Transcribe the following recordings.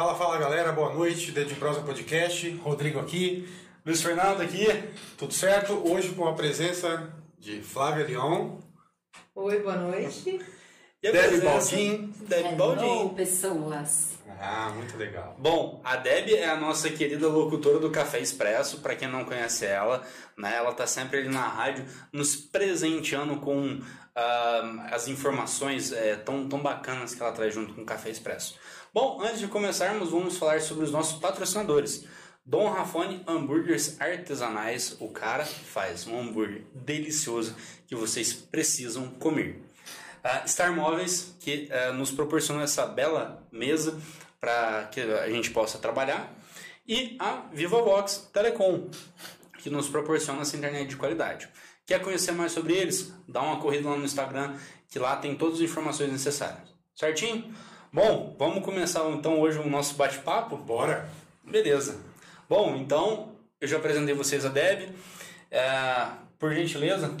Fala, fala galera, boa noite, Dedo de Prosa Podcast, Rodrigo aqui, Luiz Fernando aqui, tudo certo? Hoje com a presença de Flávia Leon, Oi, boa noite. E a Debbie presença- Baldin. Debbie Baldin. pessoas. Ah, muito legal. Bom, a Debbie é a nossa querida locutora do Café Expresso, para quem não conhece ela, né? Ela tá sempre ali na rádio, nos presenteando com ah, as informações é, tão, tão bacanas que ela traz junto com o Café Expresso. Bom, antes de começarmos, vamos falar sobre os nossos patrocinadores. Dom Rafone Hambúrgueres Artesanais, o cara faz um hambúrguer delicioso que vocês precisam comer. A Star Móveis, que eh, nos proporciona essa bela mesa para que a gente possa trabalhar. E a VivaVox Telecom, que nos proporciona essa internet de qualidade. Quer conhecer mais sobre eles? Dá uma corrida lá no Instagram, que lá tem todas as informações necessárias. Certinho? Bom, vamos começar então hoje o nosso bate-papo? Bora? Beleza. Bom, então eu já apresentei vocês a Deb. Eh, por gentileza,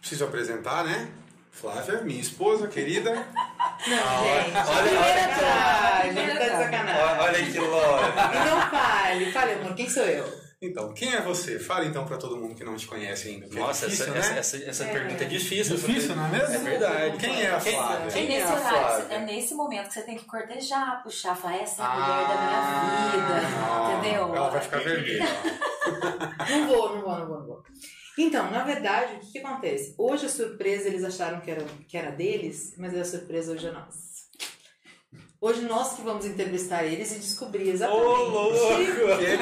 Preciso apresentar, né? Flávia, minha esposa querida. Não, Ah, gente, olha- olha- tá olha, sacanagem. olha que louco. E não fale, fale, amor, quem sou eu? Então, quem é você? Fala então pra todo mundo que não te conhece ainda. é Nossa, difícil, essa, né? essa, essa, essa É. pergunta é difícil. Difícil, não é mesmo? É verdade. Quem é a Flávia? Quem, é quem é nesse a horário, Flávia? é nesse momento que você tem que cortejar, puxar, falar, essa é a Ah, mulher da minha vida, Ah, entendeu? Ela vai ficar vermelha. Não vou, não vou, não vou, não vou. Então, na verdade, o que, que acontece? Hoje a surpresa eles acharam que era, que era deles, mas a surpresa hoje é nossa. Hoje nós que vamos entrevistar eles e descobrir exatamente Ô, louco!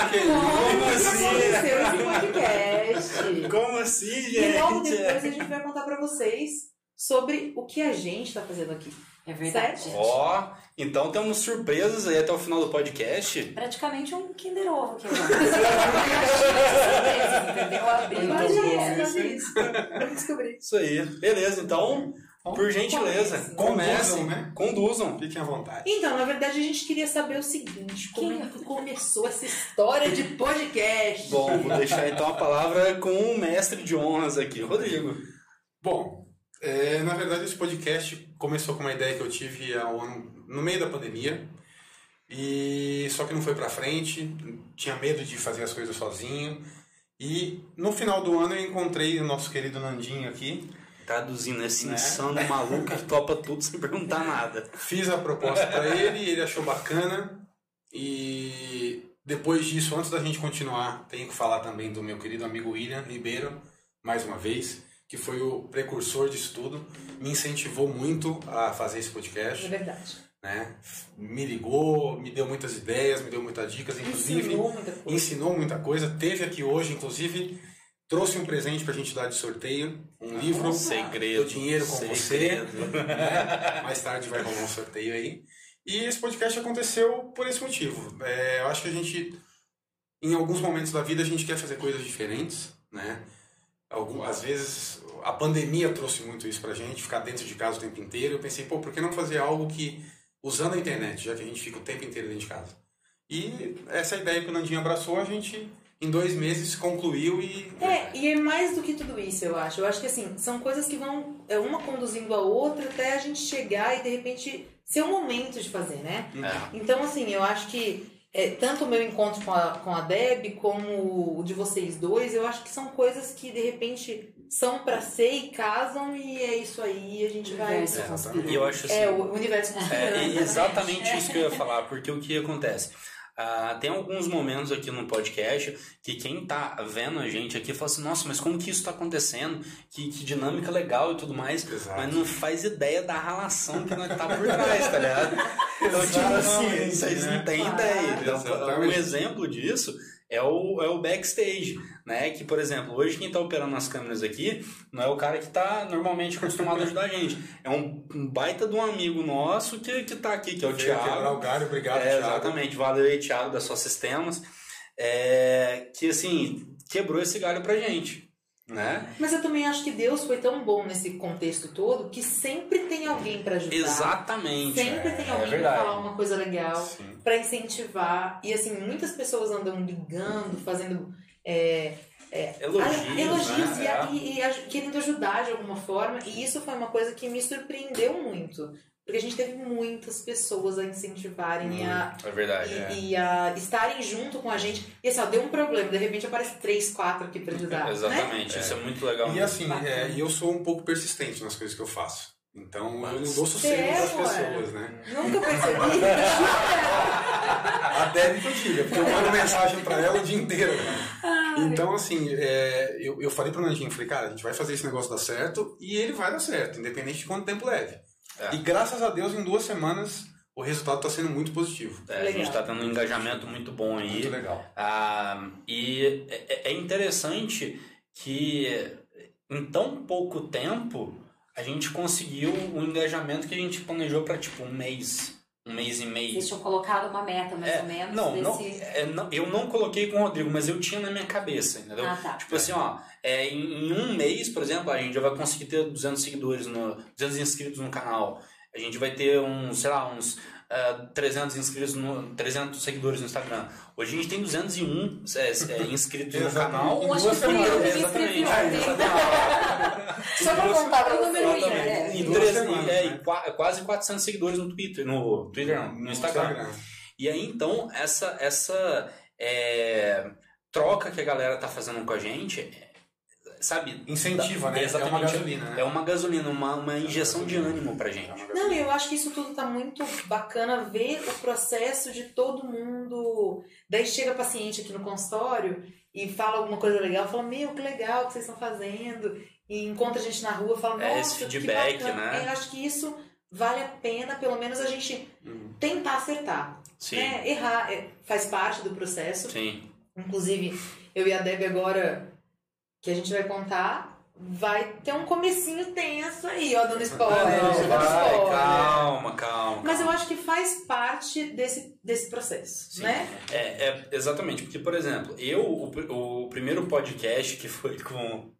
Aquele como assim? aconteceu esse podcast. Como assim, gente? E logo depois a gente vai contar pra vocês sobre o que a gente tá fazendo aqui. É verdade. Ó, então temos surpresas aí até o final do podcast. Praticamente um Kinder Ovo aqui agora. entendeu? Abri Muito Mas é isso, é isso. Vamos descobrir. Isso aí. Beleza, então, por gentileza, comece. comecem, Conduzam, né? conduzam. Fiquem à vontade. Então, na verdade, a gente queria saber o seguinte: como é que começou essa história de podcast? Bom, vou deixar então a palavra com o mestre de honras aqui, Rodrigo. Bom, é, na verdade esse podcast começou com uma ideia que eu tive ano, no meio da pandemia. E só que não foi pra frente, tinha medo de fazer as coisas sozinho. E no final do ano eu encontrei o nosso querido Nandinho aqui. Traduzindo esse Né? insano maluco que topa tudo sem perguntar nada. Fiz a proposta pra ele, ele achou bacana. E depois disso, antes da gente continuar, tenho que falar também do meu querido amigo William Ribeiro, mais uma vez, que foi o precursor disso tudo, me incentivou muito a fazer esse É podcast, verdade. né? Me ligou, me deu muitas ideias, me deu muitas dicas, inclusive Ensinou muita coisa. ensinou muita coisa. Teve aqui hoje, inclusive, trouxe um presente pra gente dar de sorteio, um livro. Segredo. Dinheiro com segredo. você. né? Mais tarde vai rolar um sorteio aí. E esse podcast aconteceu por esse motivo. É, eu acho que a gente, em alguns momentos da vida, a gente quer fazer coisas diferentes, né? Algum, às vezes a pandemia trouxe muito isso pra gente, ficar dentro de casa o tempo inteiro. Eu pensei, pô, por que não fazer algo que, usando a internet, já que a gente fica o tempo inteiro dentro de casa? E essa ideia que o Nandinho abraçou, a gente em dois meses concluiu e. É, e é mais do que tudo isso, eu acho. Eu acho que assim, são coisas que vão é, uma conduzindo a outra até a gente chegar e de repente ser o momento de fazer, né? É. Então, assim, eu acho que é, tanto o meu encontro com a, com a Deb como o de vocês dois, eu acho que são coisas que de repente são pra ser e casam e é isso aí, a gente vai. É. E eu acho assim. É, o universo É conspirando. exatamente isso que eu ia falar, porque o que acontece? Ah, tem alguns momentos aqui no podcast que quem tá vendo a gente aqui fala assim, nossa, mas como que isso tá acontecendo? Que, que dinâmica legal e tudo mais. Exato. Mas não faz ideia da relação que nós tá por trás, tá ligado? Então, tipo assim, vocês né? não têm Claro. ideia. Então, um exemplo disso é o, é o backstage, né? Que, por exemplo, hoje quem tá operando as câmeras aqui não é o cara que tá normalmente acostumado a ajudar a gente. É um, um baita de um amigo nosso que, que tá aqui, que é o Veio quebrar Thiago. o galho, obrigado, É, Thiago. exatamente, valeu aí, Thiago, da Só Sistemas. É, que assim, quebrou esse galho pra gente. Né? Mas eu também acho que Deus foi tão bom nesse contexto todo que sempre tem alguém pra ajudar. Exatamente. Sempre é, tem é alguém pra verdade. falar uma coisa legal, pra incentivar. E assim, muitas pessoas andam ligando, fazendo é, é, Elogios, elogios né? e, É. e- e querendo ajudar de alguma forma. E isso foi uma coisa que me surpreendeu muito. Porque a gente teve muitas pessoas a incentivarem e a, É verdade. e, é. e a estarem junto com a gente. E assim, ó, deu um problema, de repente aparece três, quatro aqui pra ajudar. Né? Exatamente, isso é muito legal. E assim, é, e eu sou um pouco persistente nas coisas que eu faço. Então eu não Mas- dou sossego é, das ué. pessoas, né? Nunca percebi. A Deb que eu diga, porque eu mando mensagem pra ela o dia inteiro. Então, assim, é, eu, eu falei pro Nandinho, falei, cara, a gente vai fazer esse negócio dar certo e ele vai dar certo, independente de quanto tempo leve. É. E graças a Deus, em duas semanas, o resultado tá sendo muito positivo. É, a gente Legal. tá tendo um engajamento muito bom aí. Muito legal. Ah, e é, é interessante que em tão pouco tempo a gente conseguiu o engajamento que a gente planejou para tipo um mês, um mês e meio. Vocês tinham colocado uma meta, mais É, ou menos, não, não, desse... é, não, eu não coloquei com o Rodrigo, mas eu tinha na minha cabeça, entendeu? Ah, tá. Tipo assim, ó, é, em, em um mês, por exemplo, a gente já vai conseguir ter 200 seguidores, no, 200 inscritos no canal. A gente vai ter uns, sei lá, uns ah, 300 inscritos, no, 300 seguidores no Instagram. Hoje a gente tem 201 é, é, inscritos no canal. Em Acho que fui eu que me inscrevi Exatamente. ontem. Só pra contar pra número né? Em Duas três- semanas, é, né? e qua- quase 400 seguidores no Twitter, no Twitter não, no Instagram. E aí, então, essa, essa é, troca que a galera tá fazendo com a gente, é, sabe? Incentiva, né? É uma Exatamente. gasolina, né? É uma gasolina, uma, uma injeção de ânimo pra É gente. uma Não, eu acho que isso tudo tá muito bacana ver o processo de todo mundo. Daí chega paciente aqui no consultório e fala alguma coisa legal, fala, meu, que legal que vocês estão fazendo. E encontra a gente na rua, fala, É, nossa, esse feedback, que bacana. né? Eu acho que isso vale a pena, pelo menos, a gente Uhum. tentar acertar. Sim, né? Errar é, faz parte do processo. sim. Inclusive, eu e a Deb agora, que a gente vai contar, vai ter um comecinho tenso aí, ó, dando spoiler. Não, dando vai, spoiler. calma, calma. Mas eu acho que faz parte desse, desse processo, Sim. né? É, é, exatamente, porque, por exemplo, eu, o, o primeiro podcast que foi com,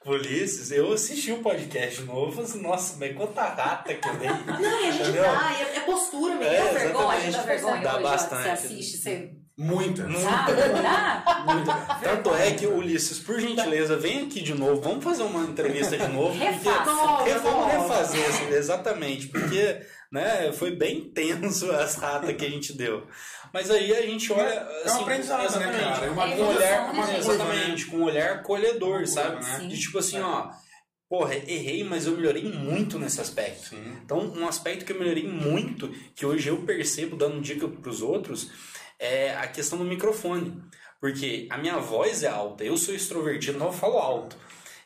com o Ulisses, eu assisti o podcast novo falei assim, nossa, mas quanta rata que eu dei. Não, e a gente Entendeu? dá, é, é postura mesmo. É, É, vergonha, exatamente. dá vergonha Dá bastante. Você assiste, você... Muita. Ah? Muito. Tanto é que, Ulisses, por gentileza, vem aqui de novo, vamos fazer uma entrevista de novo. porque- Refaça. É, vamos refazer, assim, exatamente, porque né, foi bem tenso as ratas que a gente deu. Mas aí a gente olha. É um Assim, aprendizado, né, cara? É uma com um olhar, evolução, né, gente? exatamente, com um olhar colhedor, Curva, sabe? né? Sim. De tipo assim, ó, porra, errei, mas eu melhorei muito nesse aspecto. Sim. Então, um aspecto que eu melhorei muito, que hoje eu percebo dando dica pros outros, é a questão do microfone. Porque a minha voz é alta, eu sou extrovertido, então eu falo alto.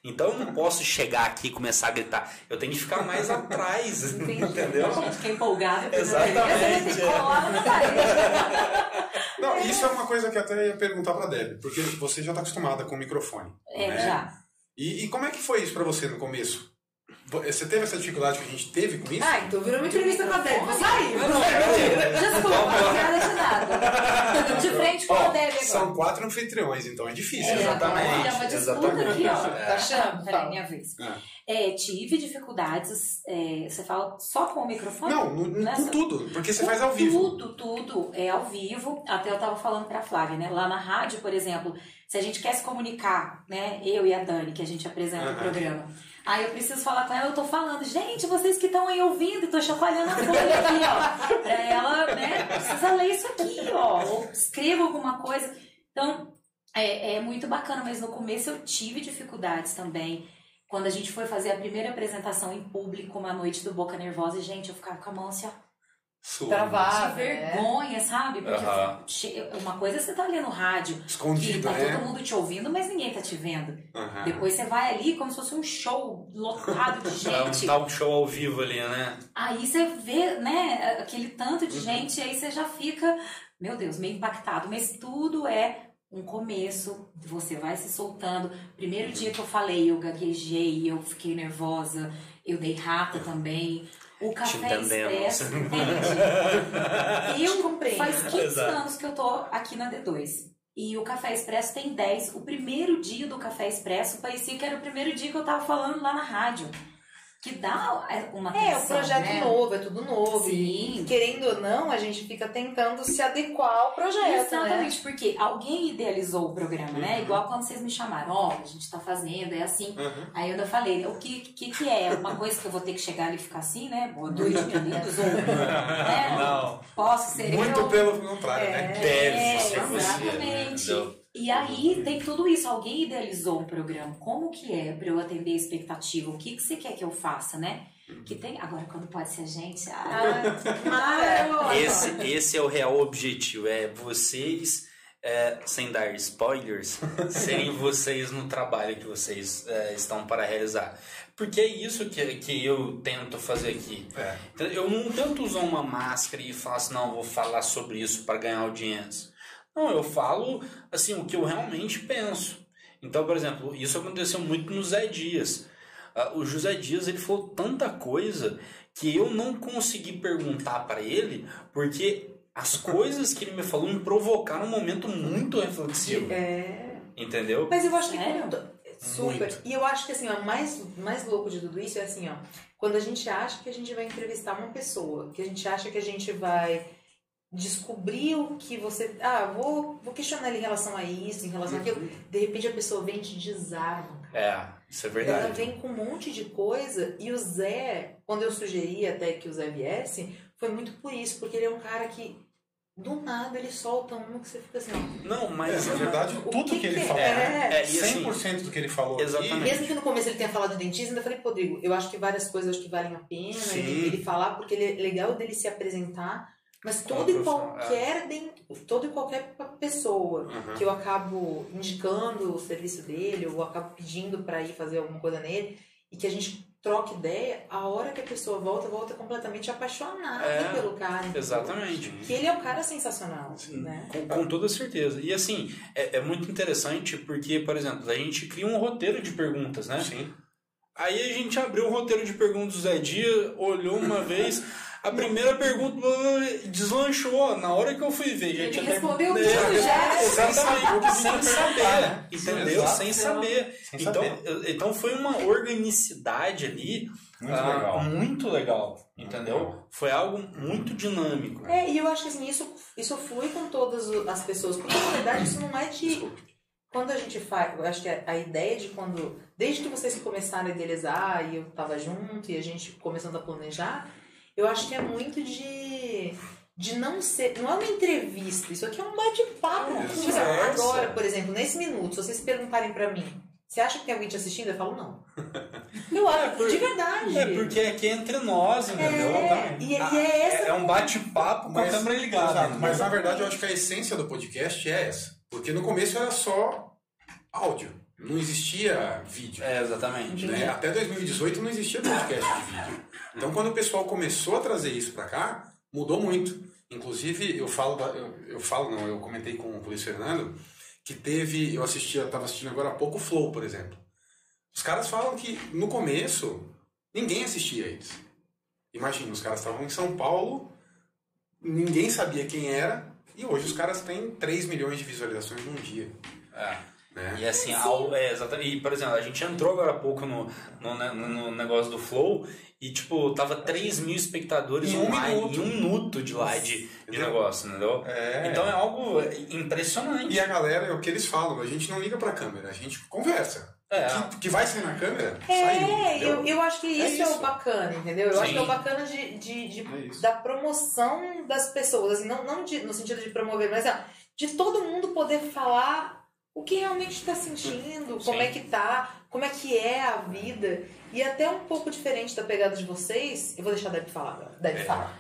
Então eu não posso chegar aqui e começar a gritar. Eu tenho que ficar mais atrás, Entendi. entendeu? Gente, que é empolgado. Exatamente. Não, isso é uma coisa que eu até ia perguntar pra Deb, porque você já tá acostumada com o microfone. É, né? já. E, e como é que foi isso pra você no começo? Você teve essa dificuldade que a gente teve com isso? Ah, então virou uma entrevista com a Deb. Vou sair. Não, não, peraí. Desculpa, não nada de nada. De frente com a Deb agora. são quatro anfitriões, então é difícil. É, Exatamente, É uma disputa exatamente. aqui, ó. É. Tá achando? Peraí, minha vez. É, tive dificuldades. é, você fala só com o microfone? Não, no, no- Nessa- com tudo, porque você Com faz ao vivo. Tudo, tudo é ao vivo. Até eu tava falando pra Flávia, né? Lá na rádio, por exemplo, se a gente quer se comunicar, né? Eu e a Dani, que a gente apresenta o Aham. programa. Aí eu preciso falar com ela, eu tô falando, gente, vocês que estão aí ouvindo, tô chacoalhando a folha aqui, ó. Pra ela, né? Precisa ler isso aqui, ó. Ou escreva alguma coisa. Então, é, é muito bacana, mas no começo eu tive dificuldades também. Quando a gente foi fazer a primeira apresentação em público, uma noite do Boca Nervosa, e, gente, eu ficava com a mão assim, ó Sua, Travar. de né? vergonha, sabe? Porque uma coisa é você tá ali no rádio, que Escondido, tá né? todo mundo te ouvindo, mas ninguém tá te vendo. Depois você vai ali como se fosse um show lotado de É um gente. talk show ao vivo ali, né? Aí você vê, né, aquele tanto Uhum. de gente, aí você já fica, meu Deus, meio impactado. Mas tudo é um começo, você vai se soltando. Primeiro dia que eu falei, eu gaguejei, eu fiquei nervosa, eu dei rata também. O café expresso, entende? Eu compreendo. faz 15 Exato. anos que eu tô aqui na D2. E o Café Expresso tem 10. O primeiro dia do Café Expresso parecia que era o primeiro dia que eu tava falando lá na rádio. Que dá uma É, atenção, o projeto né? novo, é tudo novo. Sim. E querendo ou não, a gente fica tentando se adequar ao projeto, né? Exatamente, porque alguém idealizou o programa, né? Uhum. Igual quando vocês me chamaram, ó, a gente tá fazendo, é assim. Uhum. Aí eu ainda falei, o que, que que é? Uma coisa que eu vou ter que chegar ali e ficar assim, né? Boa noite, meninos. Ou, né? Não. Posso ser Muito eu? pelo contrário, É. né? Deve É, ser você. exatamente. E aí tem tudo isso. Alguém idealizou um programa. Como que é para eu atender a expectativa? O que, que você quer que eu faça, né? Que tem. Agora, quando pode ser a gente. Ah, Ah, Esse, esse é o real objetivo, é vocês, é, sem dar spoilers, serem vocês no trabalho que vocês é, estão para realizar. Porque é isso que, que eu tento fazer aqui. É. Então, Eu não tento usar uma máscara e falar assim, não, vou falar sobre isso para ganhar audiência. Não, eu falo assim o que eu realmente penso. Então, por exemplo, isso aconteceu muito no Zé Dias. Ah, o José Dias ele falou tanta coisa que eu não consegui perguntar para ele porque as coisas que ele me falou me provocaram um momento muito reflexivo. É. Entendeu? Mas eu acho que quando- super. Muito. E eu acho que assim, ó, mais mais louco de tudo isso é assim, ó, quando a gente acha que a gente vai entrevistar uma pessoa, que a gente acha que a gente vai descobrir o que você, ah, vou vou questionar ele em relação a isso, em relação àquilo, de repente a pessoa vem e te desarma. É, isso é Ela verdade. vem com um monte de coisa e o Zé, quando eu sugeri até que o Zé viesse, foi muito por isso, porque ele é um cara que do nada ele solta um que você fica assim, ó. Não, É, mas na verdade, O tudo que, ele é? falou, É, é, e assim, 100% do que ele falou aqui, Exatamente. Mesmo que no começo ele tenha falado de dentista, ainda falei, Rodrigo, eu acho que várias coisas acho que valem a pena Sim. ele falar, porque ele é legal dele se apresentar, mas Como todo e qualquer todo e qualquer pessoa Uhum. que eu acabo indicando o serviço dele, ou acabo pedindo pra ir fazer alguma coisa nele, e que a gente troca ideia, a hora que a pessoa volta, volta completamente apaixonada É, pelo cara. Exatamente. Que ele é um cara sensacional, né? Com, com toda certeza. E assim, é, é muito interessante porque, por exemplo, a gente cria um roteiro de perguntas, né? Sim. Aí a gente abriu o roteiro de perguntas do Zé Dia, olhou uma vez, a primeira pergunta deslanchou. Na hora que eu fui ver, já Ele tinha respondeu tudo já. Exatamente, sem Sem saber, saber. entendeu? Exato. Sem saber. Sem Então, saber. então foi uma organicidade ali Muito ah, legal. muito legal, entendeu? Foi algo muito dinâmico. É, e eu acho que assim, isso, isso flui com todas as pessoas, porque na verdade isso não é de. Quando a gente faz, eu acho que a, a ideia de quando. Desde que vocês começaram a idealizar e eu tava junto e a gente começando a planejar, eu acho que é muito de. De não ser. Não é uma entrevista, isso aqui é um bate-papo. É, Tipo, conversa. Agora, por exemplo, nesse minuto, se vocês perguntarem pra mim, você acha que tem alguém te assistindo? Eu falo, não. Eu acho, por- de verdade. É porque aqui é entre nós, entendeu? É, e, e é essa. É um bate-papo com a câmera ligada. exato, mas na verdade eu acho que a essência do podcast é essa. Porque no começo era só áudio. Não existia vídeo. É, exatamente. né? Até 2018 não existia podcast de vídeo. Então, quando o pessoal começou a trazer isso pra cá, mudou muito. Inclusive, eu falo, eu, eu falo, não, eu comentei com o Luiz Fernando que teve, eu assisti, eu tava assistindo agora há pouco o Flow, por exemplo. Os caras falam que no começo ninguém assistia eles. Imagina, os caras estavam em São Paulo, ninguém sabia quem era, e hoje os caras têm 3 milhões de visualizações num dia. É. Né? E assim, ao, é, exatamente. E, por exemplo, a gente entrou agora há pouco no, no, ne- no negócio do Flow e, tipo, tava 3 mil espectadores Em um online minuto. em um minuto de live de, de negócio, entendeu? É. Então é algo impressionante. E a galera, é o que eles falam, a gente não liga pra câmera, a gente conversa. É. Que, que vai sair na câmera, saiu. É, entendeu? eu, eu acho que É isso é, o isso. bacana, entendeu? Eu acho Sim. que é o bacana de, de, de- É isso. da promoção das pessoas, assim, não, não de- no sentido de promover, mas ó, de todo mundo poder falar o que realmente está sentindo, como Sim. é que tá, como é que é a vida. E até um pouco diferente da pegada de vocês, eu vou deixar a Deb falar agora. Deb, É. fala.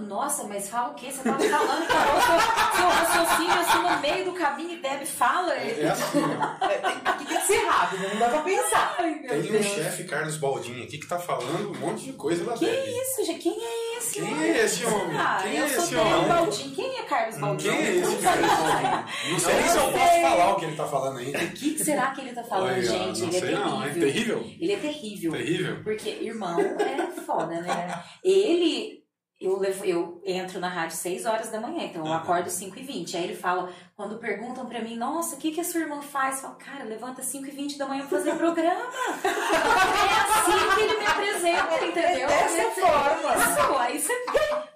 Nossa, mas fala o quê? Você tava falando que o seu, seu raciocínio assim no meio do caminho e Deb fala. É assim, ó. É, tem- que ser rápido, não dá pra pensar. Ai, Tem um Deus. chefe, Carlos Baldini, aqui que tá falando um monte de coisa da Que Deb. isso, gente? Quem é esse Quem é esse homem? Ah, Quem eu é sou esse homem? Baldini. Quem é Carlos Baldini? Quem é esse Carlos Baldini? Não sei nem se eu posso falar o que ele tá falando ainda. O que que será que ele tá falando, Olha, gente? Não Ele é sei não, é terrível. terrível. Ele é terrível. Terrível. Porque irmão é foda, né? Ele, eu levo- eu entro na rádio 6 horas da manhã, então eu Aham. acordo 5 e 20 Aí ele fala, quando perguntam pra mim, nossa, o que, que a sua irmã faz? Eu falo, cara, levanta 5 e 20 da manhã pra fazer programa. é assim que ele me apresenta, entendeu? Dessa É forma. Isso, aí você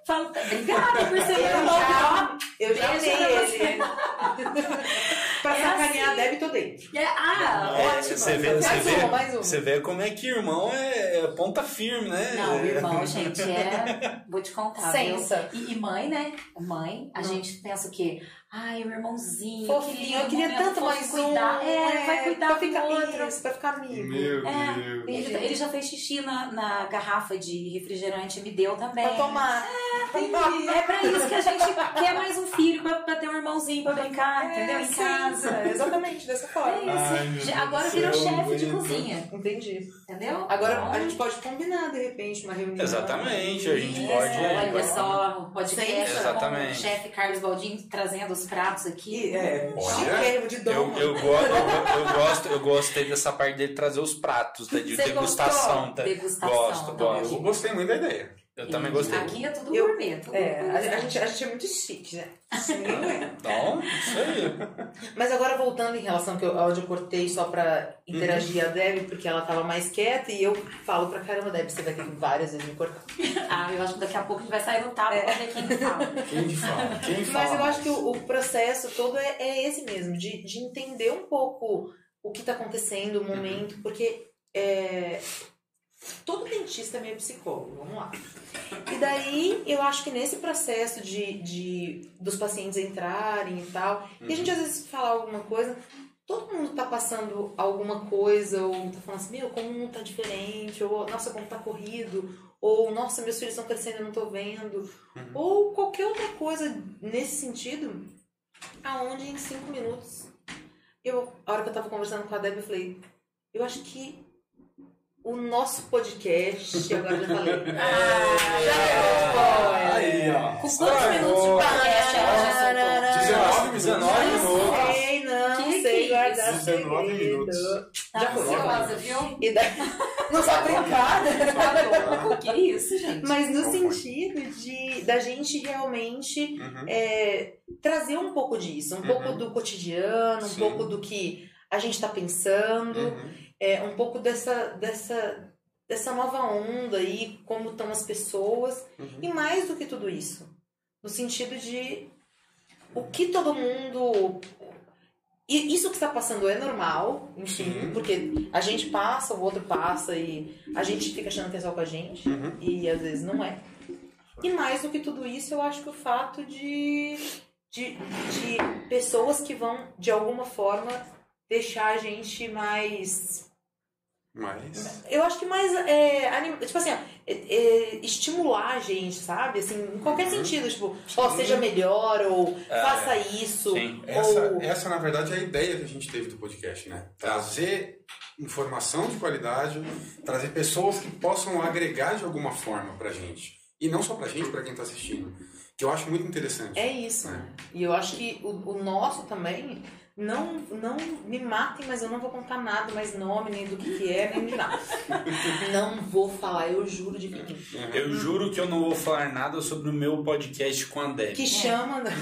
fala, obrigada por ser Eu meu já, eu já amei ele. pra É sacanear, assim. deve tô dentro. É, ah, É, ótimo. Você vê, você, Mais vê, uma. você vê como é que irmão é ponta firme, né? Não, É. irmão, gente, é. Vou te contar. viu? Sensa. E, e mãe, né? Mãe, a Hum. gente pensa o quê? Ai, o irmãozinho. Fofinho, eu um queria tanto mais um. cuidar. É, vai cuidar pra do ficar, outro. Isso, pra ficar amigo. Meu É, Deus. Ele, ele já fez xixi na, na garrafa de refrigerante e me deu também. Pra tomar. Entendi. É pra isso que a gente quer mais um filho, pra, pra ter um irmãozinho pra brincar, entendeu? Em É, sim, casa. Exatamente, dessa É forma. isso. Ai, Agora virou chefe de cozinha, Entendi. entendeu? Agora Então, a gente pode combinar, de repente, uma reunião. Exatamente, a gente Isso, pode. Olha só, podcast com exatamente. o chefe Carlos Baldini trazendo os pratos aqui. E, é, Olha. de Eu, doma. eu, go- eu, eu gosto, eu gostei dessa parte dele trazer os pratos, tá? de Você degustação. Tá? Degustação, Gosto, gosto. Eu gostei muito da ideia. Eu também gostei. Aqui é tudo Eu- gourmet. Tudo É, a, a gente, a gente é muito chique, né? Sim, é. Então, isso aí. Mas agora voltando em relação que eu, onde eu cortei só pra interagir Uhum. a Deb, porque ela tava mais quieta, e eu falo pra caramba, Deb, você vai ter que várias vezes me cortar. Ah, eu acho que daqui a pouco a gente vai sair no tapa pra ver quem fala. Quem que fala? Quem fala? Mas eu acho que o, o processo todo é, é esse mesmo, de, de entender um pouco o que tá acontecendo, o momento, porque é, todo dentista é meio psicólogo, vamos lá. E daí eu acho que nesse processo de, de dos pacientes entrarem e tal, e a gente às vezes fala alguma coisa, todo mundo tá passando alguma coisa, ou tá falando assim, meu, como tá diferente, ou nossa, como tá corrido, ou nossa, meus filhos estão crescendo e eu não tô vendo, ou qualquer outra coisa nesse sentido, aonde em cinco minutos, eu, a hora que eu tava conversando com a Deb, eu falei, eu acho que o nosso podcast, agora já falei. Ah, já deu spoiler. Aí, ó. Com quantos minutos de podcast ela já soltou? 19 19 minutos. Não sei, não Que sei que é guardar 19 segredo. minutos. Tá Já ansiosa, viu? E daí, não? Tá louco. Que isso, gente? Mas no sentido de da gente realmente Uhum. é, trazer um pouco disso, um Uhum. pouco do cotidiano, um Sim. pouco do que a gente está pensando, Uhum. é, um pouco dessa, dessa, dessa nova onda aí, como estão as pessoas, Uhum. e mais do que tudo isso, no sentido de o que todo mundo. E isso que está passando é normal, enfim, Sim. porque a gente passa, o outro passa e a gente fica achando que é só com a gente, Uhum. e às vezes não é. E mais do que tudo isso, eu acho que o fato de, de, de pessoas que vão, de alguma forma, deixar a gente mais. Mas. Eu acho que mais. É, anim- tipo assim, ó, é- é, estimular a gente, sabe? Assim, em qualquer Uhum. sentido. Tipo, ó, seja melhor, ou É, faça isso. sim. Essa, ou. essa, na verdade, é a ideia que a gente teve do podcast, né? Trazer informação de qualidade, trazer pessoas que possam agregar de alguma forma pra gente. E não só pra gente, pra quem tá assistindo. Que eu acho muito interessante. É isso. É. E eu acho que o, o nosso também. Não, não me matem, mas eu não vou contar nada, mais nome, nem do que, que é, nem de nada. não vou falar, eu juro de mim. Eu juro que eu não vou falar nada sobre o meu podcast com a Deb. Que chama.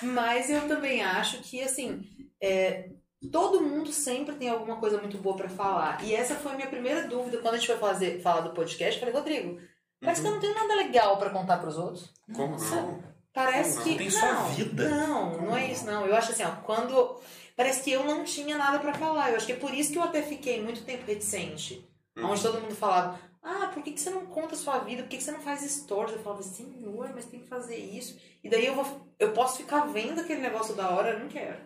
Mas eu também acho que, assim, é, todo mundo sempre tem alguma coisa muito boa pra falar. E essa foi a minha primeira dúvida quando a gente foi fazer, falar do podcast. Eu falei, Rodrigo, parece que eu não tenho nada legal pra contar pros outros. Como não? Parece Não, que. tem não, sua vida. Não, não é isso, não. Eu acho assim, ó, quando. Parece que eu não tinha nada pra falar. Eu acho que é por isso que eu até fiquei muito tempo reticente. Uhum. Onde todo mundo falava, ah, por que, que você não conta a sua vida? Por que, que você não faz stories? Eu falava, senhor, mas tem que fazer isso. E daí eu vou. Eu posso ficar vendo aquele negócio da hora, eu não quero.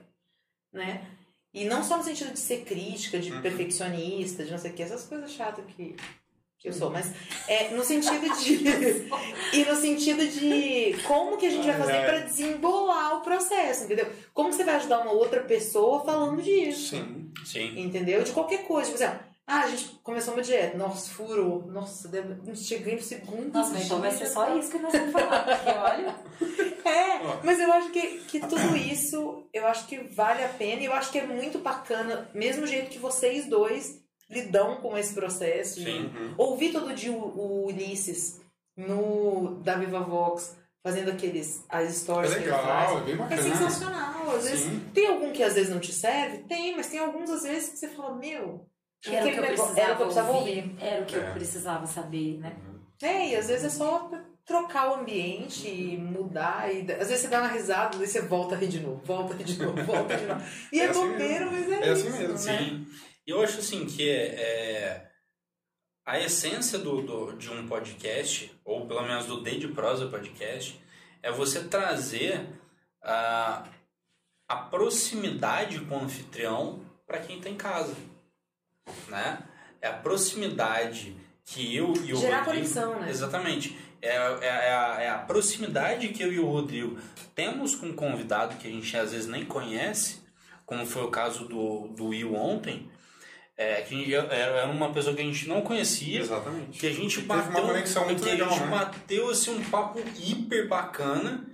Né? E não só no sentido de ser crítica, de Uhum. perfeccionista, de não sei o que, essas coisas chatas que eu sou, mas é, no sentido de. e no sentido de como que a gente vai fazer para desembolar o processo, entendeu? Como você vai ajudar uma outra pessoa falando disso? Sim. Sim. Entendeu? De qualquer coisa. Tipo assim, ó, ah, a gente começou uma dieta. Nossa, furou. Nossa, deve... cheguei no segundo. Nossa, mas então vai ser só isso que nós vamos falar. Porque olha. É, mas eu acho que, que tudo isso, eu acho que vale a pena. E eu acho que é muito bacana, mesmo jeito que vocês dois lidam com esse processo. Sim. Uhum. Ouvi todo dia o, o Ulisses no da Viva Vox fazendo aqueles as É stories que ele legal, faz. é bem É sensacional. Às vezes tem algum que às vezes não te serve? Tem, mas tem alguns às vezes que você fala, meu, Era o que eu precisava, era o que eu precisava ouvir. ouvir. Era o que É. eu precisava saber, né? É, e às vezes é só trocar o ambiente e mudar. E às vezes você dá uma risada, daí você volta a rir de novo, volta a rir de novo, volta a rir de novo. E é, É assim bobeira, mas é, É assim isso. mesmo, né? Sim. E eu acho assim que é, a essência do, do- de um podcast, ou pelo menos do Day de Prosa Podcast, é você trazer a, a proximidade com o anfitrião para quem está em casa. Né? É a proximidade que eu e o Gerar Rodrigo... conexão, né? Exatamente. É, é, é a, é a proximidade que eu e o Rodrigo temos com um convidado que a gente às vezes nem conhece, como foi o caso do, do Will ontem, é, que a era uma pessoa que a gente não conhecia, Exatamente. que a gente E teve uma bateu, conexão muito que legal, a gente né? bateu assim, um papo hiper bacana,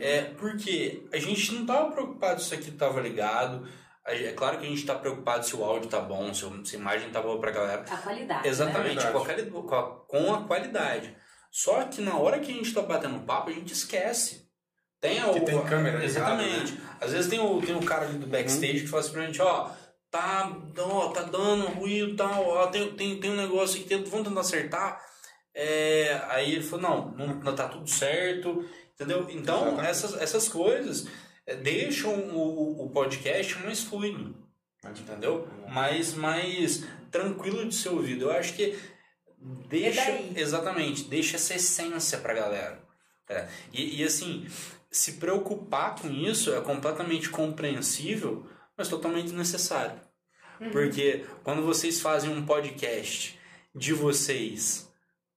é, porque a gente não tava preocupado se isso aqui tava ligado, a é claro que a gente tá preocupado se o áudio tá bom, se, a imagem tá boa pra galera, A qualidade. Exatamente, Verdade. com a, com, a, com a qualidade. Só que na hora que a gente tá batendo papo, a gente esquece. Tem Que o, tem câmera Exatamente. né? Às vezes tem o, tem o cara ali do backstage que fala assim pra gente, ó, tá, ó, tá dando ruído e tal, ó, tem, tem, tem um negócio aqui, tem- vamos tentar acertar. É, aí ele falou, não, não, não tá tudo certo, entendeu? Então, Exatamente. essas, essas coisas é, deixam o, o podcast mais fluido entendeu? Mais, mais tranquilo de ser ouvido. Eu acho que deixa É exatamente, deixa essa essência pra galera. tá? E, e assim, se preocupar com isso é completamente compreensível, mas totalmente necessário. Porque quando vocês fazem um podcast de vocês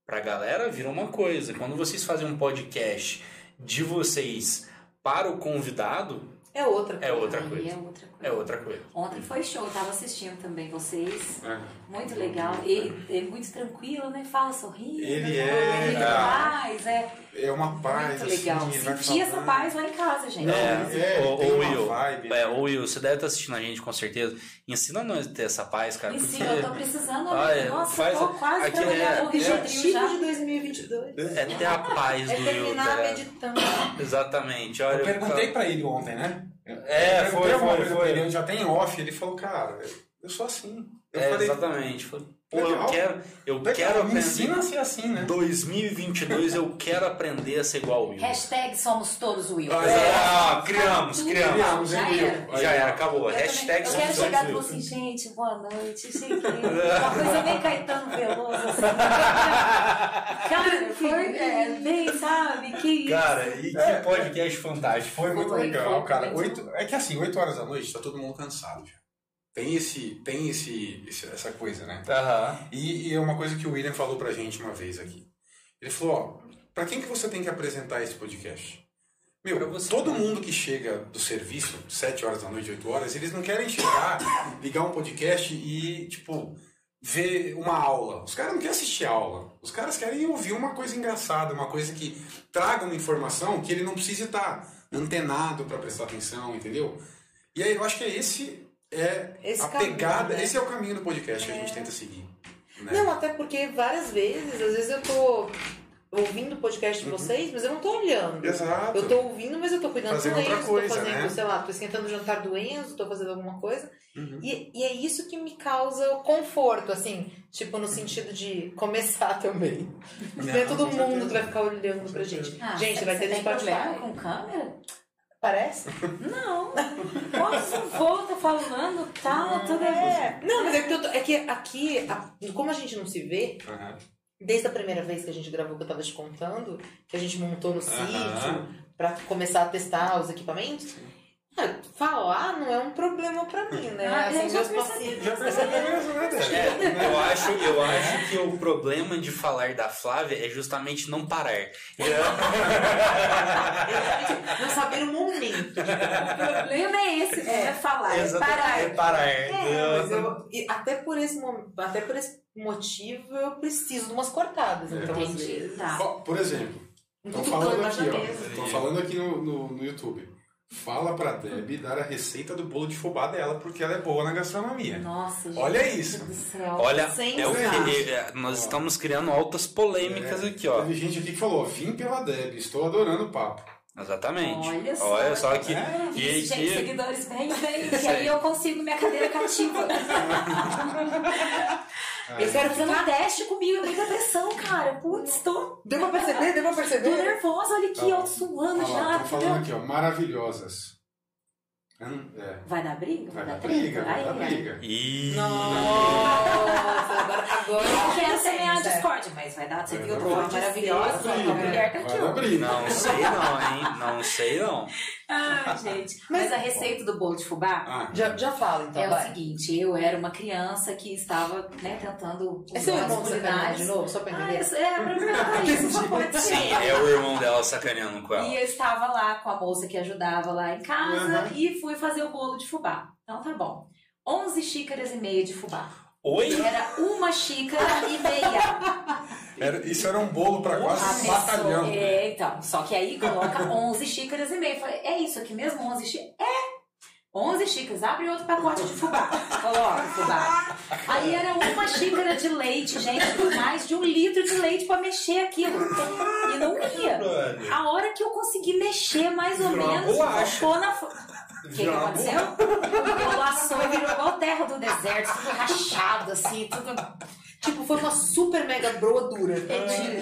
pra galera, vira uma coisa. Quando vocês fazem um podcast de vocês para o convidado, É outra é outra Aí coisa. é outra coisa. É outra coisa. Ontem foi show, eu tava assistindo também vocês. É. Muito legal. Ele é muito tranquilo, né? Fala sorrindo. Ele né? é, Muito cara. paz, é É uma paz, muito legal. assim, Senti essa falando. paz lá em casa, gente. Não, É, é, tem uma Will, vibe. É, ô Will, você deve estar assistindo a gente com certeza. Ensina nós a ter essa paz, cara. E porque eu tô precisando. Ah, é, Nossa, faz- eu tô quase aqui pra olhar é- o é- Objetivo já. de 2022. é ter a paz É do Will. terminar tá ligado? meditando. Exatamente. Olha, Eu perguntei pra ele ontem, né? É, foi, foi, foi. Ele, já tem off, ele falou, cara, eu sou assim. Eu É, falei, exatamente. Falei, Pô, eu quero, eu legal, quero aprender. ensina a ser assim, né? 2022 eu quero aprender a ser igual o Will. Hashtag somos todos Will. Ah, criamos, criamos. Criamos, Já Will? era. Já era, acabou. Eu, Hashtag também, eu somos quero todos chegar e Will. falar assim, gente, boa noite, cheguei. Uma coisa bem Caetano Veloso, assim. Cara, foi é, bem, sabe? Que isso. Cara, e que podcast fantástico. Foi muito Foi, legal, foi, cara. muito Oito, é que assim, 8 horas da noite tá todo mundo cansado. já. Tem esse, tem esse, essa coisa, né? Aham. E, e é uma coisa que o William falou pra gente uma vez aqui. Ele falou, ó, pra quem que você tem que apresentar esse podcast? Meu, todo né? mundo que chega do serviço, 7 horas da noite, 8 horas, eles não querem chegar, ligar um podcast e, tipo, ver uma aula. Os caras não querem assistir aula. Os caras querem ouvir uma coisa engraçada, uma coisa que traga uma informação que ele não precise estar antenado pra prestar atenção, entendeu? E aí eu acho que é esse é Esse a caminho, pegada, né? esse é o caminho do podcast que a gente tenta seguir. né? Não, até porque várias vezes, às vezes eu tô ouvindo o podcast de vocês, mas eu não tô olhando. Exato. Eu tô ouvindo, mas eu tô cuidando Fazendo do outra Enzo, coisa, tô fazendo, né? sei lá, tô esquentando o jantar do Enzo, tô fazendo alguma coisa. Uhum. E, e é isso que me causa conforto, assim, tipo, no sentido de começar também. Não é todo mundo certeza. que vai ficar olhando pra gente. Ah, gente, vai ter no tem problema Spotify. com câmera? Parece? Não. Posso volta falando, tal, tudo É. Não, mas é que, eu tô- é que aqui, a- como a gente não se vê, Aham. desde a primeira vez que a gente gravou, que eu tava te contando, que a gente montou no Aham. sítio pra começar a testar os equipamentos, ah, falar não é um problema pra mim, né? Ah, assim, eu já meus pacientes. Já percebeu mesmo, né, Débora? É, eu acho, eu acho que o problema de falar da Flávia é justamente não parar. Não saber o momento. O problema é esse, é, é falar, é parar. É parar. É, mas eu, e até, por esse, até por esse motivo eu preciso de umas cortadas. Então, às Entendi, vezes. tá. Por exemplo, estão falando aqui, ó. mesa. Estão falando aqui no, no, no YouTube. Fala pra Deb dar a receita do bolo de fubá dela, porque ela é boa na gastronomia. Nossa, gente. Olha isso. do céu. Olha, Sem é o que é, nós estamos criando altas polêmicas É, aqui, ó. Teve gente aqui que falou, vim pela Deb, estou adorando o papo. Exatamente. Olha só. Olha só que. É. e- Isso, gente, e- seguidores, vem, vem, que aí eu consigo minha cadeira cativa. Eu quero Fazendo um ficar. teste comigo, muita pressão, cara. Putz, tô, Deu pra perceber? Deu pra tô perceber? nervosa, olha aqui, Tá ó, suando Olha lá, já. estão falando aqui, ó, maravilhosas. Hum, É, Vai dar briga? vai dar dar briga, vai Ai, dar briga. Nossa, agora, agora Eu não quero semear a discórdia, mas vai dar. Você Vai viu dar briga. maravilhosa? Vai dar Uma mulher tá Vai aqui, dar ó. briga. não sei não, hein? Não sei não. Ai, gente. Mas a receita do bolo de fubá Ah, Já, já fala, então, é o vai. seguinte: eu era uma criança que estava né, tentando É seu irmão sacaneando de novo, só pra Ah, entender? isso é pra perguntar isso. Sim, é o irmão dela sacaneando com ela. E eu estava lá com a moça que ajudava lá em casa Uhum. e fui fazer o bolo de fubá. Então tá bom. 11 xícaras e meia de fubá. Oi? Era uma xícara e meia. era- isso era um bolo pra A quase um batalhão. É, então. Só que aí coloca 11 xícaras e meia. Eu Falei, é isso aqui mesmo? 11 xícaras? É. 11 xícaras. Abre outro pacote de fubá. Coloca o fubá. Aí era uma xícara de leite, gente. Mais de um litro de leite pra mexer aquilo. E não ia. A hora que eu consegui mexer mais ou menos, ficou na. O que, que aconteceu? Assou e virou igual terra do deserto, tudo rachado, assim, tudo. Tipo, foi uma super mega broadura. E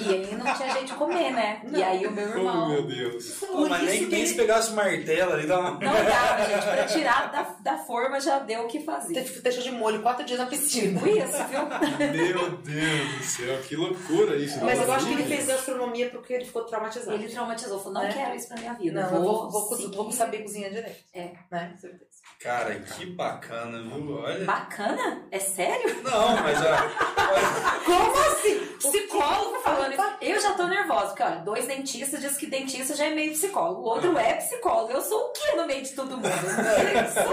aí não tinha jeito de comer, né? E aí o meu Oh, irmão. meu Deus. Pô, mas nem, nem se pegasse o martelo ali, dá uma... Não dava, gente. Pra tirar da, da forma já deu o que fazer. Teve- Deixou de molho quatro dias na piscina. Foi isso, viu? Meu Deus do céu, que loucura isso. Mas eu acho que ele gente. fez gastronomia porque ele ficou traumatizado. Ele traumatizou, falou: não Né? quero isso pra minha vida. Não, vou, eu vou, vou, vou saber cozinhar direito. É. Né? Certeza. Cara, que bacana, viu? Olha... Bacana? É sério? Não, mas ó... Como assim? Psicólogo falando isso. Eu já tô nervosa, porque olha, dois dentistas dizem que dentista já é meio psicólogo. O outro é psicólogo. Eu sou o quê no meio de todo mundo?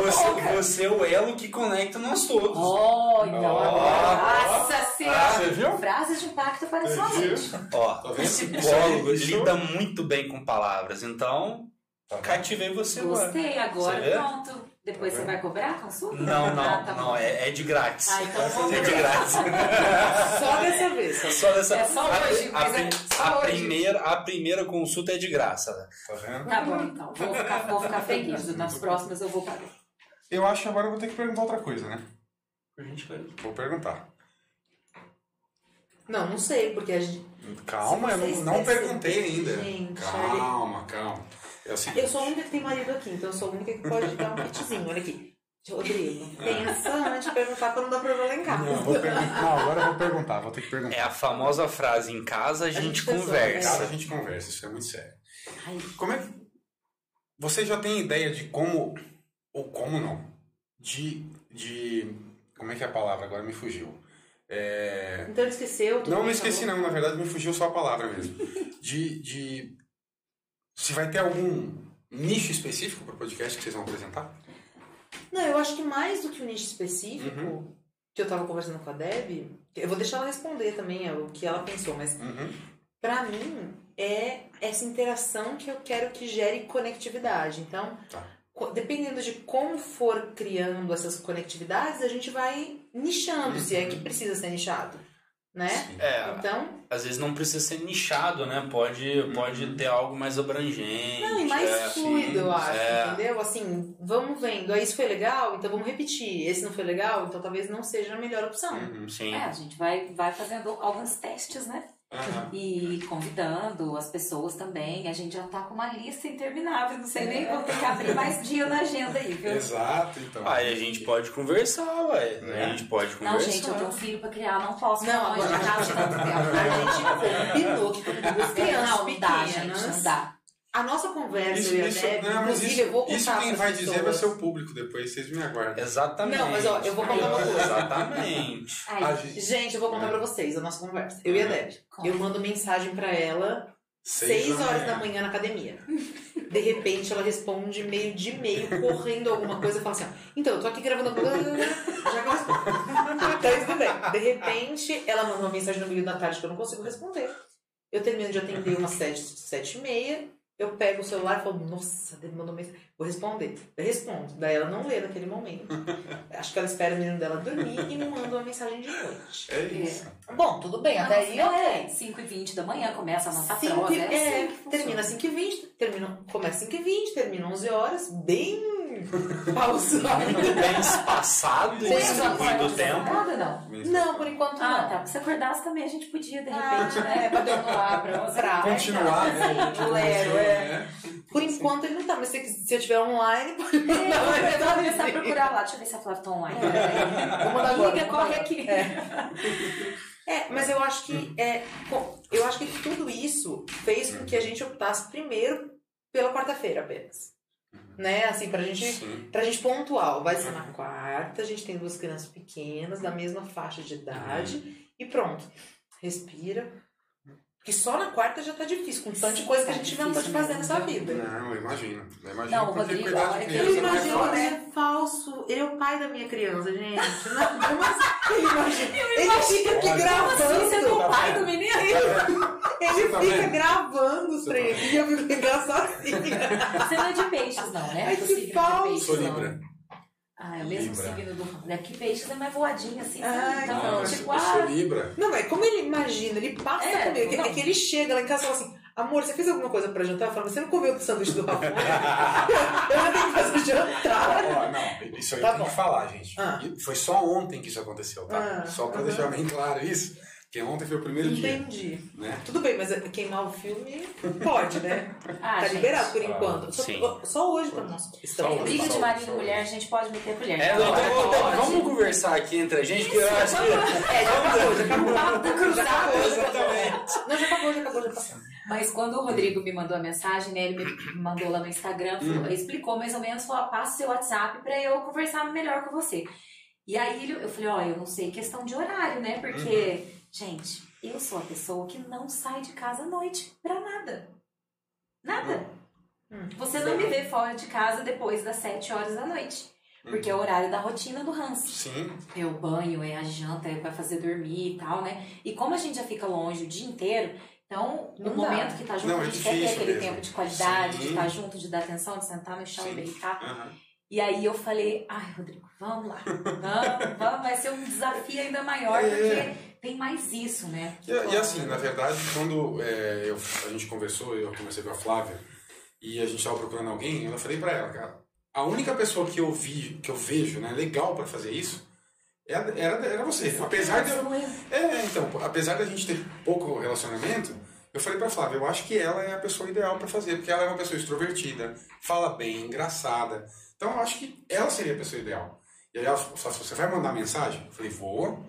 Você, você é o elo que conecta nós todos. Oh, então agora. Nossa Ah, senhora! você viu? Frases de impacto para sua Você viu? mente. Ó, Tá psicólogo lida muito bem com palavras, então Tá cativei você agora. Gostei, agora Você vê? pronto. Depois você vai cobrar a consulta? Não, não, Ah, tá não, é, é de grátis. Ah, então vamos É de grátis. Só dessa vez. só. Só dessa, É só a, hoje, a, mas é só a hoje. primeira, a primeira consulta é de graça. né? Tá vendo? Tá bom, então. Vou ficar, vou ficar feliz. Nas próximas eu vou pagar. Eu acho que agora eu vou ter que perguntar outra coisa, né? Vou perguntar. Não, não sei, porque a gente. Calma, eu não, não perguntei ainda. Gente, calma, calma. É o seguinte. Eu sou a única que tem marido aqui, então eu sou a única que pode dar um kitzinho. Olha aqui. Rodrigo, pensa antes de perguntar pra não dar problema em casa. Não, vou perguntar. Não, agora eu vou perguntar, vou ter que perguntar. É a famosa frase, em casa a gente, gente resolve, Cara, a conversa. gente conversa, isso é muito sério. Ai, Como é que. Você já tem ideia de como. Ou como não? De. de como é que é a palavra? Agora me fugiu. É, Então ele esqueceu. Não, não esqueci bom. não, na verdade me fugiu só a palavra mesmo. De. de se vai ter algum nicho específico para o podcast que vocês vão apresentar? Não, eu acho que mais do que um nicho específico, Uhum. que eu tava conversando com a Deb, eu vou deixar ela responder também é, o que ela pensou, mas Uhum. pra mim é essa interação que eu quero que gere conectividade. Então, Tá. dependendo de como for criando essas conectividades, a gente vai nichando, se é que precisa ser nichado, né? É, Então, às vezes não precisa ser nichado, né? Pode, pode ter algo mais abrangente. não, e mais é, fluido, eu acho, é. entendeu? Assim, vamos vendo, aí isso foi legal, então vamos repetir. Esse não foi legal, então talvez não seja a melhor opção. Uhum. Sim. É, a gente vai, vai fazendo alguns testes, né? Aham. E convidando as pessoas também. A gente já tá com uma lista interminável. Não sei nem, vou ter que abrir mais dia na agenda aí, viu? Exato, então. Aí a gente pode conversar, ué. Né? A gente pode Não, conversar. gente, eu tenho um filho pra criar, não posso Não, agora de casa tanto tempo. a gente combinou que duas crianças Não, não dá, gente, não dá. A nossa conversa, Isso, eu e a isso, Deb, não, inclusive isso, eu vou contar isso quem vai dizer vai pessoas. ser o público depois, vocês me aguardam. Exatamente. Não, mas, ó, eu vou contar uma coisa. Exatamente. Ai, A gente- Gente, eu vou contar pra vocês a nossa conversa. Eu e a Deb. Conta. Eu mando mensagem pra ela Seis seis da horas manhã. da manhã na academia. De repente ela responde meio de meio, correndo alguma coisa e fala assim: ó, então, eu tô aqui gravando alguma coisa. Já que eu respondo. Então, tudo bem. De repente, ela manda uma mensagem no meio da tarde que eu não consigo responder. Eu termino de atender umas sete, sete e meia. Eu pego o celular e falo, nossa, ele mandou mensagem. Vou responder. Eu respondo. Daí ela não lê naquele momento. Acho que ela espera o menino dela dormir e me manda uma mensagem de noite. É isso. Bom, tudo bem, até aí eu ok. 5 e 20 da manhã começa a nossa Cinco prova. e- É, é, assim que funciona. termina 5h20, termina, começa 5h20, termina 11 horas, bem pausado. Muito bem espaçado, Sim, distribuindo o Não, tempo. Não. Não, por enquanto Ah, não. tá. Se acordasse também a gente podia, de Ah, repente, né? Pra demorar pra Continuar, né? Lero, é. Por enquanto ele não tá, mas se, se eu estiver online, pode É, mandar vou- eu vou começar a procurar lá. Deixa eu ver se a Flávia tá online. Vou mandar agora, Liga, corre aqui. É, mas eu acho que é, eu acho que tudo isso fez com que a gente optasse primeiro pela quarta-feira apenas. Né? Assim, pra gente, Sim. pra gente pontual. Vai ser na quarta, a gente tem duas crianças pequenas, da mesma faixa de idade, e pronto. Respira. Porque só na quarta já tá difícil, com tanta coisa que a Tá gente inventou de difícil fazer nessa vida. Não, eu imagino. Eu imagino Não, Rodrigo, cuidar a de hora que criança Ele é imagina, fácil. ele é falso. Ele é o pai da minha criança, gente. Não, assim? Ele imagina. Ele fica aqui Olha, gravando. Você é o pai do menino? Ele Você tá fica gravando os tá treinos e eu fico sozinha. Você não é de peixes, não, né? Ai, O que de falso. Sou. Libra. Ah, é o mesmo Libra. signo do. É que peixes é mais voadinho assim, sabe? Ai, Então, não, eu tipo, eu sou ah, Libra. Não, mas como ele imagina, ele passa É, comigo. não. É que ele chega lá em casa e fala assim: Amor, você fez alguma coisa pra jantar? Eu falo, você não comeu o sanduíche do Rafa? eu já tenho que fazer jantar. Ó, não, isso aí Tá tem bom. que falar, gente. Ah. Foi só ontem que isso aconteceu, tá? Ah, só pra deixar bem claro isso. Porque ontem foi o primeiro dia, Entendi. né? Tudo bem, mas queimar o filme pode, né? ah, tá gente, liberado por Ah, enquanto. Só, sim. só hoje tá nosso. Só Estamos hoje. Briga de marido e mulher, a gente pode meter colher. É, Não, então, vamos conversar aqui entre a gente, que eu acho que. É, já acabou, já acabou. Papo Já cruzado. acabou, já acabou. Não, já acabou, já acabou, já passou. Mas quando o Rodrigo me mandou a mensagem, né, ele me mandou lá no Instagram, falou- explicou mais ou menos, falou, ó, passa seu WhatsApp pra eu conversar melhor com você. E aí eu falei, ó, eu não sei questão de horário, né? Porque, gente, eu sou a pessoa que não sai de casa à noite pra nada. Nada. Hum. Você não me vê fora de casa depois das 7 horas da noite. Porque é o horário da rotina do Hans. Sim. É o banho, é a janta, é vai fazer dormir e tal, né? E como a gente já fica longe o dia inteiro, então, no Não dá. momento que tá junto, Não, a é gente quer ter aquele mesmo. tempo de qualidade, de Sim. estar junto, de dar atenção, de sentar no chão Sim. e brincar. Aham. E aí eu falei, ai, Rodrigo, vamos lá. Vamos, vamos, vai ser um desafio ainda maior, É. porque tem mais isso, né? E, e assim, na verdade, quando é, eu- a gente conversou, eu conversei com a Flávia, e a gente tava procurando alguém, eu falei pra ela, cara, a única pessoa que eu vi, que eu vejo, né, legal pra fazer isso, era, era, era você. Apesar de eu, é- É, então, apesar da gente ter pouco relacionamento, eu falei pra Flávia, eu acho que ela é a pessoa ideal pra fazer, porque ela é uma pessoa extrovertida, fala bem, engraçada. Então eu acho que ela seria a pessoa ideal. E aí ela falou, você vai mandar mensagem? Eu falei, vou.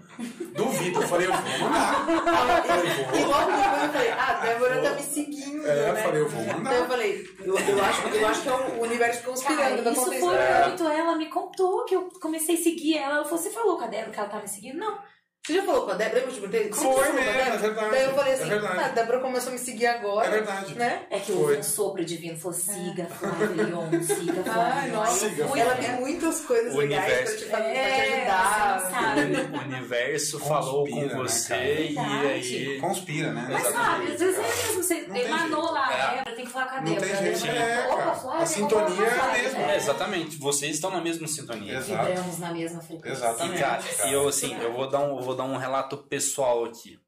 Duvido. Eu falei, eu vou mandar. Eu E vou. logo depois eu falei, ah, a Débora tá me seguindo, É, eu né? falei, eu vou mandar. Então eu falei, eu, eu, acho, eu acho que é o universo conspirando Cara, isso foi É. muito. Ela me contou que eu comecei a seguir ela. Ela falou, você falou com a Débora que ela tava me seguindo? Não. Você já falou com a Débora? Lembra de perguntei? Você Foi falou mesmo, Débora? é verdade, Daí eu falei é assim, verdade. ah, a Débora começou a me seguir agora. É verdade. Né? É que Foi. houve um sopro divino. Falou, siga Flávia Leon, siga Ai, Flávia Leon. nossa, Siga, Fui- ela tem muitas coisas O legais universo. pra te, fazer, É, pra te ajudar. você não sabe. O universo falou Conspira, com né, você cara? e aí. Conspira, né? Mas sabe, às vezes é mesmo, você Não tem emanou lá, É. a Débora, tem que falar com a Não Débora. tem a jeito, Débora, é, opa, A sintonia é a Flávia. mesma. É, exatamente, vocês estão na mesma sintonia. Exato. Vibramos na mesma frequência. Exatamente. E, eu assim, eu vou dar um, eu vou dar um relato pessoal aqui.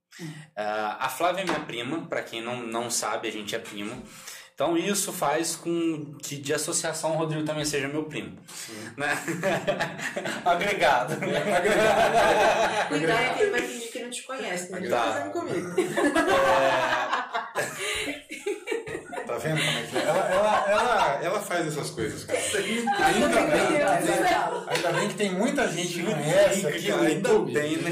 Ah, a Flávia é minha prima, pra quem não, não sabe, a gente é primo. Então isso faz com que de associação o Rodrigo também seja meu primo. Né? Agregado. Cuidado que ele vai fingir que não te conhece, né? Ele Tá. tá fazendo comigo. Tá vendo como é que é? Ela, ela, ela, ela faz essas coisas, cara. Ainda bem, ainda, ainda bem que tem muita gente que conhece aqui Ainda bem, né,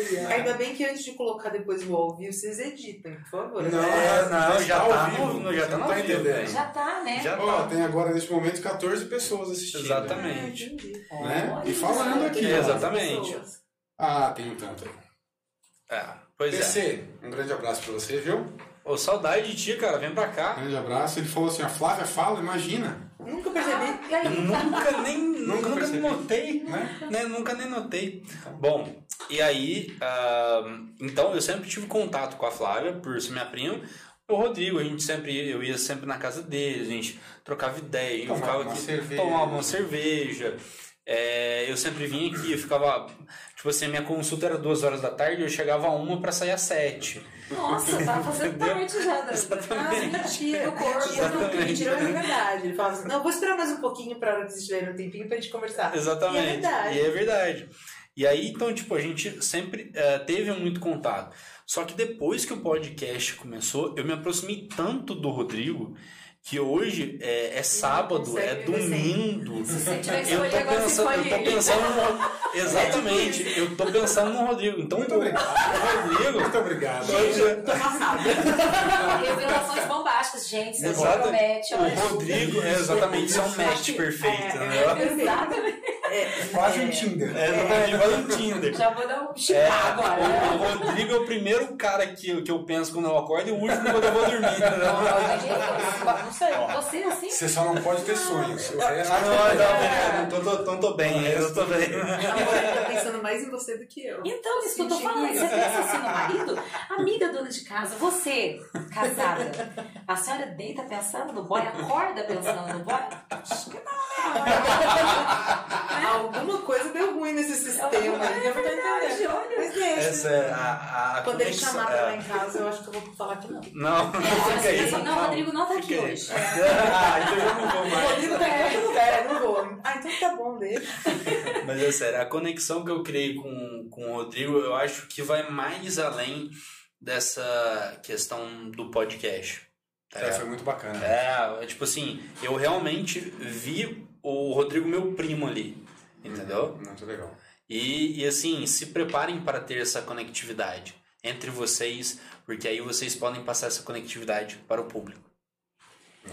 entendeu? cara? Ainda bem que antes de colocar depois o ao vivo, vocês editam, por favor. Não, É, não, já ao tá vivo, no- já tá não tá entendendo. né? Já tá, né? Já Ó, tá. tem agora nesse momento 14 pessoas assistindo. Exatamente. Entendi. Né? E falando aqui. Exatamente. Pessoas. Ah, tem um tanto aí. É, pois é. PC, um grande abraço pra você, viu? Ô, saudade de ti, cara. Vem pra Um cá. grande abraço. Ele falou assim, a Flávia fala, imagina. Nunca percebi. Aí? Nunca nem Nunca nunca, notei, Né? né? Nunca nem notei. Bom, e aí, ah, então eu sempre tive contato com a Flávia, por ser minha prima, O Rodrigo, a gente sempre eu ia sempre na casa dele, a gente trocava ideia, a gente Tomava ficava uma aqui, cerveja. tomava uma cerveja. É, eu sempre vinha aqui, eu ficava. Tipo assim, minha consulta era duas horas da tarde, eu chegava a uma pra sair às sete. Nossa, tá fazendo parte já da Ah, mentira. do corpo. E eu não mentira, mas é verdade. Ele fala assim, não, vou esperar mais um pouquinho pra hora que vocês tiverem um tempinho pra gente conversar. Exatamente. E é verdade. E é verdade. E aí, então, tipo, a gente sempre eh, teve muito contato. Só que depois que o podcast começou, eu me aproximei tanto do Rodrigo que hoje é, é sábado, é domingo. Se você tiver que Eu tô pensando, eu tô pensando no, exatamente, eu tô pensando no Rodrigo. Então, Muito o- obrigado. o Rodrigo, Muito obrigado. hoje, Tô passada. Revelações bombásticas, gente. Você Exato. promete, o olha. Rodrigo é exatamente isso é um match perfeito, né? Exatamente. Quase um Tinder. É exatamente, vai no Tinder. Já vou dar um É, agora. o, o Rodrigo é o primeiro cara que, eu- que eu penso quando eu acordo e o último quando eu vou dormir, entendeu? Não sei. Você assim? Você só não pode ter sonhos. Resto- Ah, não, não, não, tô, tô, tô, tô bem, eu tô bem. Agora ele tá pensando mais em você do que eu. Então, isso que eu tô falando. isso. Você pensa assim no marido? Amiga dona de casa, você, casada, a senhora deita pensando no boy, acorda pensando no boy? Acho que não, né? Alguma coisa deu ruim nesse sistema. É eu não tô entendendo. olha. Mas deixa. Essa é a, a Quando ele conexão- chamar pra lá é. em casa, eu acho que eu vou falar que não. Não, não fica aí. Não, não, o Rodrigo não tá aqui Fica hoje. Ah, então eu não vou O mais. Rodrigo tá em outro lugar, eu não vou. Ah, então tá bom, deixa. Mas é sério, a conexão que eu criei com, com o Rodrigo, eu acho que vai mais além dessa questão do podcast. tá É, foi muito bacana. É tipo assim, eu realmente vi o Rodrigo meu primo ali, entendeu? Muito legal. E, e assim, se preparem para ter essa conectividade entre vocês, porque aí vocês podem passar essa conectividade para o público.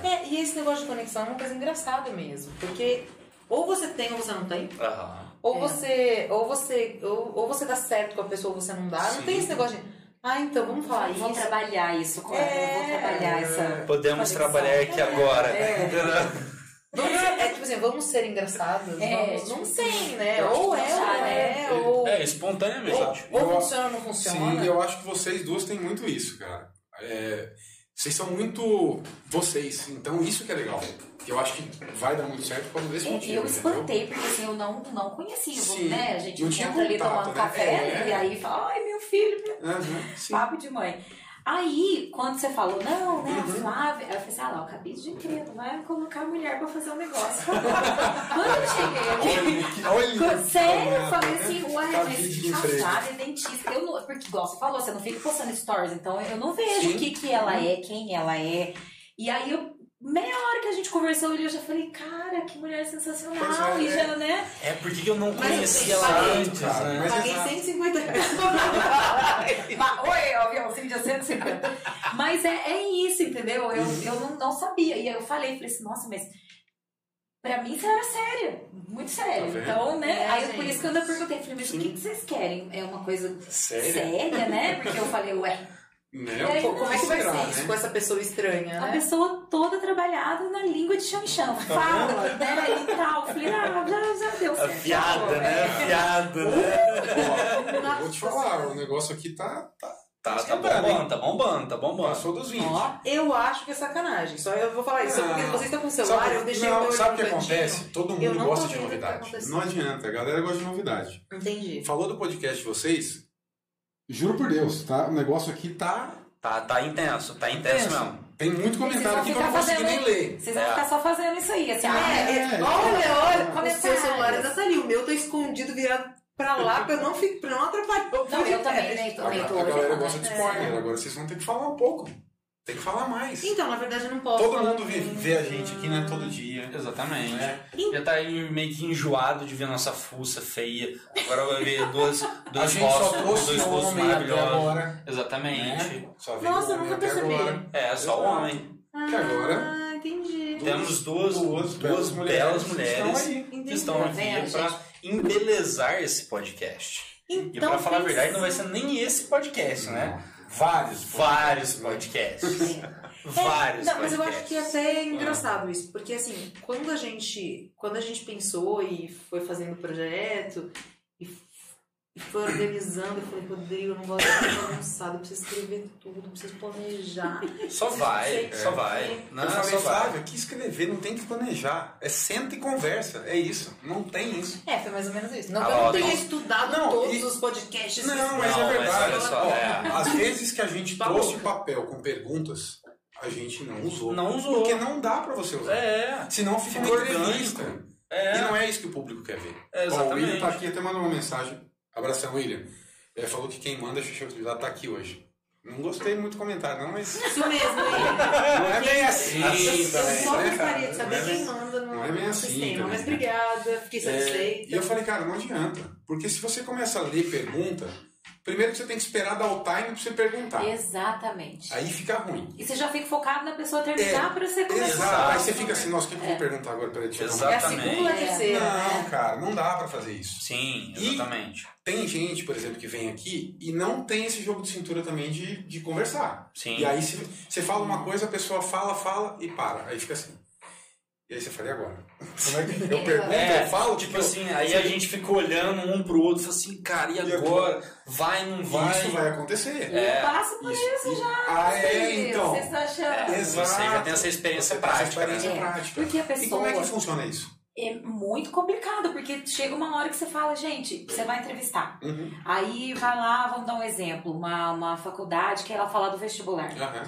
É, e esse negócio de conexão é uma coisa engraçada mesmo. Porque ou você tem ou você não tem. Aham. Ou É. você. Ou você. Ou, ou você dá certo com a pessoa ou você não dá. Não Sim. tem esse negócio de. Ah, então vamos falar isso. Vamos trabalhar isso. É. Vamos trabalhar essa. Podemos conexão. trabalhar aqui agora. É. Vamos ser- é tipo assim, vamos ser engraçados. É, vamos, tipo não assim, tem, né? Ou é, ou é, né? ou. É, espontaneamente. Ou, ou Eu- funciona ou não funciona. Sim, eu acho que vocês duas têm muito isso, cara. É, vocês são muito vocês, então isso que é legal. Eu acho que vai dar muito certo por causa desse E motivo. É, eu entendeu? espantei, porque assim, eu não, não conhecia, Sim, né? A gente não tinha encontra ali contato, tomando né? café, É. e aí fala, ai meu filho, sim. papo de mãe. Aí, quando você falou, não, né, a Uhum. Flávia, eu falei assim, ah lá, eu acabei de crer, vai colocar a mulher pra fazer um negócio. quando eu cheguei aqui, Olha, Sério, eu falei assim, ué, mas. Flávia é dentista. Eu não, porque, igual você falou, você não fica postando stories, então eu não vejo o que, que ela é, quem ela é. E aí eu. Meia hora que a gente conversou, eu já falei, cara, que mulher sensacional. É, e é. já, né? É porque eu não conhecia ela antes, cara, né? mas- Paguei exato. 150 reais. Mas, Oi, aviãozinho de 150. Mas é, é isso, entendeu? Eu, Uhum. eu não, não sabia. E aí eu falei, falei assim, nossa, mas pra mim você era séria. Muito séria. Tá então, né? É, aí gente. por isso que eu ainda perguntei, falei, mas o que, que vocês querem? É uma coisa Sério? séria, né? Porque eu falei, ué, Né? aí, como é que vai Será, ser né? isso com essa pessoa estranha, a né? pessoa toda trabalhada na língua de chão-chão. Fala, né? E tal. Falei, ah, já, já deu certo. Afiada, já né? Afiada, né? Ó, vou te falar, o negócio aqui tá, tá Tá, tá Quebrado, bombando, tá bombando, tá bombando. passou dos 20. Ó, eu acho que é sacanagem. Só eu vou falar isso. Porque Não. vocês estão com o celular, Sabe, eu deixei o não, meu sabe o que acontece? Todo mundo gosta de o tá novidade. Não adianta, a galera gosta de novidade. Entendi. Falou do podcast de vocês? Juro por Deus, tá? O negócio aqui tá. Tá, tá intenso, tá intenso Intenso. mesmo. Tem muito comentário aqui que eu não consegui nem ler. Vocês vão É. ficar só fazendo isso aí, assim. ah, É, É, é, olha, olha, o comentários. seu celular ainda tá ali. O meu tá escondido, virado pra lá, pra eu não, pra não atrapalhar Não, eu também, podcast. nem tô, A, galera gosta de né? spoiler. Agora vocês vão ter que falar um pouco. Tem que falar mais. Então, na verdade, eu não posso Todo mundo vê, vê a gente aqui, né? Todo dia. Exatamente. Né? Já tá aí meio que enjoado de ver nossa fuça feia. Agora vai ver duas, A dois gente só rostos, trouxe dois rostos maravilhosos. agora. Exatamente. Né? Só Nossa, nunca até percebi. agora. É, só Exato. homem. Que agora- Ah, entendi. Temos duas, duas, belas belas que mulheres estão aí. Entendi. que estão aqui pra embelezar esse podcast. E Então, pra falar a verdade, não vai ser nem esse podcast, né? Vários. Vários podcasts. Vários É, Não, mas eu podcasts. acho que até é engraçado isso, porque assim, quando a gente, quando a gente pensou e foi fazendo o projeto, foi organizando, eu falei, Rodrigo, eu não gosto de ficar bagunçado, eu preciso escrever tudo, preciso planejar. Só vai, só que- vai. Não, eu falei, só vai. Flávio, aqui escrever não tem que planejar. É senta e conversa. É isso. Não tem isso. É, foi mais ou menos isso. Não Ah, que eu não tenha não. estudado Não, todos e- os podcasts. Não, que- mas Não, é mas verdade. olha só, Ó, é. Às vezes que a gente Tá trouxe papel com perguntas, a gente não usou. Não usou. Porque não dá pra você usar. É, Senão fica entrevista. é. E não é isso que o público quer ver. É, Ó, o William exatamente. tá aqui, até mandou uma mensagem. Abração, William. Ele falou que quem manda a Xuxa Atividade tá aqui hoje. Não gostei muito do comentário, não, mas Isso mesmo, não é bem assim Eu também, só né, gostaria cara? de saber Não é quem bem- manda no, não é bem no assim sistema. também, Mas né? obrigada, fiquei É, satisfeita. e eu falei, cara, não adianta. Porque se você começa a ler pergunta, primeiro que você tem que esperar dar o time pra você perguntar. Exatamente. Aí fica ruim. E você já fica focado na pessoa terminar É, pra você começar. Exato. Aí você fica assim, nossa, o que, que eu vou perguntar agora? Peraí, deixa uma- É a Exatamente. segunda É. terceira, Não, né? cara, não dá pra fazer isso. Sim, E- exatamente. Tem gente, por exemplo, que vem aqui e não tem esse jogo de cintura também de, de conversar. Sim. E aí se, você fala uma coisa, a pessoa fala, fala e para. Aí fica assim. E aí você fala, e agora? Como é que eu pergunto, É, eu falo? tipo eu- assim, aí a gente fica olhando um pro outro e fala assim, cara, e E agora? Vai, não vai? Isso vai acontecer. É. Eu passo por isso, Isso. já. Ah, é, Você- então. Você está achando? Exato. Você já tem essa experiência essa prática, experiência né? prática. Porque a E como é que pessoa- funciona isso? É muito complicado, porque chega uma hora que você fala, gente, você vai entrevistar. Uhum. Aí vai lá, vamos dar um exemplo, uma, uma faculdade que ela fala do vestibular. Aham.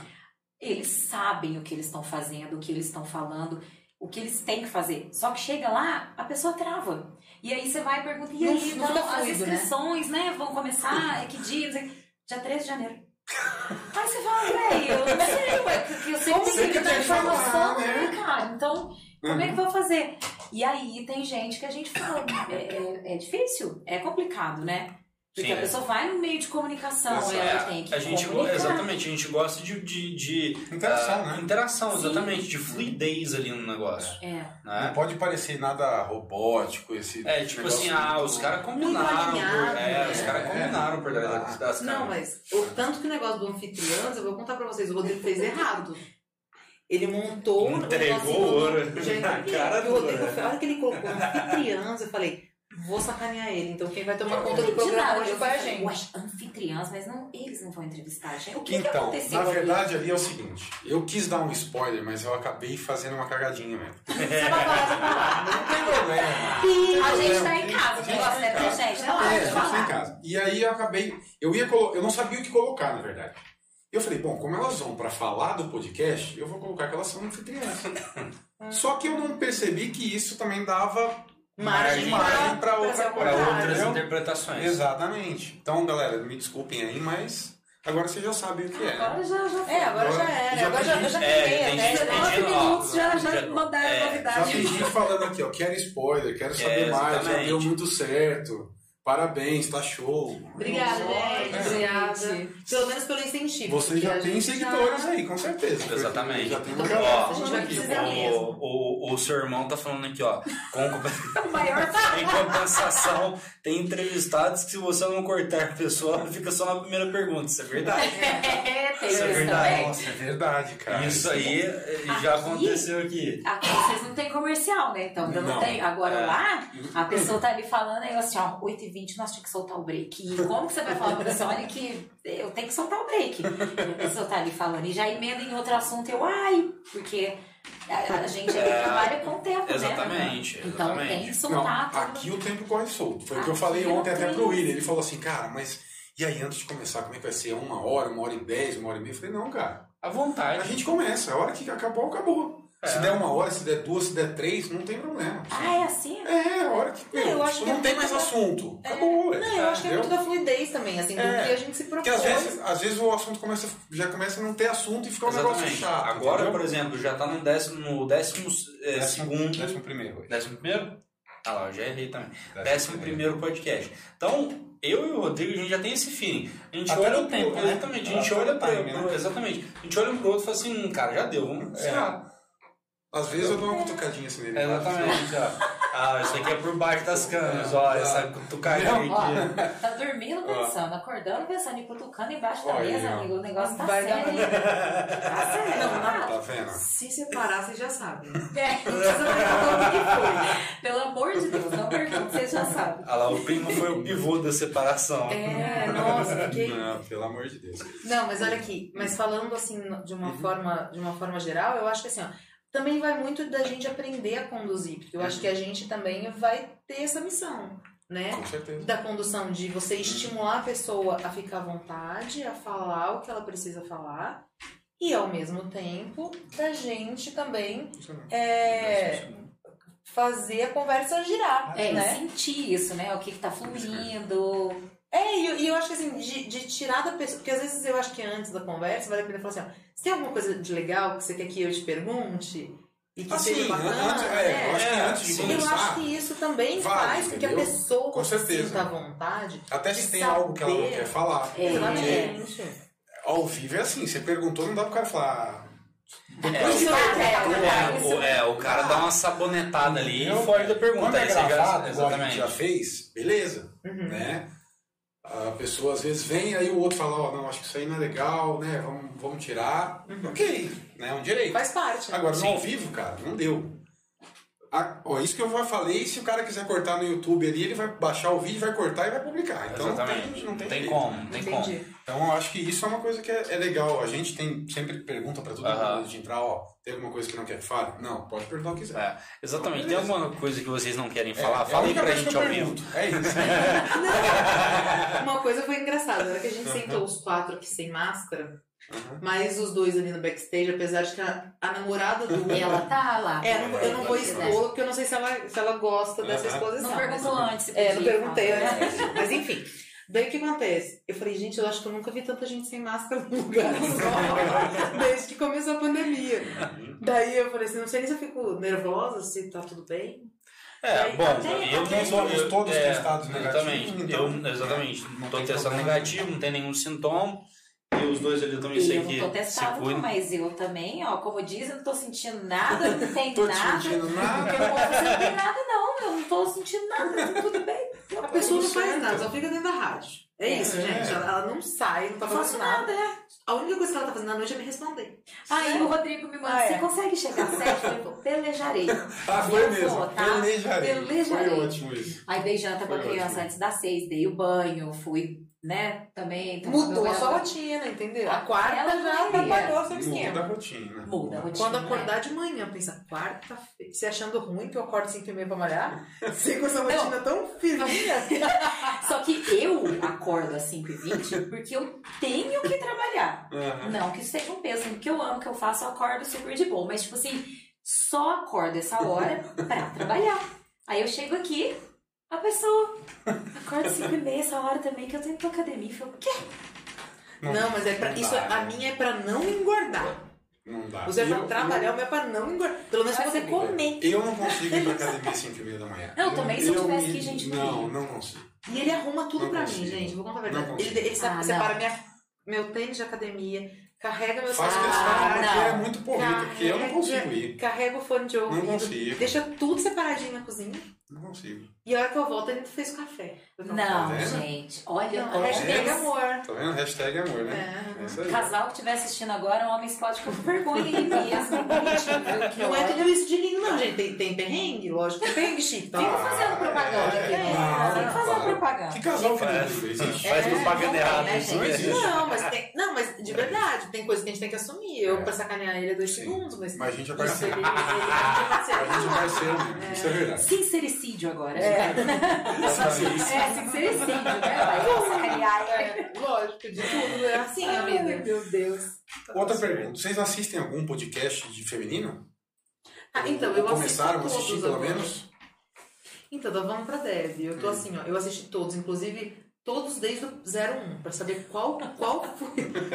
Eles sabem o que eles estão fazendo, o que eles estão falando, o que eles têm que fazer. Só que chega lá, a pessoa trava. E aí você vai e pergunta, e aí, não então, as né? inscrições, né? vão começar, é que dia? Dia 13 de janeiro. Aí você fala, velho, eu não sei, ué, porque eu sei Como que que que dar que informação, né? né, cara? Então, como é que Uhum. vai fazer? E aí tem gente que a gente fala, é, é, é difícil, é complicado, né? Porque Sim, a é. pessoa vai no meio de comunicação, Exato. ela É, tem que a gente, comunicar. exatamente, a gente gosta de, de, de Interação, ah, né? interação, Sim. exatamente, de fluidez ali no negócio. É. Não Né? pode parecer nada robótico esse É, tipo assim, ah, os caras combinaram. por, é, né? os caras É. combinaram por trás das, das Não, mas o tanto que o negócio do anfitrião, eu vou contar pra vocês, o Rodrigo fez errado. Ele montou o Entregou o ouro na cara do o Rodrigo, a hora que ele colocou anfitriãs, eu falei, vou sacanear ele. Então quem vai tomar Eu conta do programa hoje foi a gente. Ué, anfitriãs, mas não, eles não vão entrevistar a gente. O que, que Então, aconteceu na verdade ali é o seguinte, eu quis dar um spoiler, mas eu acabei fazendo uma cagadinha mesmo. Você vai falar. Não tem problema. A gente tá em casa, o negócio é pra gente, relaxa. É, a gente tá em casa. E aí eu acabei, eu ia colo... eu não sabia o que colocar, na verdade. Eu falei, bom, como elas vão pra falar do podcast, eu vou colocar que elas são anfitriãs. Só que eu não percebi que isso também dava Margem, margem outra Para coisa. outras interpretações. Exatamente. Então, galera, me desculpem aí, mas agora vocês já sabem o que é. Agora já, já foi. É, agora já Agora- era. já Agora já, eu já criei até. gente- tem 19 gente- ó, minutos já, já já- mandaram é, Já novidade. tem gente falando aqui, ó, quero spoiler, quero saber É, mais, já deu muito certo. Parabéns, tá show. Obrigada, Nossa, gente. Obrigada. Pelo menos pelo incentivo. Você já tem seguidores já- aí, com certeza. Exatamente. Já tem uma Então, galera a gente vai falando aqui. precisar mesmo. O, o, o seu irmão tá falando aqui, ó. Com, O maior em compensação, tem entrevistados que se você não cortar a pessoa, fica só na primeira pergunta. Isso é verdade. É, tem Isso é isso verdade. Nossa, é verdade, cara. Isso aí eh, já Aqui? aconteceu aqui. Aqui vocês não tem comercial, né? Então não, Não. tem. Agora É. lá, a pessoa tá ali falando, aí eu assim, ó, 8h20 nós tínhamos que soltar o break. E como que você vai falar pra pessoa? Olha que eu tenho que soltar o break. E a pessoa tá ali falando, e já emenda em outro assunto, eu, ai, porque a, a gente É. trabalha com o tempo, Exatamente, né? Então exatamente. tem que Não, soltar tudo. aqui o tempo corre solto. Foi o que eu falei não ontem até pro William. Ele falou assim, cara, mas e aí antes de começar, como é que vai ser? Uma hora, uma hora e dez, uma hora e meia? Eu falei, não, cara. À A vontade. gente começa. A hora que acabou, acabou. Se É. der uma hora, se der duas, se der três, não tem problema. Ah, é assim? É, a hora que. É, eu meu, acho tipo, que não é tem muito mais da- assunto. Acabou, ué. Não, eu acho que é Entendeu? muito da fluidez também, assim, do É. que a gente se propõe. Porque às vezes, às vezes o assunto começa, já começa a não ter assunto e fica um negócio Exatamente. chato. Agora, entendeu? por exemplo, já tá no décimo, no décimo eh, Décimo- segundo. Décimo primeiro. hoje. Décimo primeiro? Ah lá, eu já errei também. Décimo Décimo primeiro podcast. Então, eu e o Rodrigo, a gente já tem esse feeling. A gente Até olha no pro- tempo, né? Exatamente, a gente olha no para né? Exatamente. A gente olha um pro outro e fala assim, hum, cara, já deu, vamos É. Às vezes eu dou uma cutucadinha assim nele. Exatamente, ó. Ah, isso aqui é por baixo das câmeras, ó. Ah. Essa cutucadinha Ó, aqui. tá dormindo pensando, acordando pensando e cutucando embaixo da Olha, mesa, ó. amigo. O negócio tá Vai dar sério. Tá sério. Não, na- Tá vendo? Se separar, vocês já sabem. Não É. precisa mais falar o que foi. Pelo amor de Deus, não pergunte, vocês já sabem. Olha lá, o primo foi o pivô da separação. É, nossa, fiquei. Não, pelo amor de Deus. Não, mas olha aqui, mas falando assim de uma Uhum. forma, de uma forma geral, eu acho que assim, ó, também vai muito da gente aprender a conduzir, porque eu acho que a gente também vai ter essa missão, né? Com certeza. Da condução de você estimular a pessoa a ficar à vontade, a falar o que ela precisa falar, e ao mesmo tempo da gente também é, fazer a conversa girar, É, né? e sentir isso, né? O que, que tá fluindo. É, e eu, e eu acho que assim, de, de tirar da pessoa. Porque às vezes eu acho que antes da conversa vale a pena falar assim: ó, você tem alguma coisa de legal que você quer que eu te pergunte? E que Assim, seja bacana? antes, é, eu acho que É, antes de sim. Eu acho que isso também Vale, faz com que a pessoa Com certeza. sinta à vontade. até se tem algo que ela não saber. quer falar. É. Exatamente. ao vivo é assim, você perguntou, não dá pro cara falar. É, Isso o- é, o, o- é, o cara dá uma sabonetada ali e Eu- foge da pergunta. Quando é já- gravado, igual a gente exatamente. já fez, beleza, Uhum. né? A pessoa às vezes vem, aí o outro fala, ó, não, acho que isso aí não é legal, né? Vamos, vamos tirar. Ok, né? É um direito. Faz parte. né? Agora, Sim. no ao vivo, cara, não deu. Ah, ó, isso que eu já falei, se o cara quiser cortar no YouTube ali, ele vai baixar o vídeo, vai cortar e vai publicar. Então não Exatamente. tem, não tem, Não tem jeito. como, não tem como. Entendi. Então eu acho que isso é uma coisa que é, é legal. A gente tem sempre pergunta pra todo mundo antes de entrar, ó, tem alguma coisa que não quer que fale? Não, pode perguntar o que quiser. É, exatamente. Então, Tem alguma coisa que vocês não querem É, falar? é a Fala aí pra gente ao vivo. É isso. Uma coisa foi engraçada, na hora que a gente sentou os quatro aqui sem máscara, Uhum. mais os dois ali no backstage, apesar de que a, a namorada do. Ela tá lá. É, eu não, eu não vou né? expor, porque eu não sei se ela, se ela gosta dessa Aham. exposição. Não perguntou antes. se É, não podia perguntei antes. Mas enfim. Daí o que acontece? Eu falei, gente, eu acho que eu nunca vi tanta gente sem máscara num lugar só, desde que começou a pandemia. Daí eu falei assim, não sei nem se eu fico nervosa, se tá tudo bem. É, bom, Até- eu não sou todos é, testados negativos, Exatamente, então, eu, exatamente. não tô testando problema. negativo, não tem nenhum sintoma. E os dois ali também sei Eu que não tô testado, cuidam. mas eu também, ó, como diz, eu não tô sentindo nada, não tem Tô nada. sentindo nada. Eu não não tem nada, não. Eu não tô sentindo nada, tá tudo bem. A pessoa não faz nada, só fica dentro da rádio. É É. isso, gente. Ela, ela não sai, não tá Não faço fazendo nada. nada, é. A única coisa que ela tá fazendo à noite é me responder. Aí o Rodrigo me manda, Ah, é. você consegue chegar às sete? Eu falei, pelejarei. Ah, foi Eu mesmo. vou, tá? Pelejarei. Pelejarei. Foi ótimo isso. Aí janta pra Foi criança ótimo. antes das seis, dei o banho, fui, né, também. tomar Mudou a sua rotina, entendeu? A quarta Ela já atrapalhou seu Muda a esquema. rotina. Muda a rotina. Quando né? acordar de manhã, pensa, quarta-feira, se achando ruim que eu acordo 5 e meia pra malhar, sei com essa Não. rotina tão firminha. Só que eu acordo às 5h20 porque eu tenho que trabalhar. Aham. Não que isso seja um peso, porque eu amo o que eu faço, eu acordo super de boa. Mas, tipo assim, só acordo essa hora pra trabalhar. Aí eu chego aqui, a pessoa acorda 5 e meia essa hora também, que eu tenho que ir pra academia. Eu falo, o quê? Não, mas é pra, Não isso, dá, a né? minha é pra não engordar. Não dá. O Zé pra Eu- trabalhar, o meu é pra não engordar. Pelo menos pra Vai saber. comer. Eu não consigo ir pra academia às 5 e meia da manhã. Não, também se eu tivesse me- que, gente, Não, não consigo. E ele arruma tudo Não pra consigo. mim, gente. Vou contar a Não verdade. Ele, ele Ah, separa não. minha, meu tênis de academia, carrega meu Faço celular, questão, porque não. é muito corrido, porque eu não consigo ir. Carrega o fone de ouvido, consigo. deixa tudo separadinho na cozinha. Não consigo. E a hora que eu volto, ele fez café. Eu Não, Tá gente. Olha, Não, olha. hashtag É. amor. Tá vendo? Hashtag amor, né? É. isso aí. Casal que estiver assistindo agora, homens pode ficar com vergonha aí mesmo. Que Não é tudo isso de lindo, não, gente. Tem, tem perrengue, lógico. Tem perrengue chique, tá? Fica fazendo propaganda aqui, né? Não, Fica fazendo claro. propaganda. Que casal que Faz, não existe? faz É, propaganda não errada. tem, né, não. Não, mas tem. Não, mas de verdade, tem coisa que a gente tem que assumir. Eu, É. pra sacanear ele, é dois segundos, mas. Mas a gente é parceiro. é. A gente é parceiro. Isso é verdade. Sincericídio agora. É. É, sincericídio, né? Vai sacanear. É, lógico, de tudo. É assim, Ai, amiga. meu Deus. Outra pergunta. Vocês assistem algum podcast de feminino? Ah, então, eu Começaram a assistir, pelo agora. menos? Então, então vamos pra Deb. Eu tô Hum. assim, ó. Eu assisti todos, inclusive todos desde o 01, pra saber qual, qual foi,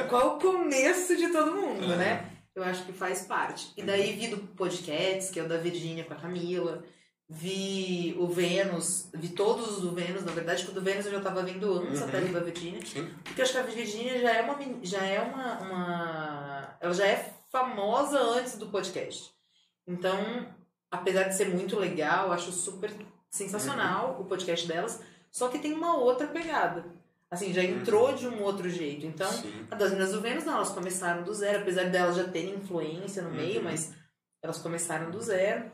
qual o começo de todo mundo, Uhum. né? Eu acho que faz parte. E daí vi do podcast, que é o da Virgínia com a Camila. Vi o Vênus, vi todos os do Vênus, na verdade, que o do Vênus eu já tava vendo antes Uhum. até ali da Virgínia. Sim. Porque eu acho que a Virgínia já é uma. Já é uma, uma. Ela já é famosa antes do podcast. Então, apesar de ser muito legal, eu acho super sensacional o podcast delas, só que tem uma outra pegada. Assim, já entrou de um outro jeito. Então, Sim. a das meninas do Vênus, não, elas começaram do zero, apesar delas já terem influência no meio, Uhum. mas elas começaram do zero.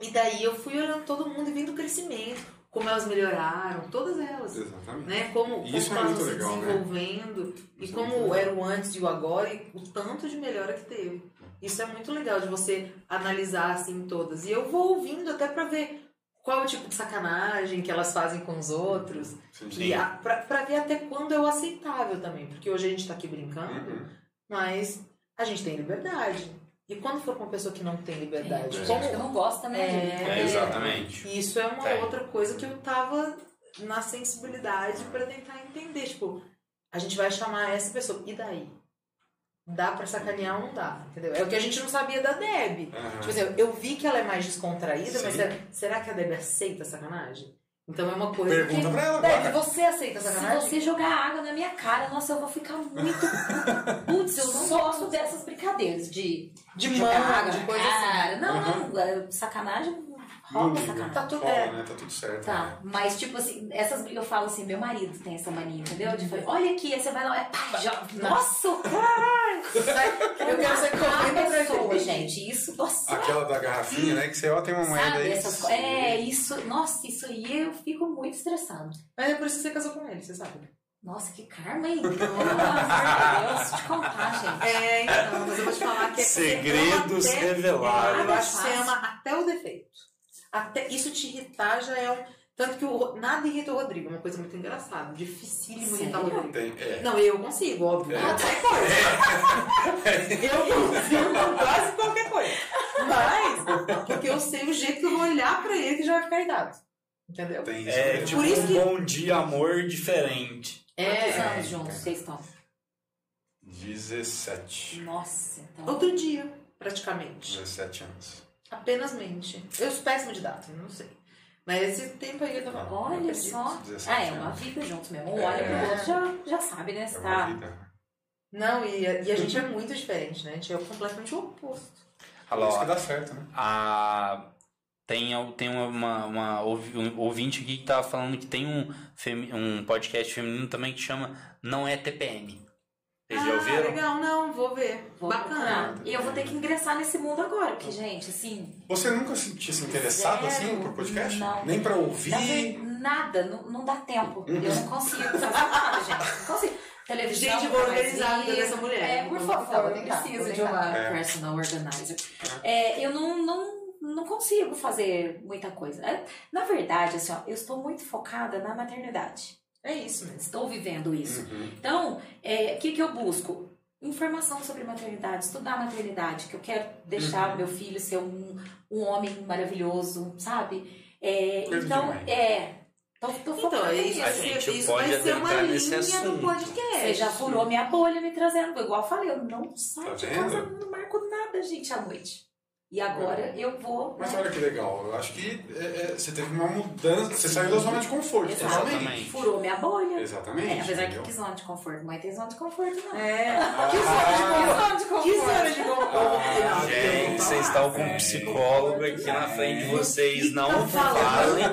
E daí eu fui olhando todo mundo e vendo o crescimento, como elas melhoraram, todas elas. Exatamente. Né? Como, como Isso é elas muito se legal, né? desenvolvendo e Isso é como era o antes e o agora e o tanto de melhora que teve. Isso é muito legal de você analisar assim todas. E eu vou ouvindo até pra ver qual é o tipo de sacanagem que elas fazem com os outros. Sim, E a, pra, pra ver até quando é o aceitável também. Porque hoje a gente tá aqui brincando, Uhum. mas a gente tem liberdade. E quando for com uma pessoa que não tem liberdade, É. como não gosta, né? É. É, exatamente. isso é uma Tem. outra coisa que eu tava na sensibilidade pra tentar entender. Tipo, a gente vai chamar essa pessoa. E daí? Dá pra sacanear ou não dá? Entendeu? É o que a gente não sabia da Deb. Aham. Tipo assim, eu vi que ela é mais descontraída, mas Sim. será, será que a Deb aceita a sacanagem? Então é uma coisa. Pergunta que, pra ela Deb, agora. você aceita a Se sacanagem? você jogar água na minha cara, nossa, eu vou ficar muito. Putz, eu não gosto dessas brincadeiras de, De água de na coisa assim. cara. Não, Uhum. não, é sacanagem rola liga. sacanagem. Tá tudo- Rola, é. né? Tá tudo certo. Tá, né? mas tipo assim, essas brigas eu falo assim, meu marido tem essa mania, entendeu? De falar, olha aqui, aí você vai lá, é pá, já, nossa, Eu quero ser correndo pessoa, gente, isso, nossa, Aquela da garrafinha, né? Que você ó, tem uma moeda aí. essas é, isso, nossa, isso aí eu fico muito estressada. Mas é por isso que você casou com ele, você sabe. Nossa, que karma, hein? Pelo amor de Deus, te contar, gente. É, então, mas eu vou te falar que Segredos você ama até- revelados. Eu acho que você ama até o defeito. Até isso te irritar já é um. Tanto que o, nada irrita o Rodrigo, é uma coisa muito engraçada. Dificílimo irritar o? Rodrigo. Tem, é. Não, eu consigo, óbvio. É. Qualquer coisa. eu consigo com quase qualquer coisa. Mas, porque eu sei o jeito que eu vou olhar pra ele que já vai ficar irritado. Entendeu? Tem isso. É tipo Por isso um que- bom dia, amor diferente. Quantos É. anos juntos vocês estão? 17. Nossa, então. Outro dia, praticamente. 17 anos. Apenas mente. Eu sou péssimo de data, não sei. Mas esse tempo aí eu tava. não Olha acredito. só. 17 Ah, é uma vida juntos mesmo. Um É. olha pro outro já, já sabe, né? É tá. vida. Não, e a, e a gente é muito diferente, né? A gente é completamente o oposto. Por Alô, isso que dá certo, né? a... Tem, al- tem uma, uma um ouvinte aqui que tava falando que tem um, um podcast feminino também que chama Não é TPM. Vocês já ah, ouviram? legal, não, vou ver. Vou Bacana. procurar. E eu vou ter que ingressar nesse mundo agora, porque, gente, assim. Você nunca se tinha se interessado assim Zero. por podcast? Não. Nem pra ouvir? Nada, não, não dá tempo. Eu não consigo fazer nada, gente. Não consigo. Televisão. Gente, vou organizar a vida dessa mulher. É, por favor, eu preciso de uma. É. personal organizer. É, eu não, não, não consigo fazer muita coisa. É, Na verdade, assim, ó, eu estou muito focada na maternidade. É isso mesmo. Estou vivendo isso. Uhum. Então, é, o que, que eu busco? Informação sobre maternidade, estudar maternidade, que eu quero deixar Uhum. meu filho ser um, um homem maravilhoso, sabe? É, então, é. Tô, tô Então, é isso, A gente isso pode vai ser uma adentrar nesse linha assunto. no podcast. Você já furou minha bolha me trazendo. Igual eu falei, eu não saio Tá de casa, não marco nada, gente, à noite. E agora eu vou. Mas olha que legal. Eu acho que é, é, você teve uma mudança. Você saiu da zona de conforto. Exatamente. Furou minha bolha. Exatamente. É, apesar entendeu? que que zona de conforto, mãe tem zona de conforto, não. É. Ah, Que zona de conforto? zona de Que zona de conforto? Ah, Gente, vocês estão com um psicólogo aqui na frente de vocês. Não falem.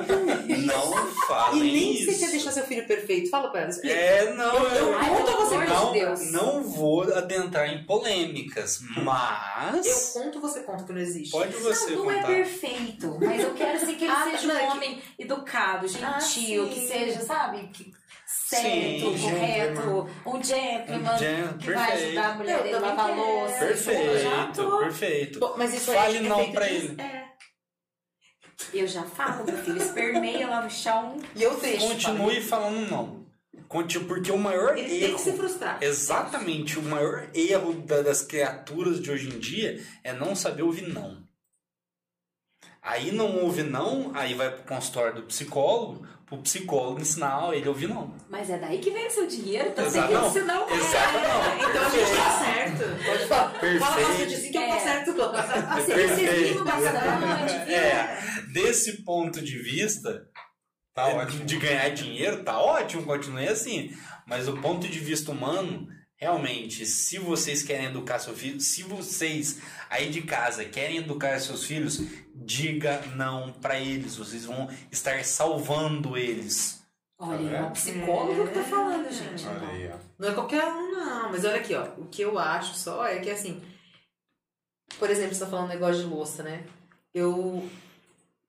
Não E falem nem isso. você quer deixar seu filho perfeito. Fala pra ela, explica. É, não, Eu- eu eu, conto ou você Pelo amor de não, Deus. não vou adentrar em polêmicas, Eu mas conto, você conta que não existe. pode você não, não é contar. perfeito, mas eu quero assim que ele Ah, seja é um que- homem educado, gentil, Ah, que seja, sabe, que certo, Sim, correto, um gentleman Gen- que vai perfeito. ajudar a mulher dele a lavar louça. Perfeito, perfeito. Bom, mas isso aí Fale é não pra de- ele. É. eu já falo, meu filho, esperneia lá no chão. E eu deixo. Continue falando não. Porque o maior Ele tem erro. que se frustrar. Exatamente, o maior erro da- das criaturas de hoje em dia é não saber ouvir não. Aí não ouve não, aí vai pro consultório do psicólogo, pro psicólogo ensinar ele ouvir não. Mas é daí que vem o seu dinheiro, então Exato, tem que não. ensinar o Exato, não. É, então a gente tá certo. Pode falar. Fala Perfeito. você que eu tô É. certo. Você recebido bastante? É, desse ponto de vista, Tá é, ótimo. de ganhar dinheiro, tá ótimo, continue assim. Mas o ponto de vista humano realmente, se vocês querem educar seu filho, se vocês aí de casa querem educar seus filhos, diga não pra eles. Vocês vão estar salvando eles. Olha, Tá é um psicólogo que tá falando, gente. Olha aí, ó. Não é qualquer um, não. Mas olha aqui, ó. O que eu acho só é que, assim... Por exemplo, você tá falando negócio de louça, né? Eu...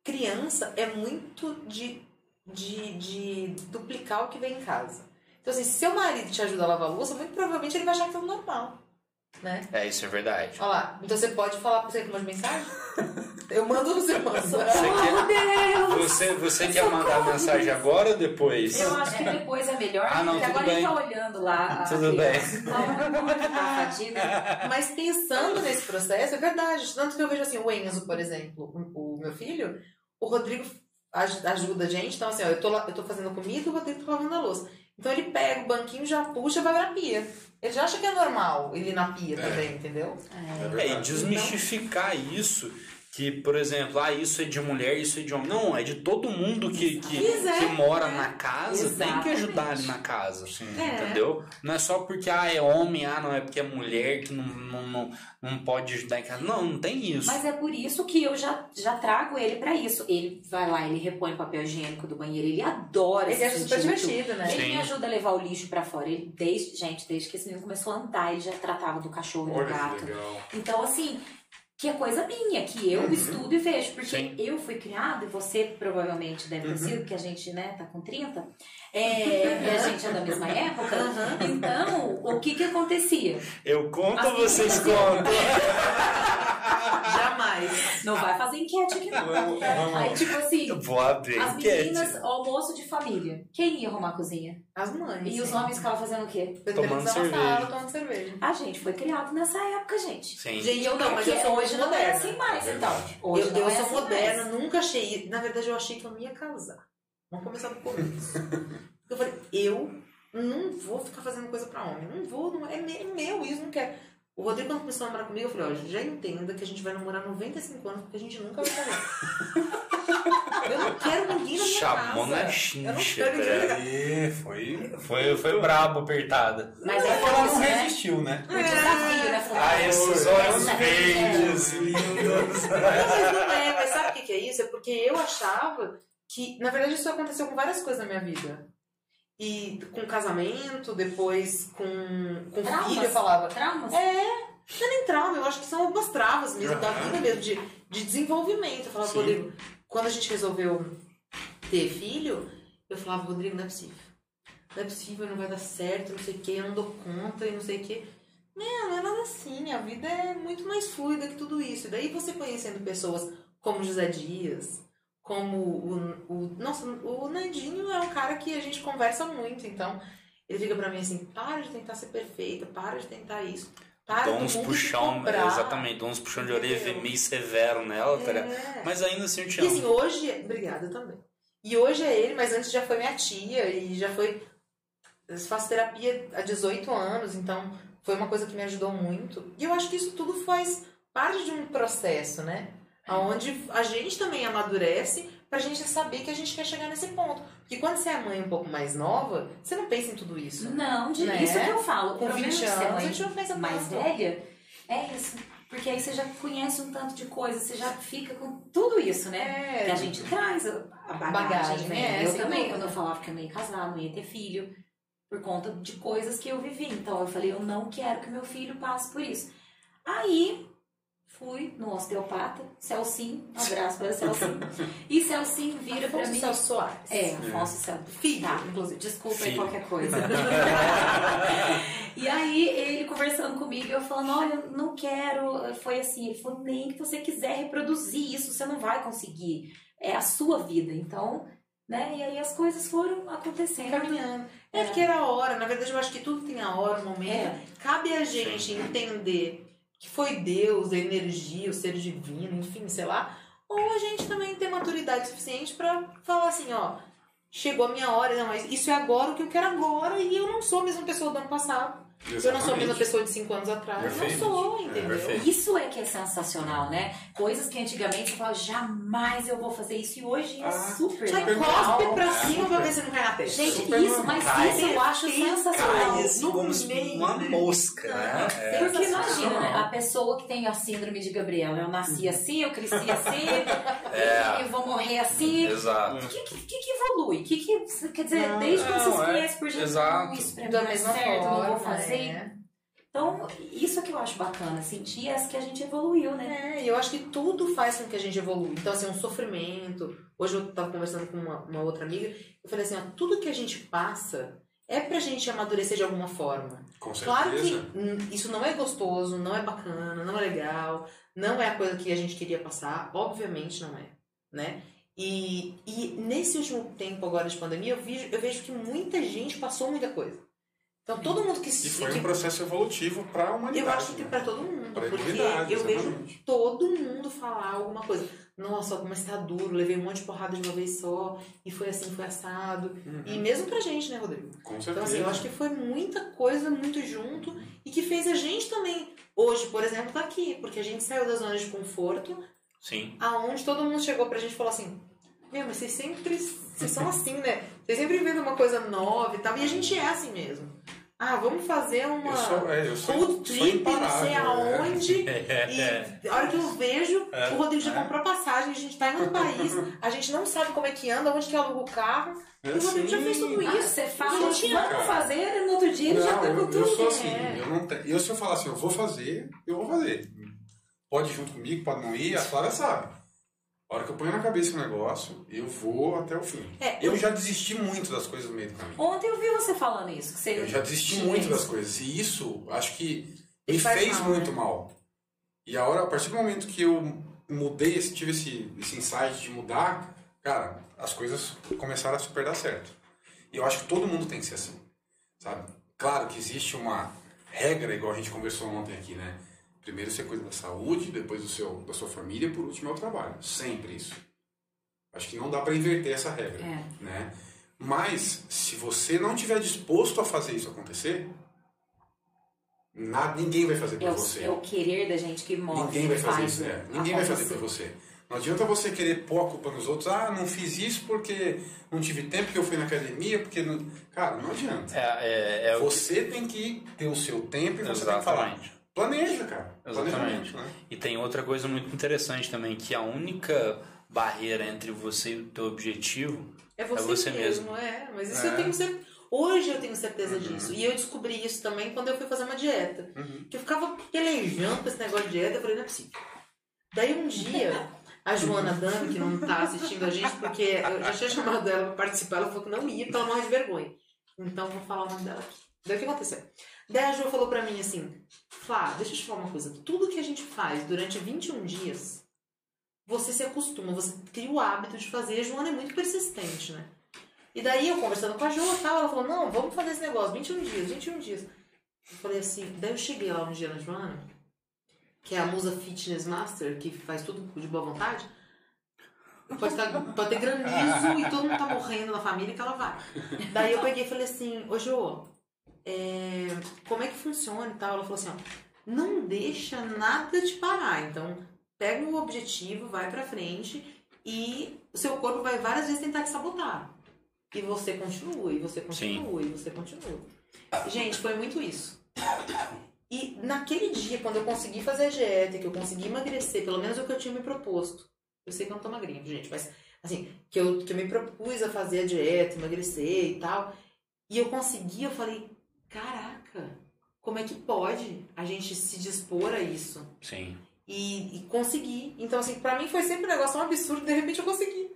Criança é muito de, de, de duplicar o que vem em casa. Então, assim, se seu marido te ajuda a lavar a louça, muito provavelmente ele vai achar que é normal. Né? É, isso é verdade. Olha lá. Então você pode falar pra você que manda mensagem? Eu mando você manda. Você quer, você, você quer mandar mensagem agora ou depois? Eu acho que depois é melhor, Ah, não, porque agora ele bem. tá olhando lá. Tudo criança. A fadiga. Mas pensando nesse processo, é verdade. Tanto que eu vejo assim, o Enzo, por exemplo, o, o meu filho, o Rodrigo ajuda a gente. Então, assim, ó, eu tô, eu tô fazendo comida e o Rodrigo tá lavando a louça. Então ele pega o banquinho, já puxa e vai na pia. Ele já acha que é normal ele ir na pia É. também, entendeu? É É, e verdade. desmistificar isso, que, por exemplo, ah, isso é de mulher, isso é de homem. Não, é de todo mundo que, que, que mora na casa, tem que ajudar ali Exatamente. na casa. Sim. É. Entendeu? Não é só porque ah, é homem, ah, não é porque é mulher que não, não, não, não pode ajudar em casa. Não, não tem isso. Mas é por isso que eu já, já trago ele pra isso. Ele vai lá, ele repõe o papel higiênico do banheiro, ele adora Ele é super divertido, né? Ele Sim. me ajuda a levar o lixo pra fora. Ele, desde, gente, desde que esse menino começou a andar, ele já tratava do cachorro e do gato. legal. Então, assim, que é coisa minha, que eu estudo e vejo. Porque Sim. eu fui criada, e você provavelmente deve ter Uhum. sido, porque a gente, né, tá com 30, é, e a gente é da mesma época. Então, o que que acontecia? Eu conto ou vocês contam? Jamais. Não vai fazer enquete aqui, não. Vamos, vamos. Aí, tipo assim, Eu vou abrir as enquete. meninas, almoço de família. Quem ia arrumar a cozinha? As mães. E os homens ficavam fazendo o quê? Tomando cerveja. sala, tomando cerveja. A gente foi criado nessa época, gente. Sim. Gente, eu não, mas eu sou hoje não é moderna. assim mais, É então. Hoje eu eu é sou assim moderna, mais. nunca achei. Na verdade, eu achei que eu não ia casar. Vamos começar do começo. eu falei, eu não vou ficar fazendo coisa pra homem. Não vou, não, é me- é meu isso, não quero. O Rodrigo, quando começou a namorar comigo, eu falei, ó, já entenda que a gente vai namorar 95 anos, porque a gente nunca vai casar. eu não quero ninguém na minha Chamou casa. na Eu não quero ninguém na minha casa. Aí, foi. Foi, foi brabo, apertada. Mas É é que ela não né? resistiu, né? O desafio, né? Ah, esses olhos Essa- verdes, lindos. Não, mas não é, mas sabe o que é isso? É porque eu achava que, na verdade, isso aconteceu com várias coisas na minha vida. E com casamento, depois com, com Traumas? filho, eu falava. Traumas? É, não é nem trauma, eu acho que são algumas travas mesmo, da Aham. vida mesmo, de, de desenvolvimento. Eu falava, Sim. Rodrigo, quando a gente resolveu ter filho, eu falava, Rodrigo, não é possível. Não é possível, não vai dar certo, não sei o que, eu não dou conta e não sei o que. Não, não é nada assim, a vida é muito mais fluida que tudo isso. E daí você conhecendo pessoas como José Dias, como o, o. Nossa, o Nandinho é um cara que a gente conversa muito, então ele fica pra mim assim: para de tentar ser perfeita, para de tentar isso. Para Dá do uns puxão, exatamente, dá uns puxão de orelha Entendeu? meio severo nela, tá? É. Mas ainda assim eu te E assim, amo. hoje. Obrigada também. E hoje é ele, mas antes já foi minha tia e já foi. Eu faço terapia há 18 anos, então foi uma coisa que me ajudou muito. E eu acho que isso tudo faz parte de um processo, né? Onde a gente também amadurece pra gente saber que a gente quer chegar nesse ponto. Porque quando você é mãe um pouco mais nova, você não pensa em tudo isso. Não, de, Né? isso que eu falo. Com problema 20 de ser anos, a gente não pensa mais velha é isso. Porque aí você já conhece um tanto de coisa, você já fica com tudo isso, né? É. Que a gente traz a bagagem, Bagagem, né? é, eu também, dúvida. quando eu falava que eu não ia casar, não ia ter filho, por conta de coisas que eu vivi. Então eu falei, eu não quero que meu filho passe por isso. Aí fui no osteopata, Celcinho, um abraço para Celcinho. E Celcinho vira pra Afonso mim. Celso Soares. É, Afonso Celso. Filho, Tá, inclusive. Desculpa aí qualquer coisa. e aí, ele conversando comigo, eu falando, olha, não quero. Foi assim, ele falou, nem que você quiser reproduzir isso, você não vai conseguir. É a sua vida. Então, né? E aí as coisas foram acontecendo. Caminhando. É É. porque era a hora, na verdade eu acho que tudo tem a hora, o momento. É. Cabe a gente entender que foi Deus, a energia, o ser divino, enfim, sei lá. Ou a gente também ter maturidade suficiente pra falar assim, ó, chegou a minha hora, não, mas isso é agora o que eu quero agora e eu não sou a mesma pessoa do ano passado. Eu não sou a mesma Exatamente. pessoa de 5 anos atrás. Perfeito. Não sou, entendeu? perfeito. Isso é que é sensacional, né? Coisas que antigamente você falava, jamais eu vou fazer isso, e hoje é Ah, super normal. cospe pra É, cima pra ver se não cai na. Gente, Super isso, normal. mas Cai. isso eu acho sensacional. Cai assim como meio, uma né? mosca, né? É. Porque imagina, né? A pessoa que tem a síndrome de Gabriela, eu nasci assim, eu cresci assim, É. eu vou morrer assim. Exato. O que, que, que que evolui? Que que, quer dizer, Não, desde quando você se é, conhece por gente, exato. isso pra mim não é certo, forma, não vou fazer. É. Então, isso é que eu acho bacana, sentir é que a gente evoluiu, né? É, e eu acho que tudo faz com que a gente evolua. Então, assim, um sofrimento. Hoje eu tava conversando com uma, uma outra amiga, eu falei assim, ó, tudo que a gente passa é pra gente amadurecer de alguma forma. Com Claro que certeza. isso não é gostoso, não é bacana, não é legal, não é a coisa que a gente queria passar, obviamente não é, né? E, e nesse último tempo agora de pandemia, eu vejo, eu vejo que muita gente passou muita coisa. Então todo mundo que E se. foi que- um processo evolutivo para a humanidade. eu acho que né? pra todo mundo, Pra porque eu vejo exatamente. todo mundo falar alguma coisa. Nossa, como está duro, levei um monte de porrada de uma vez só, e foi assim, foi assado. Uhum. E mesmo pra gente, né, Rodrigo? Com Então, certeza. assim, eu acho que foi muita coisa muito junto e que fez a gente também, hoje, por exemplo, tá aqui, porque a gente saiu da zona de conforto, Sim. aonde todo mundo chegou pra gente e falou assim: Meu, mas vocês sempre. Vocês são assim, né? Vocês sempre inventam uma coisa nova e tal, e a gente é assim mesmo. Ah, vamos fazer uma Eu sou, é, eu sou, road trip, não sei é. aonde. É. E a hora que eu vejo, É, o Rodrigo já é. comprou passagem, a gente tá em outro país, a gente não sabe como é que anda, onde que aluga o carro. É E o Rodrigo já assim. fez tudo Ah, isso. você fala, Não tinha, vamos cara. fazer, no outro dia ele já tá com eu, tudo. eu sou assim, é. eu não te, eu se eu falar assim, eu vou fazer, eu vou fazer. Pode ir junto comigo, pode não ir, a Clara sabe. A hora que eu ponho na cabeça o negócio, eu vou até o fim. É, Eu já desisti muito das coisas no meio do caminho. Ontem eu vi você falando isso. Que você Eu já desisti muito isso. das coisas. E isso, acho que E me faz fez mal, muito né? mal. E a hora, a partir do momento que eu mudei, tive esse, esse insight de mudar, cara, as coisas começaram a super dar certo. E eu acho que todo mundo tem que ser assim, sabe? Claro que existe uma regra, igual a gente conversou ontem aqui, né? Primeiro você cuida da saúde, depois do seu, da sua família, por último é o trabalho. Sempre isso. Acho que não dá pra inverter essa regra, É. né? Mas, se você não tiver disposto a fazer isso acontecer, nada, ninguém vai fazer por É o, você. é o querer da gente que move. Ninguém vai que fazer faz isso, é. o- Ninguém vai fazer por você. Não adianta você querer pôr a culpa nos outros. Ah, não fiz isso porque não tive tempo, porque eu fui na academia, porque... Não... Cara, não adianta. É, é, é Você tem que ter o seu tempo e você tem que falar. Exatamente. Planeja, cara. Exatamente. Né? E tem outra coisa muito interessante também, que a única barreira entre você e o teu objetivo É você, você mesmo, é. Mas isso É. eu tenho certeza. Hoje eu tenho certeza disso. E eu descobri isso também quando eu fui fazer uma dieta. Uhum. Que eu ficava pelejando com esse negócio de dieta, eu falei, não é possível. Daí um dia, a Joana Dami, que não tá assistindo a gente, porque eu já tinha chamado ela pra participar, ela falou que não ia, porque ela morre de vergonha. Então eu vou falar o nome dela aqui. Daí o que aconteceu? Daí a Jo falou pra mim assim, Flá, deixa eu te falar uma coisa. Tudo que a gente faz durante 21 dias, você se acostuma, você cria o hábito de fazer. E a Joana é muito persistente, né? E daí eu conversando com a Jo e tal, ela falou, não, vamos fazer esse negócio, 21 dias, 21 dias. Eu falei assim, daí eu cheguei lá um dia na Joana, que é a musa fitness master, que faz tudo de boa vontade. Pode, tá, pode ter granizo e todo mundo tá morrendo na família que ela vai. Daí eu peguei e falei assim, ô Jo, é, como é que funciona e tal? Ela falou assim, ó, não deixa nada te parar. Então, pega o objetivo, vai pra frente e o seu corpo vai várias vezes tentar te sabotar. E você continua, e você continua, e você continua. Gente, foi muito isso. E naquele dia, quando eu consegui fazer a dieta, que eu consegui emagrecer, pelo menos o que eu tinha me proposto. Eu sei que eu não tô magrinha, gente, mas assim, que eu, que eu me propus a fazer a dieta, emagrecer e tal. E eu consegui, eu falei, caraca, como é que pode a gente se dispor a isso? Sim. E, e consegui. Então, assim, pra mim foi sempre um negócio tão absurdo, de repente eu consegui.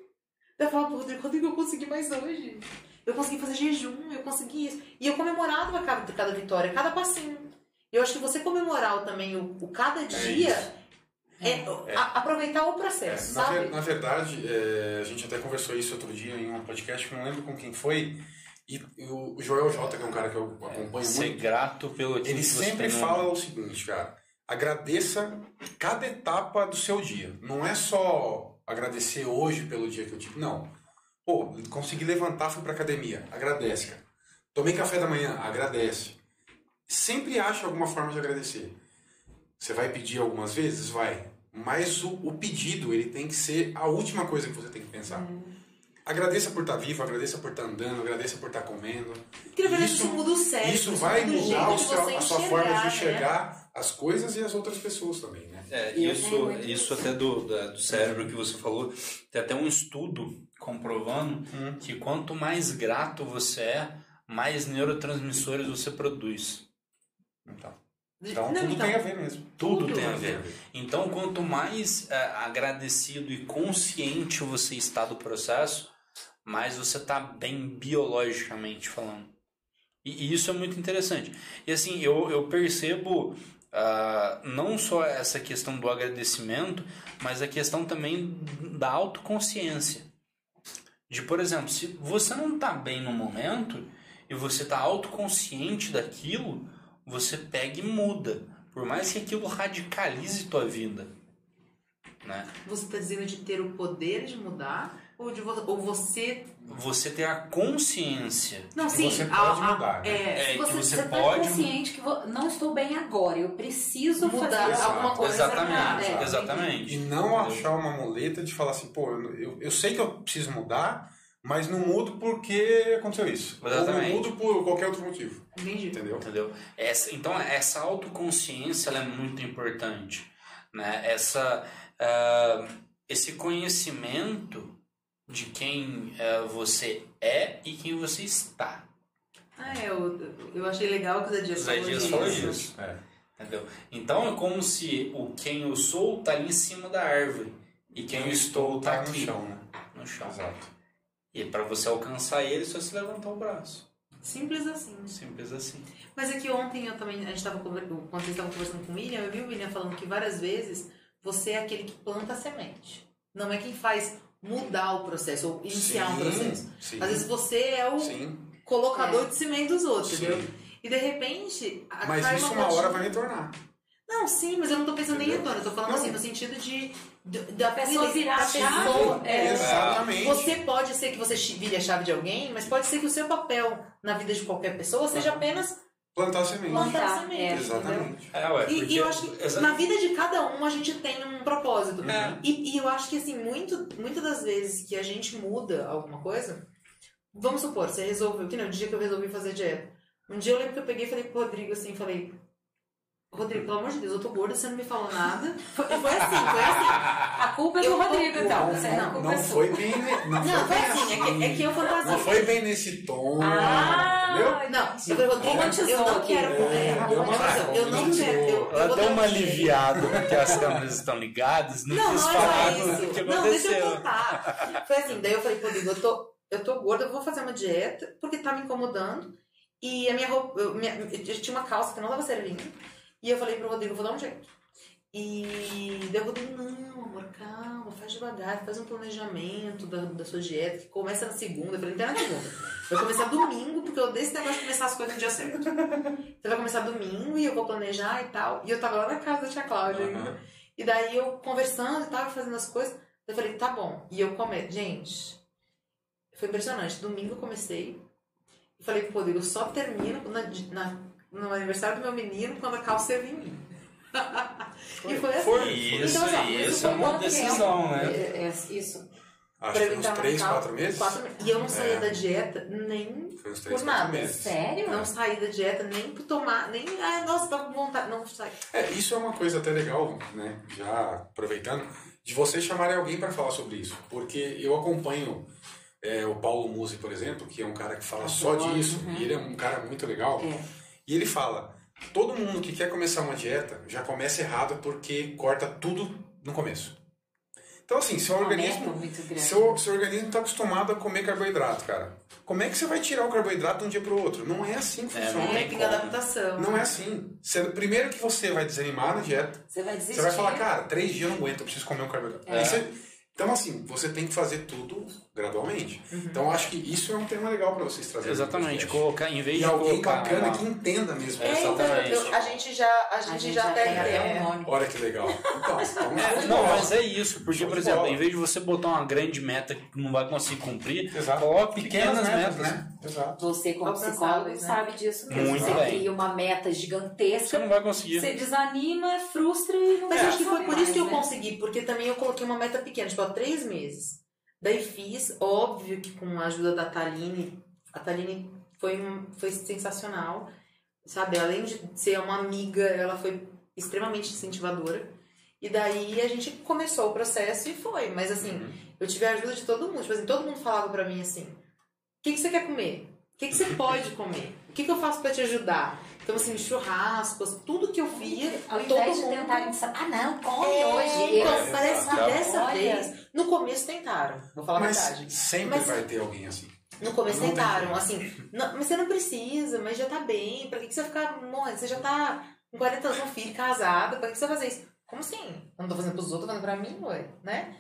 Eu falava Rodrigo, Rodrigo, eu consegui mais hoje. Eu consegui fazer jejum, eu consegui isso. E eu comemorava cada, cada vitória, cada passinho. E eu acho que você comemorar também o, o cada dia é, a- aproveitar o É, processo, na, sabe? ver- na verdade, é, a gente até conversou isso outro dia em um podcast, que eu não lembro com quem foi. E o o Joel J, que é um cara que eu acompanho Ser muito, grato pelo ele sempre fala o seguinte, cara. Agradeça cada etapa do seu dia. Não é só agradecer hoje pelo dia que eu tive. Não. Pô, consegui levantar, fui pra academia. Agradece, cara. Tomei café da manhã. Agradece. sempre ache alguma forma de agradecer. Você vai pedir algumas vezes? Vai. Mas o, o pedido, ele tem que ser a última coisa que você tem que pensar. Agradeça por estar vivo, agradeça por estar andando, agradeça por estar comendo. Porque na verdade isso, muda o cérebro. Isso vai mudar o seu- a sua forma de enxergar, né? as coisas e as outras pessoas também, né? É, isso, muito isso até do, da- do cérebro que você falou, tem até um estudo comprovando Hum. que quanto mais grato você é, mais neurotransmissores você produz. Então, então Não, tudo então, tem a ver mesmo. Tudo, Tudo tem a ver. a ver. Então, quanto mais é, agradecido e consciente você está do processo, mais você está bem biologicamente falando. E, e isso é muito interessante. E assim, eu, eu percebo ah, não só essa questão do agradecimento, mas a questão também da autoconsciência. De, por exemplo, se você não está bem no momento e você está autoconsciente daquilo, você pega e muda. Por mais que aquilo radicalize tua vida. Né? Você está dizendo de ter o poder de mudar? Ou, de vo- ou você. Você ter a consciência. Não, Que sim. você pode a- mudar, né? É, É, Você, que você você tá pode- consciente que vo- não estou bem agora, eu preciso mudar Exato. alguma coisa. Exatamente, É, exatamente. E não achar uma muleta de falar assim, pô, eu, eu, eu sei que eu preciso mudar, mas não mudo porque aconteceu isso. Exatamente. Ou não mudo por qualquer outro motivo. Entendi. Entendeu? Entendeu? Essa, então, essa autoconsciência ela é muito importante. Né? Essa, ah, esse conhecimento de quem ah, você é e quem você está. Ah, é, eu, eu achei legal que o Zé Dias falou Dias disso. falou disso. É. Entendeu? Então é como se o quem eu sou está ali em cima da árvore e quem eu estou está tá no aqui chão, né? no chão. Exato. E para você alcançar ele, é só se levantar o braço. Simples assim. Simples assim. Mas é que ontem eu também, a gente estava quando vocês estavam conversando com o William, eu vi o William falando que várias vezes você é aquele que planta a semente. Não é quem faz mudar o processo ou iniciar um Sim, processo. Sim. Às vezes você é o Sim. colocador de semente dos outros, Sim. entendeu? E de repente. Mas isso uma hora vai retornar. Não, sim, mas eu não tô pensando nem em Entendeu? retorno, eu tô falando Não. assim, no sentido de. de- da pessoa virar da a chave. pessoa, é, Exatamente. Você pode ser que você vire a chave de alguém, mas pode ser que o seu papel na vida de qualquer pessoa seja apenas Plantar semente. plantar semente. é. Exatamente. É, ué, E, porque- e eu acho que Exa- na vida de cada um a gente tem um propósito. É. E, e eu acho que assim, muito, muitas das vezes que a gente muda alguma coisa, vamos supor, você resolveu, que nem o dia que eu resolvi fazer dieta. Um dia eu lembro que eu peguei e falei pro Rodrigo assim, falei, Rodrigo, pelo amor de Deus, eu tô gorda, você não me falou nada. Foi, foi assim, foi assim. A culpa é do Rodrigo, então. não? A não, culpa Não é foi bem. Não, Não, foi bem assim, é que, é que eu. Não foi bem nesse tom. Entendeu? Não, eu falei, Rodrigo, eu não quero. É, É, romantizou. eu não quero. Eu, eu Ela vou deu dar uma um- aliviada porque as câmeras estão ligadas, não, Não, quis não é falar isso. que Não, deixa eu contar. Foi assim, daí eu falei, Rodrigo, eu tô, eu tô gorda, eu vou fazer uma dieta, porque tá me incomodando. E a minha roupa, eu, minha, eu tinha uma calça que não tava servindo. E eu falei pro Rodrigo, vou dar um jeito. E daí o Rodrigo, não, amor, calma, faz devagar, faz um planejamento da, da sua dieta, que começa na segunda. Eu falei, não tem na segunda. Vai começar domingo, porque eu odeio esse negócio de começar as coisas no dia certo. Você vai começar domingo e eu vou planejar e tal. E eu tava lá na casa da tia Cláudia ainda. Aham. E daí eu conversando e tava fazendo as coisas. Eu falei, tá bom. E eu come... Gente, foi impressionante. Domingo eu comecei. E falei pro Rodrigo, eu só termino na, na- no aniversário do meu menino quando a calça servir em mim. E foi assim. Foi. Isso, Então, assim, isso isso é foi uma decisão, É, né? é, isso. Acho pra que uns entrar na 3, calça. 4 meses. Quatro meses. E eu não saía É. da dieta nem Foi uns 3, Por 4 nada. meses. Sério? Não saí da dieta nem por tomar, nem. Ai, nossa, tava com vontade. Não saí. É, isso é uma coisa até legal, né? Já aproveitando, de você chamar alguém para falar sobre isso. Porque eu acompanho é, o Paulo Musi, por exemplo, que é um cara que fala só Adoro, disso, uhum. e ele é um cara muito legal. É. E ele fala: todo mundo que quer começar uma dieta já começa errado porque corta tudo no começo. Então, assim, seu Uma organismo. Seu, seu organismo está acostumado a comer carboidrato, cara. Como é que você vai tirar o carboidrato de um dia para o outro? Não é assim que É, funciona. não É, tem tem adaptação. Não é assim. Você- primeiro que você vai desanimar na dieta, Você vai desistir. você vai falar, cara, três dias eu não aguento, eu preciso comer um carboidrato. É. Você- Então, assim, você tem que fazer tudo gradualmente. Uhum. Então, acho que isso é um tema legal para vocês trazerem. Exatamente, colocar, em vez E de alguém colocar bacana que entenda mesmo. É, então, Exatamente. eu- a gente já, a gente, A gente já, já é, um nome. Olha que legal. Então, então É, não, mas é isso, porque, por exemplo, em vez de você botar uma grande meta que não vai conseguir cumprir, Exato. coloque pequenas, metas. né? Exato. Você, como psicólogo, né? sabe disso mesmo. Muito você bem. cria uma meta Você gigantesca, não vai conseguir. você desanima, frustra e não Mas acho que foi por isso que eu né? consegui, porque também eu coloquei uma meta pequena, tipo, há três meses. Daí fiz, óbvio que com a ajuda da Taline, a Taline foi, um- foi sensacional, sabe? Além de ser uma amiga, ela foi extremamente incentivadora. E daí a gente começou o processo e foi. Mas assim, eu tive a ajuda de todo mundo. Tipo assim, todo mundo falava pra mim assim: o que, que você quer comer? O que, que você pode comer? O que, que eu faço pra te ajudar? Então, assim, churrascos, tudo que eu via, Ao todo invés de mundo tentarem dizer, ah não, come é, hoje. Então, esse. parece que Tá. dessa Olha. vez, no começo tentaram, vou falar a Mas verdade. sempre Mas- vai ter alguém assim. No começo Não tentaram, assim, "Não, mas você não precisa, mas já tá bem, pra que, que você vai ficar morrendo? Você já tá com 40 anos, com filho, casada, pra que, que você vai fazer isso? Como assim? Eu não tô fazendo pros outros, tô fazendo pra mim, ué, né?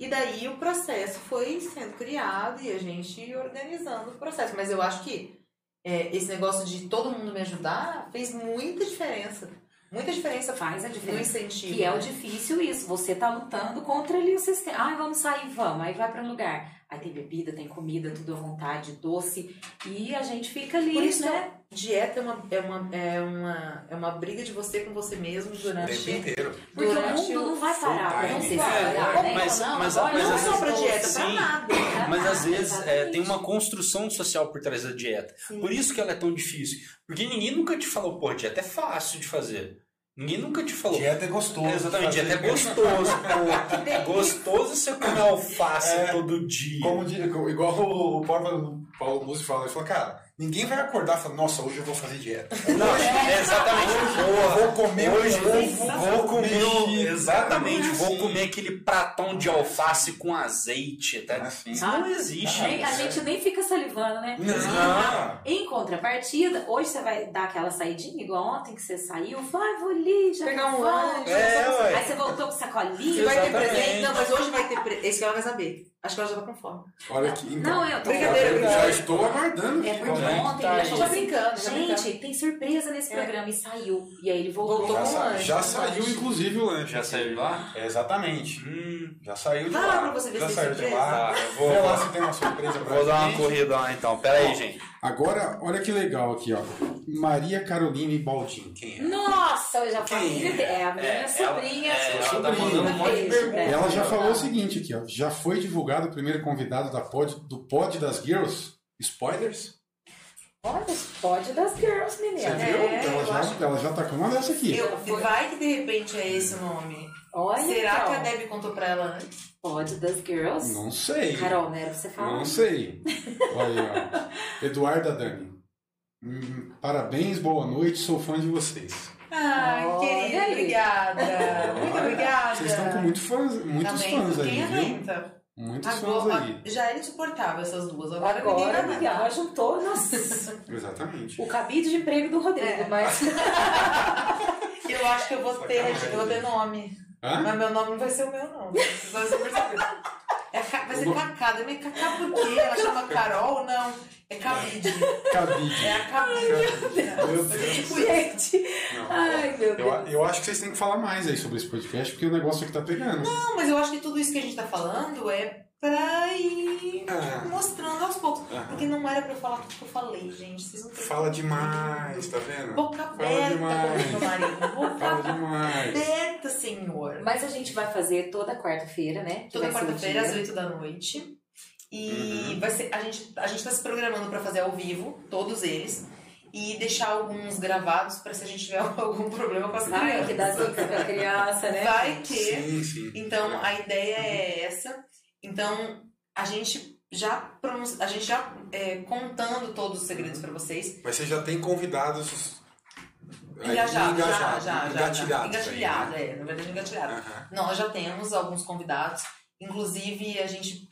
E daí o processo foi sendo criado e a gente organizando o processo. Mas eu acho que é, esse negócio de todo mundo me ajudar fez muita diferença. Muita diferença Faz a no diferença. incentivo. Que é o né? difícil isso. Você tá lutando contra ali o sistema. Ah, vamos sair, vamos. Aí vai pra um lugar. Aí tem bebida, tem comida, tudo à vontade, doce. E a gente fica ali, Por isso, né? dieta é uma, é, uma, é, uma, é uma briga de você com você mesmo O durante. tempo inteiro. Porque o durante mundo o não vai parar pra você É, né? mas- não, mas- agora mas não às só pra vezes- dieta, pra sim. nada. Pra Mas nada, às vezes é, tem uma construção social por trás da dieta. Por isso que ela é tão difícil. Porque ninguém nunca te falou, pô, dieta é fácil de fazer. Ninguém nunca te falou. Dieta é gostoso. Exatamente, fazer. dieta é gostoso, pô. É gostoso você comer alface É. todo dia. Como igual o Paulo, Paulo Musi fala, ele falou, cara, ninguém vai acordar e falar, nossa, hoje eu vou fazer dieta. Não, é exatamente. Vou comer Hoje ovo, vou comer exatamente, é vou assim. comer aquele pratão de alface com azeite, tá? Assim. Isso não existe. A gente nem fica salivando, né? Não. Em contrapartida, hoje você vai dar aquela saidinha, igual ontem que você saiu, falou, ah, vou ali, já Pegar um vou. lanche. É. Aí você voltou com sacolinha. Se vai ter presente. Não, mas hoje vai ter presente. Esse que ela vai saber. Acho que ela já tá com fome. Olha aqui, então. Não, eu tô Brincadeira, eu já estou aguardando. É porque né? ontem Tá ele aí. falou Já brincando, já gente, brincando. tem surpresa nesse É. programa. E saiu. E aí ele voltou. Já, com sa- lanche, já saiu, lanche. inclusive, o lanche. Já saiu de lá? Exatamente. Hum, Já saiu de Vai lá. pra você ver já se tem saiu de lá. tá, vou, lá se tem uma surpresa pra vou dar uma corrida lá então. Pera aí, gente. Agora, olha que legal aqui, ó. Maria Caroline Baldin. Quem é? Nossa, eu já falei. É? É a minha É, sobrinha. ela- é, ela tá sobrinha. mandando um monte de pra Ela já falou o seguinte aqui, ó. Já foi divulgado o primeiro convidado da pod, do Pod das Girls? Spoilers? Olha, pode das girls, Você menina. É, viu? eu ela, já, acho- ela já tá com uma dessa aqui. Eu, vai que de repente é esse o nome. Olha, Será então. que a Debbie contou pra ela antes? Pode das girls. Não sei. Carol, né? Você fala. Não sei. Olha aí, ó. Eduarda Dani. Hum, parabéns, boa noite, sou fã de vocês. Ai, Olha querida, aí. obrigada. Muito obrigada. Vocês estão com muito fãs, muitos Também, fãs aí, quem viu? aguenta? Muitos fãs Agora, aí. já era insuportável essas duas. Agora, Agora, ninguém agora juntou nossa, Exatamente. o cabide de emprego do Rodrigo, É. mas Eu acho que eu vou ter, eu vou ter nome. Hã? Mas meu nome não vai ser o meu, não. Vocês vão perceber. É, vai ser Cacá. Mas Cacá por quê? Ela chama Carol? Não. É Cabide. Cabide. É a Cabide. Meu Vai ser Deus. tipo gente, Não. ai meu Eu, Deus. eu acho que vocês têm que falar mais aí sobre esse podcast, porque o negócio aqui tá pegando. Não, mas eu acho que tudo isso que a gente tá falando é pra ir Ah. mostrando aos poucos. Aham. Porque não era pra eu falar tudo que eu falei, gente. Vocês não têm Fala demais, tá vendo? Boca Fala aberta, meu marido. Boca Fala demais. aberta, senhor. Mas a gente vai fazer toda quarta-feira, né? Que Toda quarta-feira, às 8 da noite. E Uhum. vai ser, a, gente, a gente tá se programando pra fazer ao vivo, todos eles. E deixar alguns gravados pra se a gente tiver algum problema com as crianças. que dá zica pra criança, né? Vai que. Sim, sim. Então a ideia é essa. Então a gente já a gente já é, contando todos os segredos pra vocês. Mas você já tem convidados Engajado, já, engajados, já, já, aí, Engatilhado, né? é, na verdade engatilhado. Aham. Nós já temos alguns convidados. Inclusive, a gente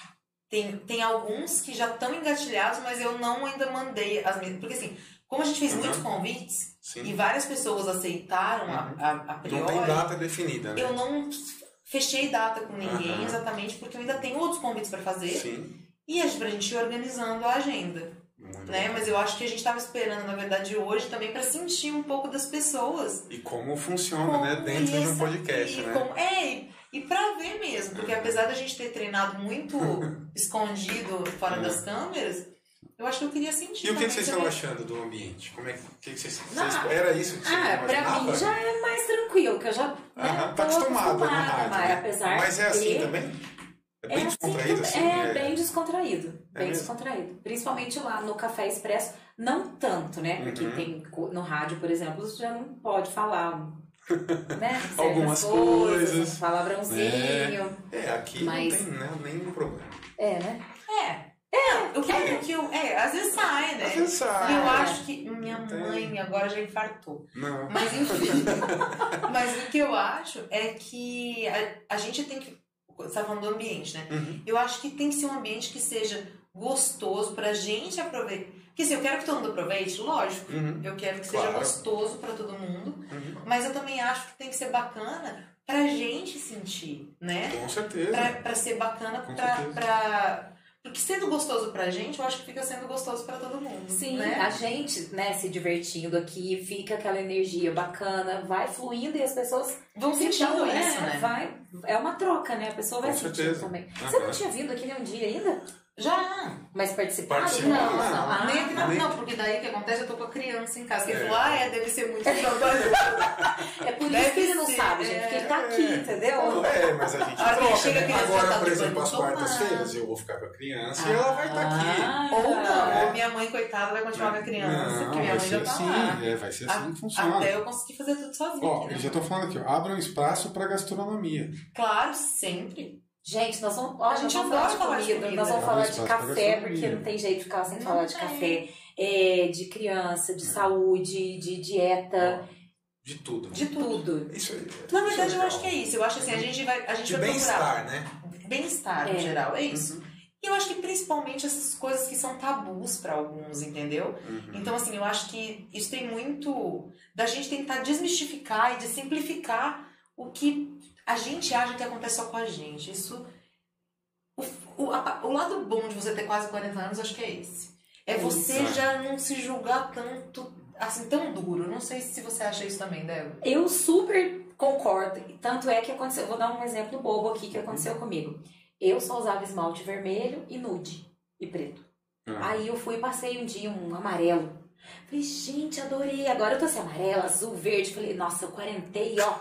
tem, tem alguns que já estão engatilhados, mas eu não ainda mandei as minhas. Porque assim, como a gente fez Uhum. muitos convites e Sim. várias pessoas aceitaram a, a, a Não priori, tem data definida, né? eu não fechei data com ninguém, Aham. exatamente porque eu ainda tenho outros convites pra fazer. Sim. E a gente, pra gente ir organizando a agenda, Muito né? bom. Mas eu acho que a gente tava esperando, na verdade, hoje também pra sentir um pouco das pessoas. E como funciona, Como né? Dentro de um podcast, e né? como- é, e, pra ver mesmo, porque apesar da gente ter treinado muito escondido fora das câmeras, eu acho que eu queria sentir. E o que, que vocês estão achando do ambiente? Como é que, que, que vocês, vocês- Era isso que vocês Ah, imaginavam? mim já é mais tranquilo, que eu já né, Aham, tá acostumado no acostumada, mas né? apesar Mas é assim de... também? É bem É, descontraído assim, assim? é, bem descontraído. É bem mesmo? descontraído. Principalmente lá no Café Expresso, não tanto, né? Porque Uhum. tem no rádio, por exemplo, você já não pode falar. Né? Algumas coisas, coisas. um palavrãozinho. É, aqui Mas- não tem né, nenhum problema. É, né? É. É, o que, É. que eu. É, às vezes sai, né? Às vezes sai. E eu acho que. Minha mãe agora já infartou. Não. Mas enfim. Mas o que eu acho é que a, a gente tem que. Você tá falando do ambiente, né? Uhum. Eu acho que tem que ser um ambiente que seja gostoso pra gente aproveitar. Porque assim, eu quero que todo mundo aproveite, lógico. Uhum. Eu quero que Claro. seja gostoso pra todo mundo. Uhum. Mas eu também acho que tem que ser bacana pra gente sentir, né? Com certeza. Pra, pra ser bacana Com pra, certeza. pra. Porque sendo gostoso pra gente, eu acho que fica sendo gostoso pra todo mundo. Sim, né? a gente, né, se divertindo aqui, fica aquela energia bacana, vai fluindo e as pessoas Vão sentindo Então, é, isso, né? Vai, é uma troca, né? A pessoa vai Com sentindo certeza. também. Aham. Você não tinha vindo aqui nenhum dia ainda? Já! Mas participado? Participado, Não, não. não. Ah, nem aqui não, nem- não, porque daí o que acontece, eu tô com a criança em casa. Que ele É. falou, ah, é, deve ser muito é por isso Deve que ele não ser, sabe, gente, porque ele tá aqui, É. entendeu? É, mas a gente A troca, chega né? Agora, tá por exemplo, tomado. quartas-feiras eu vou ficar com a criança e ela vai estar aqui. Ah, Ou não, É. ou minha mãe, coitada, vai continuar com a criança, Não, porque minha vai mãe ser já tá assim, lá. é, vai ser assim A- que funciona. Até eu conseguir fazer tudo sozinha. Ó, né? eu já tô falando aqui, ó, abra um espaço pra gastronomia. Claro, sempre. Gente, nós vamos, ó, A gente adora falar de comida, comida. nós vamos É, falar de café, porque não tem jeito de ficar sem Não falar de tem. café. É, de criança, de saúde, de dieta, De tudo. né? De tudo. Isso, isso Na é verdade, eu legal. acho que é isso. Eu acho assim, a gente vai, a gente De vai procurar bem-estar, né? bem-estar É. no geral, é isso. Uhum. E eu acho que principalmente essas coisas que são tabus pra alguns, entendeu? Uhum. Então, assim, eu acho que isso tem muito da gente tentar desmistificar e de simplificar o que a gente acha que acontece só com a gente. Isso. O, o, a- o lado bom de você ter quase 40 anos, acho que é esse. É você Isso. já não se julgar tanto, assim, tão duro. Não sei se você acha isso também, Débora. Eu super concordo. Tanto é que aconteceu. Vou dar um exemplo bobo aqui que aconteceu comigo. Eu só usava esmalte vermelho e nude e preto. Ah. Aí eu fui e passei um dia um amarelo. Falei, gente, adorei. Agora eu tô assim, amarelo, azul, verde. Falei, nossa, eu quarentei, ó.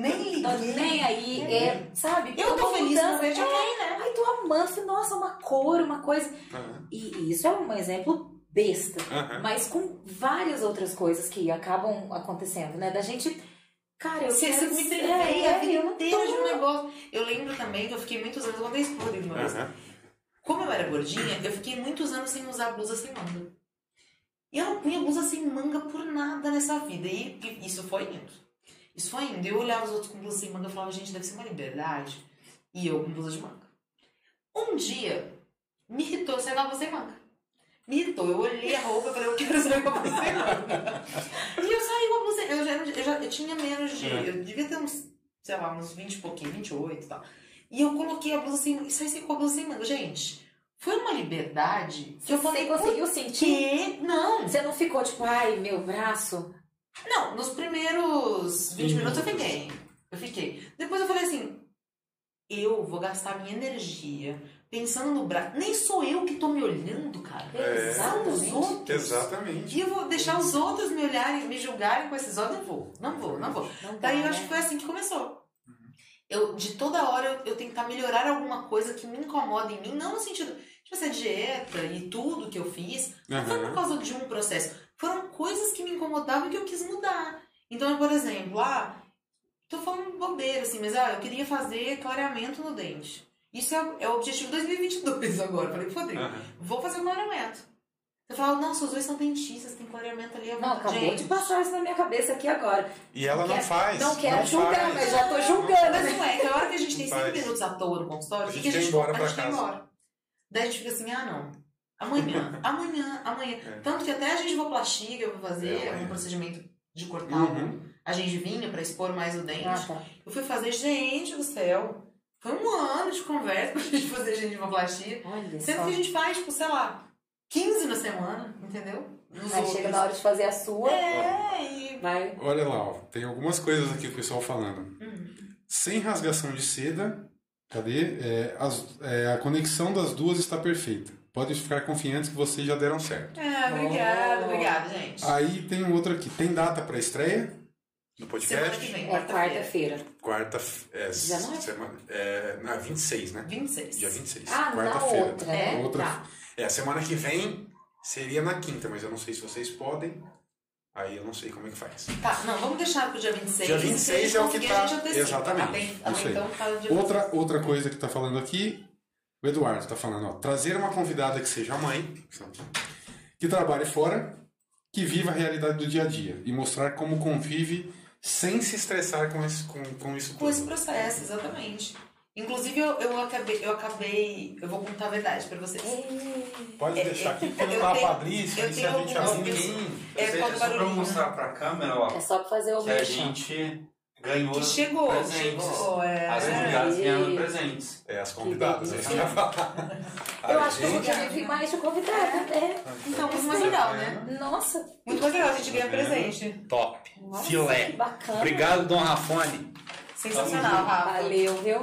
Nem Tô nem aí. É, sabe? Eu tô uma feliz mudança. com verde, É, ok, né? Aí tô amando. Falei, nossa, uma cor, uma coisa. Aham. E, e isso é um exemplo besta. Aham. Mas com várias outras coisas que acabam acontecendo, né? Da gente. Cara, eu Você, quero você me entreguei a é, vida eu não inteira tô- de um negócio. Eu lembro também que eu fiquei muitos anos, eu contei isso Rodrigo uma vez. Como eu era gordinha, eu fiquei muitos anos sem usar blusa sem manga. E eu não punha blusa sem manga por nada nessa vida. E, e isso foi indo. Isso foi indo. Eu olhava os outros com blusa sem manga e falava, gente, deve ser uma liberdade. E eu com blusa de manga. Um dia, me irritou sair com a blusa sem manga. Me irritou. Eu olhei a roupa e falei, eu quero sair com a blusa sem manga. e eu saí com a blusa sem eu já, era- eu já eu tinha menos de... É. Eu devia ter uns, sei lá, uns 20 e pouquinho, 28 e tal. E eu coloquei a blusa sem e saí com a blusa sem manga. Gente, foi uma liberdade que eu falei, Você conseguiu sentir? Não. Você não ficou tipo, ai, meu braço. Não, nos primeiros 20 minutos eu fiquei. Eu fiquei. Depois eu falei assim, eu vou gastar minha energia pensando no braço. Nem sou eu que tô me olhando, cara. É. São os Exatamente. outros. Exatamente. E eu vou deixar os outros me olharem, me julgarem com esses olhos. Não vou, não vou, não vou. Não dá, Daí eu né? acho que foi assim que começou. Eu, de toda hora eu, eu tentar melhorar alguma coisa que me incomoda em mim, não no sentido, tipo essa dieta e tudo que eu fiz, não foi por causa de um processo. Foram coisas que me incomodavam e que eu quis mudar. Então, por exemplo, ah, tô falando bobeira assim, mas ah, eu queria fazer clareamento no dente. Isso é, é o objetivo 2022 agora. Falei, fodeu, Aham. vou fazer o clareamento. Você fala, nossa, os dois são dentistas, tem clareamento ali. Eu Não, falo, acabou gente, de passar isso na minha cabeça aqui agora. E ela não Quer- faz. não quero julgar, faz. mas já tô julgando. Mas não é, que a hora que a gente tem Não 5 faz. minutos à toa no consultório, A o que, gente que a gente a gente quer ir casa. embora. Daí a gente fica assim, ah não. Amanhã, amanhã, amanhã. É. Tanto que até a gengivoplastia que eu vou fazer, É, um procedimento de cortar Uhum. o- a gengivinha pra expor mais o dente. Ah, tá. Eu fui fazer, gente do céu. Foi um ano de conversa pra gente fazer gengivoplastia. Olha Sendo só. que a gente faz, tipo, sei lá, 15 na semana, entendeu? Nos Aí outros. chega na hora de fazer a sua, É, e. vai. Olha lá, ó, tem algumas coisas aqui que o pessoal falando. Hum. Sem rasgação de seda, cadê? É, as- é, a conexão das duas está perfeita. Pode ficar confiantes que vocês já deram certo. É, obrigada, Oh. obrigada, gente. Aí tem um outro aqui. Tem data para estreia do Semana podcast? que vem, É quarta-feira. quarta-feira. Quarta. É, 19? semana, é, não, 26, né? 26. Dia 26. Ah, na quarta-feira. outra, né? Outra- Tá. É, a semana que vem seria na quinta, mas eu não sei se vocês podem. Aí eu não sei como é que faz. Tá, não, vamos deixar pro dia 26. Dia 26 Se a é o que conseguir, tá- exatamente, Tem- isso aí. então tá o dia Outra, outra coisa que tá falando aqui, o Eduardo tá falando, ó, trazer uma convidada que seja mãe, que trabalhe fora, que viva a realidade do dia a dia e mostrar como convive sem se estressar com, esse, com, com isso Com esse tudo. processo, exatamente. Inclusive, eu, eu, acabei, eu acabei. Eu vou contar a verdade pra vocês. Pode É, deixar é, aqui, porque não eu dá pra abrir, se a gente abrir, ninguém... É, é só pra mostrar pra câmera, ó, É só pra fazer o que a gente ganhou Que chegou, presentes. chegou. É, As é. convidadas ganharam Aê. presentes. É, as convidadas, eu delícia. ia falar. Eu A acho que eu vou vir mais de convidada. É. Então, muito mais legal, né? Nossa, Muito mais legal, a gente ganha Tá presente. Top. nossa, Filé. que bacana. Obrigado, Dom Rafone. Sensacional, Rafa. Valeu, viu?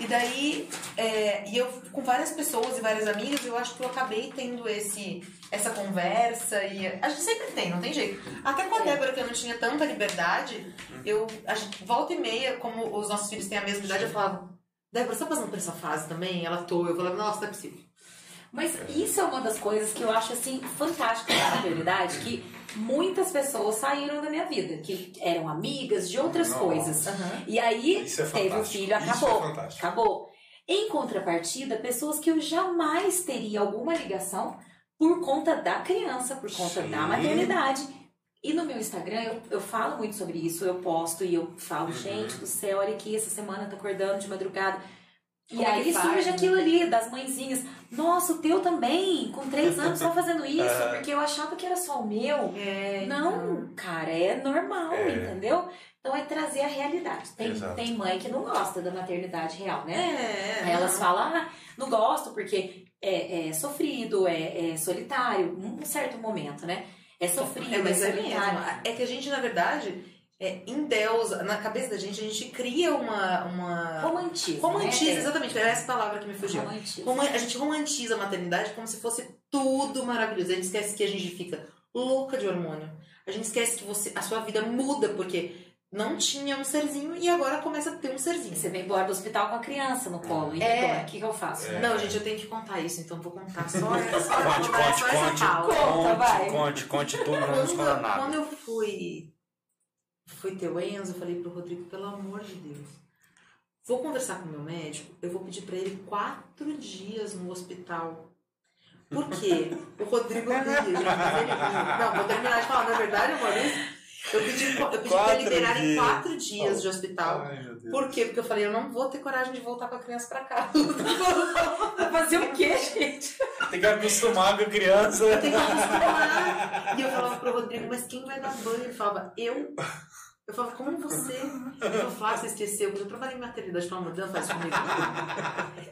E daí, é, e eu com várias pessoas e várias amigas, eu acho que eu acabei tendo esse, essa conversa e a gente sempre tem, não tem jeito. Até com a É. Débora, que eu não tinha tanta liberdade, eu, a gente, volta e meia, como os nossos filhos têm a mesma idade, eu falava, Débora, você tá passando por essa fase também? Ela tô, eu falava, nossa, não é possível. Mas isso é uma das coisas que eu acho assim fantástica da maternidade, que muitas pessoas saíram da minha vida, que eram amigas de outras Nossa. coisas. E aí Isso é teve o fantástico. filho, Isso acabou. é fantástico. acabou. Em contrapartida, pessoas que eu jamais teria alguma ligação por conta da criança, por conta Sim. da maternidade. E no meu Instagram eu, eu falo muito sobre isso, eu posto e eu falo, Uhum. gente do céu, olha aqui, essa semana eu tô acordando de madrugada. E Como é aí que faz, surge né? aquilo ali, das mãezinhas. Nossa, o teu também, com três anos só fazendo isso, porque eu achava que era só o meu. É, Não, cara, é normal, É. entendeu? Então é trazer a realidade. Tem, Exato. tem mãe que não gosta da maternidade real, né? É, Aí elas falam, ah, não gosto porque é, é sofrido, é, é solitário, um certo momento, né? É sofrido, É, mas é é solitário. É que a gente, na verdade, é, em Deus, na cabeça da gente, a gente cria uma. uma... Romantiza. Romantiza, né? exatamente, era essa palavra que me É, fugiu. romantiza. Roman- A gente romantiza a maternidade como se fosse tudo maravilhoso. A gente esquece que a gente fica louca de hormônio. A gente esquece que você, a sua vida muda porque não tinha um serzinho e agora começa a ter um serzinho. Você vem embora do hospital com a criança no colo. E É. o que, que eu faço? É. Não, gente, eu tenho que contar isso, então vou contar só, Conte, conte, só essa conte. Conta, vai. conte, conte, conte tudo, não nos conta nada. quando eu fui, fui ter o Enzo, eu falei pro Rodrigo, pelo amor de Deus, vou conversar com o meu médico, eu vou pedir pra ele quatro dias no hospital. Por quê? O Rodrigo ria, gente, mas ele ria. Não, vou terminar de falar, na verdade, amor, eu pedi, eu pedi pra liberar em quatro dias de hospital. Ai, meu Deus. Por quê? Porque eu falei, eu não vou ter coragem de voltar com a criança pra casa. Fazer o quê, gente? Tem que acostumar com a criança. Eu tenho que acostumar. E eu falava pro Rodrigo, mas quem vai dar banho? Ele falava, eu. Eu falava, como você? Ele falou, Flávio, você esqueceu, mas eu trabalhei em maternidade, pelo amor de Deus, faz isso comigo.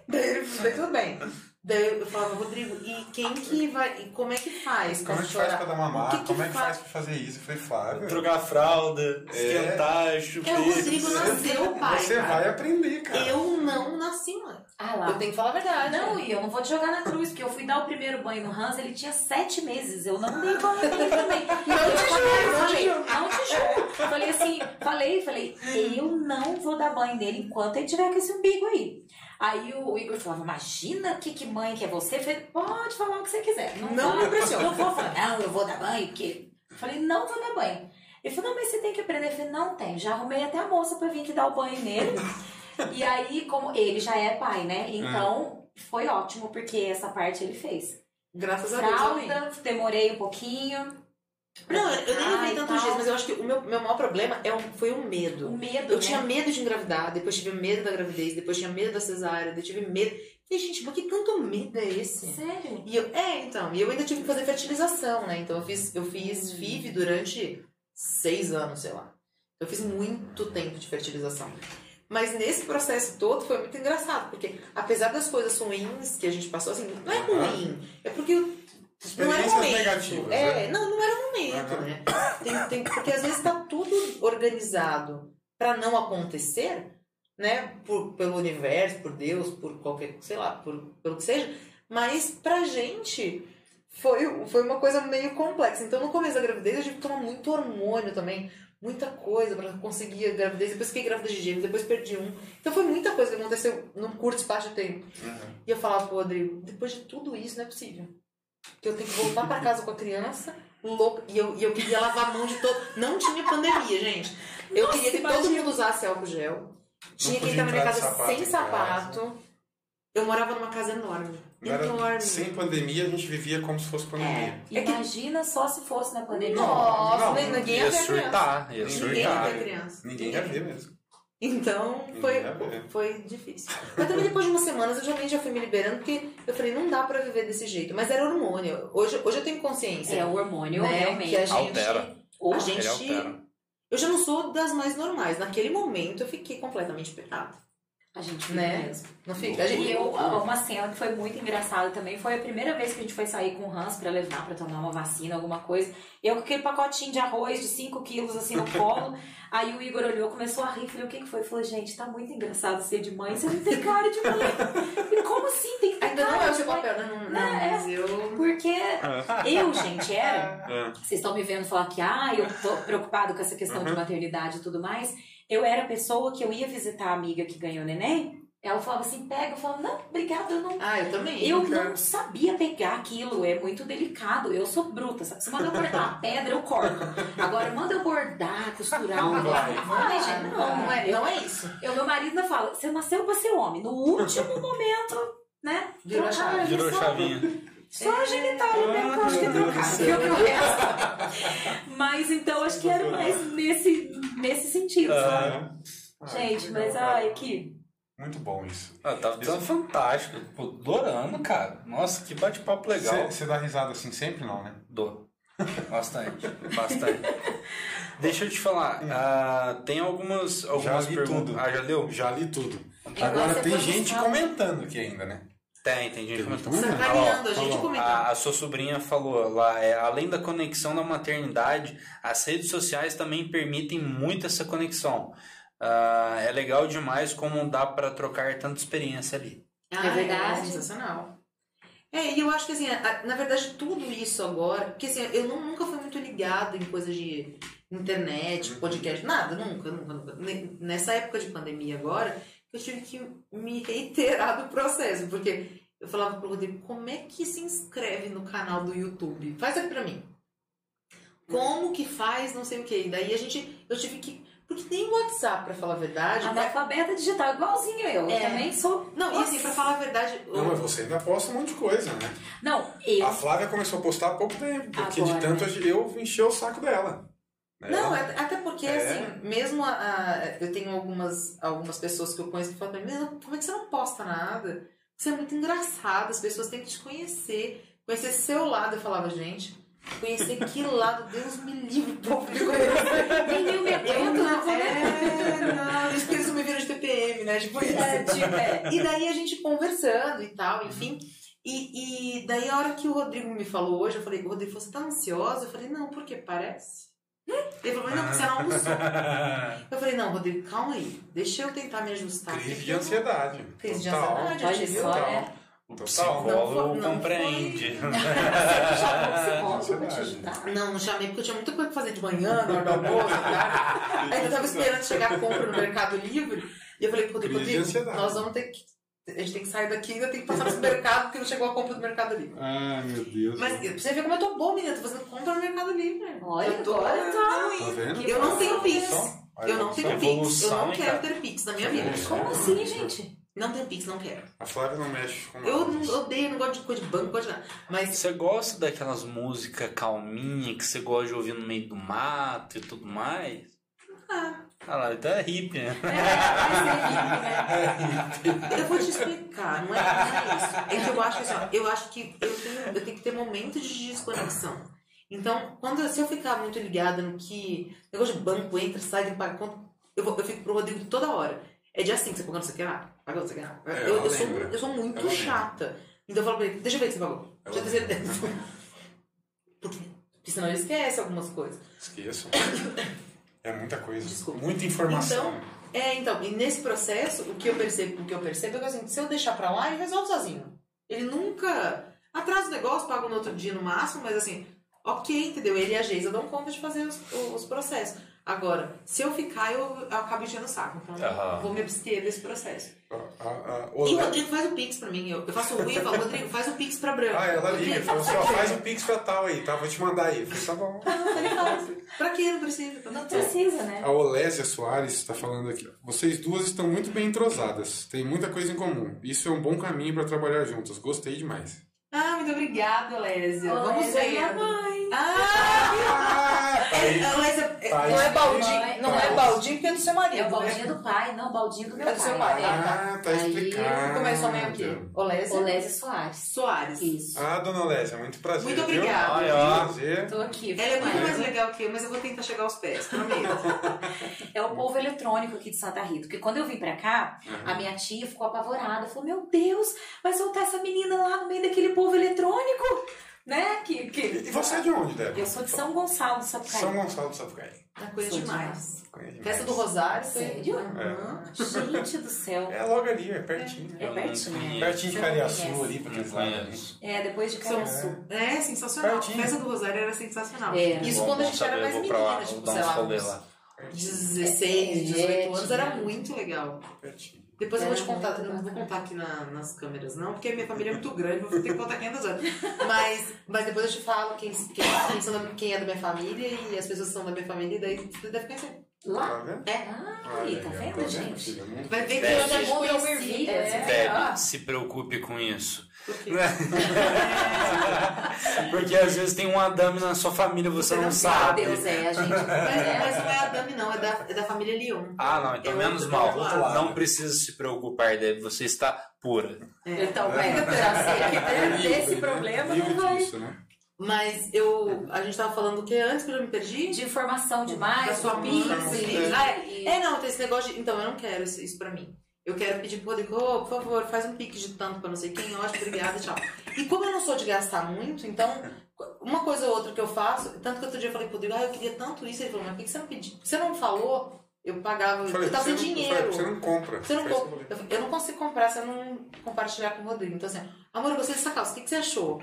Daí ele falou, "Daí tudo bem. Daí eu falava, Rodrigo, e quem que vai. E como é que faz? Como é que chorar? faz pra dar mamar? Que que Como é que faz? faz pra fazer isso? Eu falei, Flávio. Trocar fralda, É. esquentar, É, chupar. o Rodrigo nasceu, pai. Você cara. vai aprender, cara. Eu não nasci, mãe. Ah lá. Eu tenho que falar a verdade. Não, e eu não vou te jogar na cruz, porque eu fui dar o primeiro banho no Hans, ele tinha sete meses. Eu não dei banho nele também. Não eu te falei, juro, falei, gente. não te juro. Falei assim, falei, falei, eu não vou dar banho nele enquanto ele tiver com esse umbigo aí. Aí o Igor falava, imagina que, que mãe que é você. Eu falei, pode falar o que você quiser. Não, Não me impressiona. Não vou falar, não, eu vou dar banho, porque... Eu falei, não vou dar banho. Ele falou, não, mas você tem que aprender. Eu falei, não tem. Já arrumei até a moça pra vir aqui dar o banho nele. E aí, como ele já é pai, né? Então, foi ótimo, porque essa parte ele fez. Graças a Deus. amém. Fralda, demorei um pouquinho. Não, eu nem levei tantos dias, mas eu acho que o meu, meu maior problema é um, foi o medo. O medo, Eu né? tinha medo de engravidar, depois tive medo da gravidez, depois tinha medo da cesárea, depois tive medo. Falei, gente, mas que tanto medo é esse? Sério? E eu, é, então, e eu ainda tive que fazer fertilização, né? Então eu fiz, eu fiz FIV durante seis anos, sei lá. Eu fiz muito tempo de fertilização. Mas nesse processo todo foi muito engraçado, porque apesar das coisas ruins que a gente passou, assim, não é ruim, é porque não era momento. negativas, é, né? não, não era momento, Aham. né? Tem, tem, porque às vezes está tudo organizado para não acontecer, né? Por, pelo universo, por Deus, por qualquer, sei lá, por, pelo que seja. Mas pra gente foi, foi uma coisa meio complexa. Então no começo da gravidez eu tive que tomar muito hormônio também. Muita coisa para conseguir a gravidez. Depois fiquei grávida de gêmeos, depois perdi um. Então foi muita coisa que aconteceu num curto espaço de tempo. E eu falava pro Rodrigo, depois de tudo isso não é possível. Que eu tenho que voltar pra casa com a criança, louca. E eu, e eu queria lavar a mão de todo. Não tinha pandemia, gente. Eu Nossa, queria que todo imagina. mundo usasse álcool gel. Tinha que entrar na minha casa sapato sem casa. sapato. Eu morava numa casa enorme. Não era- Enorme. sem pandemia, a gente vivia como se fosse pandemia. É, imagina só se fosse na pandemia. Nossa, Não, nem- ninguém ia Ia ver a criança. surtar, ia Ninguém Ninguém ia surtar. ver a criança. Ninguém ia ver mesmo. Então, foi, foi difícil. Mas também depois de umas semanas eu já, já fui me liberando, porque eu falei, não dá pra viver desse jeito. Mas era hormônio. Hoje, hoje eu tenho consciência. É, o hormônio né? realmente. Que a gente, Altera. A gente. altera. Eu já não sou das mais normais. Naquele momento eu fiquei completamente pirrada. A gente fica Né? mesmo. Não fica? Gente, E eu, uma cena que foi muito engraçada também foi a primeira vez que a gente foi sair com o Hans pra levar pra tomar uma vacina, alguma coisa. E eu com aquele pacotinho de arroz de 5 quilos assim no colo. Aí o Igor olhou, começou a rir. Falei, o que que foi? Falou, gente, tá muito engraçado ser de mãe. Você não tem cara de mãe. E como assim? Tem que ter Ainda não cara é o de seu mãe? papel, não, não, Não, é. mas eu. Porque eu, gente, era É. vocês estão me vendo falar que ah, eu tô preocupado com essa questão de Uhum. maternidade e tudo mais. Eu era a pessoa que eu ia visitar a amiga que ganhou neném. Ela falava assim, pega. Eu falava, não, obrigada, eu não. Ah, eu também. Eu não sabia pegar aquilo, é muito delicado. Eu sou bruta, sabe? Se manda eu cortar uma pedra, eu corto. Agora, manda eu bordar, costurar Não uma vai. Não vai, gente, Não, não. não é, Eu, não é isso. eu, meu marido ainda fala, você nasceu pra ser homem. No último momento, né? Virou a chave. Virou chavinha. Só a genitália mesmo que eu acho que do trocaram. céu. Porque o resto. Mas então acho que era mais nesse, nesse sentido, sabe? Ah, Gente, que mas ai, que. Muito bom isso. Ah, tá, tá fantástico. Pô, adorando, cara. Nossa, que bate-papo legal. Você dá risada assim sempre, não, né? Dou. Bastante, bastante. Deixa eu te falar, ah, tem algumas, algumas li perguntas. tudo. Ah, já leu? Já li tudo. Agora tem gente comentando aqui ainda, né? Tem, tem gente Tem comentando. Sacaneando, a gente Falou. comentando. A, a sua sobrinha falou lá, é, além da conexão da maternidade, as redes sociais também permitem muito essa conexão. Ah, é legal demais como dá para trocar tanta experiência ali. Ah, É verdade. É sensacional. É, e eu acho que assim, a- na verdade, tudo isso agora, porque assim, eu não- nunca fui muito ligado em coisas de internet, podcast, nada, nunca, nunca, nunca. Ne- Nessa época de pandemia agora, eu tive que me reiterar do processo, porque eu falava pro Rodrigo, como é que se inscreve no canal do YouTube? Faz aqui pra mim. Como que faz, não sei o que. Daí a gente, eu tive que, porque tem o WhatsApp, pra falar a verdade. Analfabeta digital, igualzinho eu. É. Também sou. Não, e assim, pra falar a verdade, Não, mas você ainda posta um monte de coisa, né? Não, eu. A Flávia começou a postar há pouco tempo, porque Agora, de tanto eu enchi o saco dela. Né? Não, até até porque, É. assim, mesmo a, a- eu tenho algumas, algumas pessoas que eu conheço que falam pra mim, "Meu, como é que você não posta nada? Você é muito engraçado, as pessoas têm que te conhecer, conhecer seu lado. Eu falava, gente, conhecer que lado, Deus me livre, povo de conhecer. Nem Eu medento, não, né? é, não, isso que eles não me viram de TPM, né? Tipo. É, tipo, é. E daí a gente conversando e tal, enfim. E, e daí a hora que o Rodrigo me falou hoje, eu falei, Rodrigo, você tá ansiosa? Eu falei, não, porque parece. Ele falou, mas não, porque você não almoçou. Eu falei, não, Rodrigo, calma aí. Deixa eu tentar me ajustar. Crise aqui, de ansiedade. Crise de ansiedade, Olha só, Total. né? O Total. psicólogo Não não compreende. Você chamou o psicólogo pra te Ansiedade. ajudar. Não, não chamei porque eu tinha muita coisa pra fazer de manhã, na hora do almoço? Aí eu tava esperando chegar a compra no Mercado Livre. E eu falei Rodrigo, Rodrigo, nós vamos ter que. A gente tem que sair daqui e ainda tem que passar no mercado porque não chegou a compra do Mercado Livre. Ai, meu Deus. Mas você ver como eu tô boa, menina. Tô fazendo compra no Mercado Livre. Olha, eu tô, agora eu tá. tô Tá vendo? Eu não tenho Pix. Eu não tenho Pix. Eu não quero ter Pix na minha vida. Como assim, gente? Não tenho Pix, não quero. A Flávia não mexe com Eu não- odeio, não gosto de coisa de banco, não gosto de nada. Mas Você gosta daquelas músicas calminhas que você gosta de ouvir no meio do mato e tudo mais? Ah. Ah lá, então é hippie, né? É, mas é né? eu vou te explicar, não é, não é isso. É que eu acho assim, ó, eu acho que eu tenho, eu tenho que ter momentos de desconexão. Então, quando, se eu ficar muito ligada no que. Negócio de banco, entra, sai, tem que pagar conta, eu, vou, eu fico pro Rodrigo toda hora. É dia assim que você pagou, não sei o que lá. Pagou, não sei o que lá. É, eu, eu, sou, eu sou muito Ela lembra. chata. Então eu falo pra ele, deixa eu ver que você pagou. Ela Deixa eu ter certeza. Porque, porque senão ele esquece algumas coisas. Esqueço. É muita coisa. Desculpa. Muita informação. É, então, e nesse processo, o que eu percebo, o que eu percebo é que assim, se eu deixar pra lá, ele resolve sozinho. Ele nunca atrasa o negócio, paga no outro dia no máximo, mas assim, ok, entendeu? Ele e a Geisa dão conta de fazer os, os processos. Agora, se eu ficar, eu, eu acabo enchendo o saco. Então, vou me abster desse processo. A- a- a- E o Rodrigo faz o Pix pra mim. Eu, eu faço o Rui e falo, Rodrigo, faz o Pix pra Branco. Ah, ela liga. Falou assim, ó, pra faz o Pix pra tal aí, tá? Vou te mandar aí. Falei, tá bom. Faz. Pra quê? Não precisa. Não precisa, né? A Olésia Soares está falando aqui. Vocês duas estão muito bem entrosadas. Tem muita coisa em comum. Isso é um bom caminho para trabalhar juntas. Gostei demais. Ah, muito obrigada, Lésia. Vamos é ver. minha mãe. Ah! É, Lésia, é- Tá não é baldinho, não é baldinho porque é do seu marido. É o né? baldinho do pai, não, o baldinho do meu É do seu pai. É. Ah, tá Aí, explicado. Como é sua mãe aqui? Olésia Olésia Soares. Soares. Isso. Ah, dona Lésia, muito prazer. Muito obrigada. Ai, ó. Prazer. Tô aqui. Ela é muito mais legal que eu, mas eu vou tentar chegar aos pés, prometo. É o povo eletrônico aqui de Santa Rita. Porque quando eu vim pra cá, a minha tia ficou apavorada. Falou: Meu Deus, vai soltar essa menina lá no meio daquele povo eletrônico? Né? Que, que... E você é de onde, Débora? Eu sou de São Gonçalo do Sapucaí. São Gonçalo do Sapucaí. É coisa Sou demais. Demais. Festa do Rosário. Sério? Aham. Gente do céu. É logo ali, é pertinho. É pertinho. conheço. Pertinho de Cariaçu ali, pra Não aqueles lados. É, depois de Cariaçu. É, sensacional. Pertinho. Festa do Rosário era sensacional. É. Isso Bom, quando a gente era mais vou pra lá, menina, tipo, sei lá, rolê uns lá. 16, 18 anos, era muito legal. Pertinho. Depois eu vou te contar, não vou contar aqui na- nas câmeras, não, porque minha família é muito grande, vou ter que contar 500 anos. Mas, mas depois eu te falo quem, quem, quem, são quem é da minha família e as pessoas são da minha família, e daí você deve conhecer. Lá? Tá vendo? É. Ai, tá vendo, gente? Vai ver que eu já vi, É, é. Ah. se preocupe com isso. Porque- Porque às vezes tem um Adame na sua família você Você não não sabe. Deus é, a gente. Mas, É. mas não é a Dami, não, é da, é da família Leon. Ah, não, então É menos mal. lado. Não precisa se preocupar, Deb. Você está pura. É. Então, pega pra ser que ter livre, esse né? problema não vai. disso, né? Mas eu. A gente tava falando o que antes que eu já me perdi? De informação demais, Da sua e- Ah, é. É, não, tem esse negócio de. Então, eu não quero isso, isso pra mim. Eu quero pedir pro Rodrigo, ô, por favor, faz um pique de tanto pra não sei quem, ótimo, obrigada, tchau. E como eu não sou de gastar muito, então, uma coisa ou outra que eu faço, tanto que outro dia eu falei pro Rodrigo, ah, eu queria tanto isso, ele falou, mas por que que você não pediu? Você não falou? Eu pagava, Falei, eu tava sem você não- dinheiro. Você não compra. Você não que compra. falei. Eu, eu não consigo comprar se eu não compartilhar com o Rodrigo. Então, assim, amor, eu gostei dessa calça, o que, que você achou?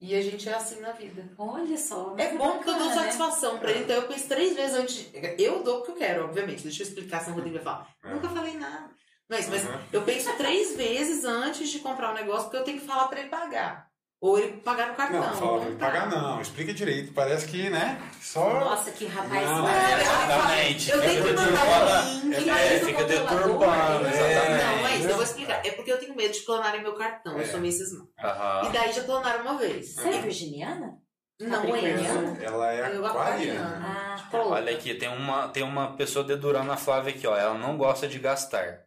E a gente é assim na vida. Olha só. É bom porque eu dou né? satisfação pra ele, então eu penso três vezes antes. de- Eu dou o que eu quero, obviamente. Deixa eu explicar, senão o Rodrigo vai falar. É. Nunca falei nada. Não é isso, mas Uhum. eu penso três vezes antes de comprar o negócio, porque eu tenho que falar pra ele pagar. Ou ele pagar no cartão. Não, fala pra ele tá. pagar não. Explica direito. Parece que, né? Só... Nossa, que rapaz. Não, maravilhoso. Exatamente. Eu tenho que Fica mandar o link. É, fica ele- exatamente. Não, é isso, eu vou explicar. É porque eu tenho medo de clonarem meu cartão. Eu É. sou meio cismada. E Aham. daí já clonaram uma vez. Você é virginiana? Não é. Ela é Eu aquariana. Ah, Tipo, tá. Olha aqui, tem uma, tem uma pessoa dedurando a Flávia aqui, ó. Ela não gosta de gastar.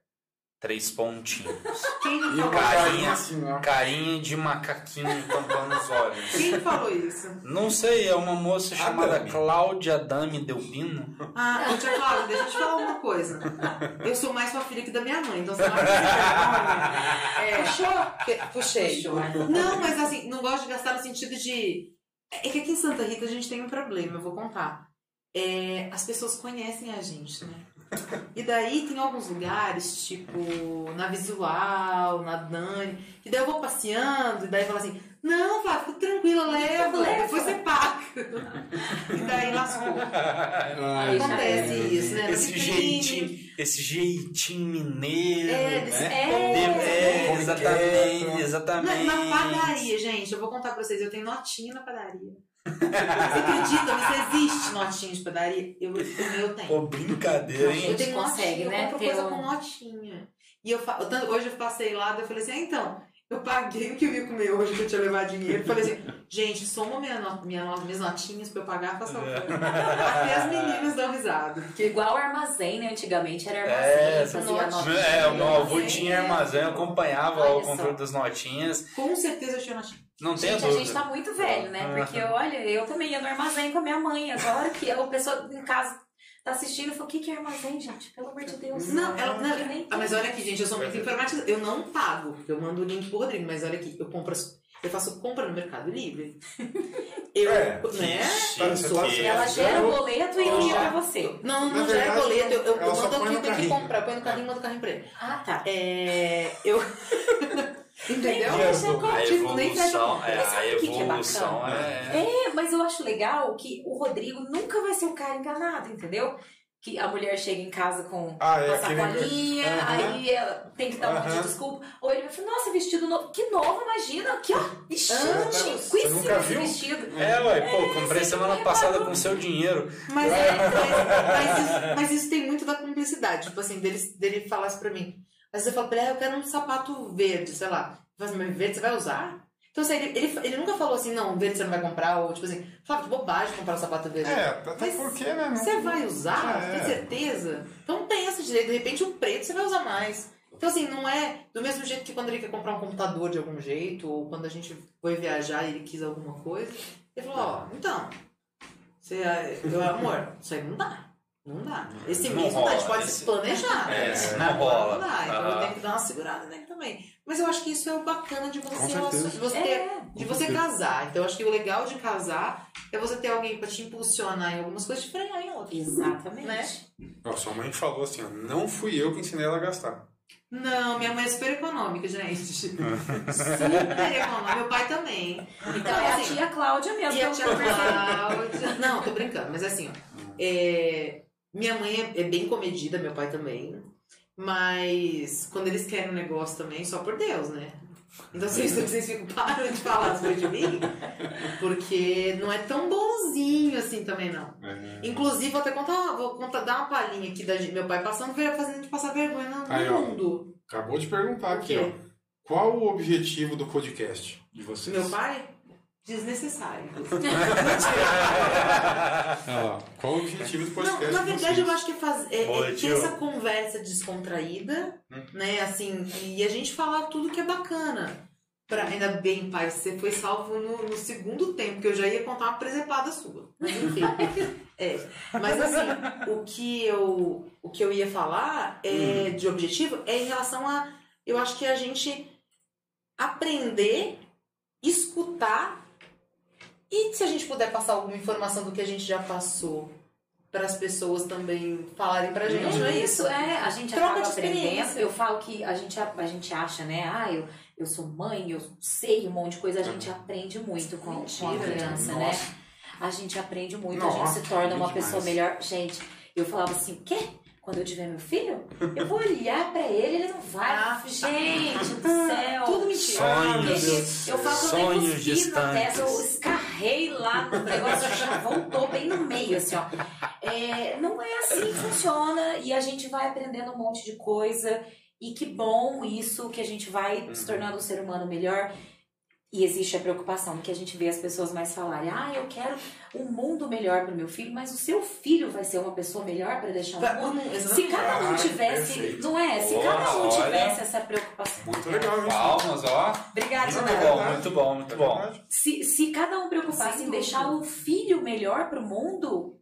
Três pontinhos. Quem E falou, Carinha. assim, ó. Carinha de macaquinho tampando os olhos. Quem falou isso? Não sei, é uma moça chamada Adame. Cláudia Dami Delpino. Ah, ô tia Cláudia, deixa eu te falar uma coisa. Eu sou mais sua filha que da minha mãe, então você não vai É, puxou? Puxei. Não, mas assim, não gosto de gastar no sentido de. É que aqui em Santa Rita a gente tem um problema, eu vou contar. É, as pessoas conhecem a gente, né? E daí tem alguns lugares, tipo, na Visual, na Dani, que daí eu vou passeando, e daí fala assim, não, Flávia, fica tranquila, leva, Leva. depois você paga. E daí lascou. Aí já Acontece é. isso, né? Esse jeitinho, esse jeitinho mineiro, É, desse- né? é, É, exatamente, exatamente. Na, na padaria, gente, eu vou contar pra vocês, eu tenho notinha na padaria. Você acredita? Mas existe notinha de padaria? Eu, o meu tem. Pô, brincadeira, hein? Eu tenho consegue, notinha, né, Eu compro coisa um- com notinha. E eu, eu hoje eu passei lá, eu falei assim, ah, então, eu paguei o que eu ia comer hoje, que eu tinha levado dinheiro. Eu falei assim, gente, soma minha not, minha, not- minhas notinhas pra eu pagar, faça favor. Até as meninas dão risada. Porque Igual armazém, né? Antigamente era É, armazém, fazia notinha. notinha. É, o meu avô É. tinha armazém, eu acompanhava Olha o controle só. das notinhas. com certeza eu tinha notinha. Não tem Gente, a dúvida. gente tá muito velho, né? Porque, olha, eu também ia no armazém com a minha mãe. Agora que a pessoa em casa tá assistindo e falou, o que, que é armazém, gente? Pelo amor de Deus. Não, ela, não, Eu nem ah, mas olha aqui, gente, eu sou muito informática. Eu não pago, porque eu mando o link pro Rodrigo, mas olha aqui, eu compro as- eu faço compra no Mercado Livre. Eu, É. né? Eu. Ela gera o boleto e Eu envia pra você. Não, não gera boleto, eu, eu, eu mando põe o que no tem que comprar, põe no carrinho e mando o carrinho pra ele. Ah, tá. É. Eu. Entendeu? Nem deixa eu A Tipo, nem evolução, fecha- é, Mas a sabe o que que é bacana? é... É, mas eu acho legal que o Rodrigo nunca vai ser o cara enganado, entendeu? Que a mulher chega em casa com Ah, é uma aquele- sacolinha, Aham. aí ela tem que dar um monte de desculpa. Ou ele vai falar, nossa, vestido novo. Que novo, imagina. Aqui, ó. Chiquíssimo nunca esse viu? vestido. É, ué, pô, comprei você semana passada com seu dinheiro. Mas, é, mas, mas isso, mas isso tem muito da cumplicidade. Tipo assim, dele, dele falar isso pra mim. Às vezes eu falo pra ele, ah, eu quero um sapato verde, sei lá. Fala assim, mas verde você vai usar? Então, assim, ele, ele, ele nunca falou assim, não, verde você não vai comprar, ou tipo assim, Flávio, que bobagem comprar um sapato verde. É, até Mas porque, né? não- Você vai usar? É. Tem certeza? Então pensa direito, de repente o preto você vai usar mais. Então, assim, não é do mesmo jeito que quando ele quer comprar um computador de algum jeito, ou quando a gente foi viajar e ele quis alguma coisa, ele falou, ó, então, você, eu, amor, isso aí não dá. Não dá. Esse Não mês não dá, a gente pode esse- se planejar. É, né? não rola. Não dá, então eu Aham. tenho que dar uma segurada nele também. Mas eu acho que isso é o bacana de você, de você, É, de você casar. Então eu acho que o legal de casar é você ter alguém pra te impulsionar em algumas coisas e frear em outras. Exatamente. Né? Ó, sua mãe falou assim, ó, não fui eu que ensinei ela a gastar. Não, minha mãe é super econômica, gente. super econômica. Meu pai também. Então é a assim, tia Cláudia mesmo. E a tia eu. Cláudia. Não, tô brincando, mas assim, ó. é, minha mãe é, é bem comedida, meu pai também. Mas quando eles querem um negócio também, só por Deus, né? Então vocês, vocês ficam parando de falar as coisas de mim, porque não é tão bonzinho assim também, não. É. Inclusive, vou até contar, vou contar, dar uma palhinha aqui da gente- meu pai passando, fazendo a gente passar vergonha no, Aí, ó. mundo. Acabou de perguntar aqui, ó. Qual o objetivo do podcast de vocês? Meu pai? Desnecessário. Lá. Qual o objetivo do podcast Não, na de verdade vocês? eu acho que é, faz, é, Boa, é ter essa conversa descontraída, Hum. né? Assim, e a gente falar tudo que é bacana. Pra, ainda bem, pai, você foi salvo no, no segundo tempo, que eu já ia contar uma presepada sua. Mas enfim. é. Mas assim, o que eu, o que eu ia falar é, de objetivo é em relação a. Eu acho que a gente aprender, escutar e se a gente puder passar alguma informação do que a gente já passou para as pessoas também falarem pra gente, não é isso? Isso, é, a gente Troca acaba aprendendo. experiência. Eu falo que a gente, a, a gente acha, né? Ah, eu, eu sou mãe, eu sei um monte de coisa. A gente aprende muito com, com a criança, nossa. né? A gente aprende muito, a Nossa, gente se torna uma demais. pessoa melhor. Gente, eu falava assim, quê? Quando eu tiver meu filho, eu vou olhar pra ele, ele não vai. Ah, gente do céu. Tudo mentira. Sonhos, eu falo que eu nem sonhos cuspi na distantes. Escarrei lá no negócio, já voltou bem no meio, assim, ó. É, não é assim que funciona e a gente vai aprendendo um monte de coisa e que bom isso, que a gente vai se tornando um ser humano melhor. E existe a preocupação que a gente vê as pessoas mais falarem: ah, eu quero um mundo melhor para o meu filho, mas o seu filho vai ser uma pessoa melhor para deixar o mundo. não, Se cada um Ah, tivesse, perfeito. não é? Se Porra, cada um tivesse essa preocupação. Muito legal isso. Palmas, ó. Obrigada, Muito bom, muito bom, muito É bom. Se, se cada um preocupasse Sem em deixar o filho melhor pro mundo,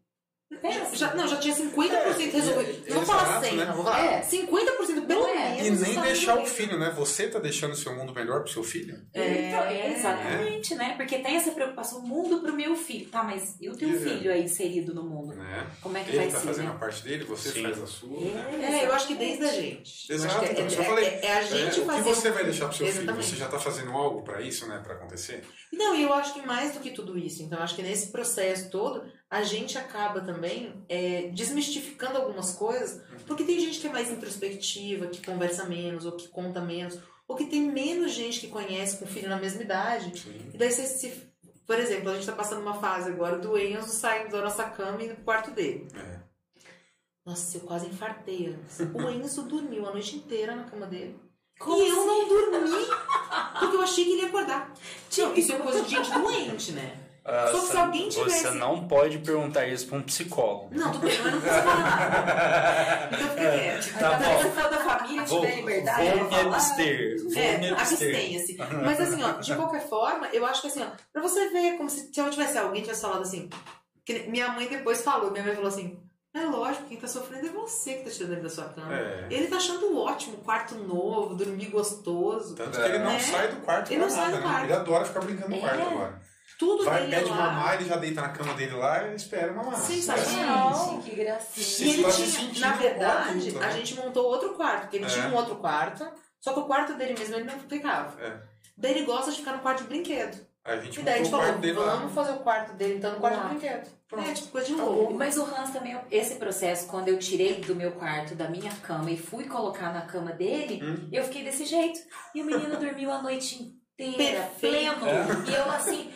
pensa. Já, não, já tinha 50% resolvido. Não vou falar Exato, 100, né? não. Vou falar É. 50% pelo Não é. menos. E nem deixar o filho, né? Você tá deixando o seu mundo melhor pro seu filho? É. Então, é, exatamente, né? Porque tem essa preocupação, o mundo pro meu filho. Tá, mas e o teu É. filho aí inserido no mundo? Né? Como é que Ele vai tá ser, fazendo né? a parte dele, você Sim. faz a sua. É, eu acho que desde a gente. Eu Exato, então, é, eu é- falei. é- é a gente É, o que você vai deixar pro seu filho? Exatamente. Você já tá fazendo algo pra isso, né? Pra acontecer? Não, e eu acho que mais do que tudo isso. Então, eu acho que nesse processo todo, a gente acaba também é, desmistificando algumas coisas, porque tem gente que é mais introspectiva, que conversa menos, ou que conta menos, ou que tem menos gente que conhece com filho na mesma idade. Sim. E daí você se. Por exemplo, a gente tá passando uma fase agora do Enzo saindo da nossa cama e indo pro quarto dele. É. Nossa, eu quase infartei antes. O Enzo dormiu a noite inteira na cama dele. e eu não dormi, porque eu achei que ele ia acordar. Não, isso é coisa de gente doente, né? Ah, Só se você- alguém tivesse- Você não pode perguntar isso pra um psicólogo. Não, não precisa falar nada. Então fica quieto. Tá bom. se da família, Vou, tiver liberdade, vou eu me vou falar. abster. Vou me É, abster. abstenha-se. Mas assim, ó, de qualquer forma, eu acho que assim, ó, pra você ver como se, se eu tivesse alguém tivesse falado assim. Minha mãe depois falou, minha mãe falou assim. É lógico, quem tá sofrendo é você que tá tirando ele da sua cama. É. Ele tá achando ótimo, quarto novo, dormir gostoso. Tanto que ele não É. sai do quarto Ele pra não sai nada, do né? quarto. Ele adora ficar brincando no É. quarto agora. Tudo Vai, dele pede lá. mamar, ele já deita na cama dele lá e espera mamar. Sensacional. Que gracinha. Se E ele tinha, na verdade, adulto, a né? gente montou outro quarto, porque ele É. tinha um outro quarto, só que o quarto dele mesmo ele não ficava. É. Daí ele gosta de ficar no quarto de brinquedo. A gente E daí a gente montou o falou, quarto dele lá. vamos fazer o quarto dele então no quarto Lá. de brinquedo. Pronto. É, tipo coisa de louco. Mas o Hans também, esse processo, quando eu tirei do meu quarto, da minha cama e fui colocar na cama dele, Hum. eu fiquei desse jeito. E o menino dormiu a noite inteira, Perfeito. pleno. E eu assim.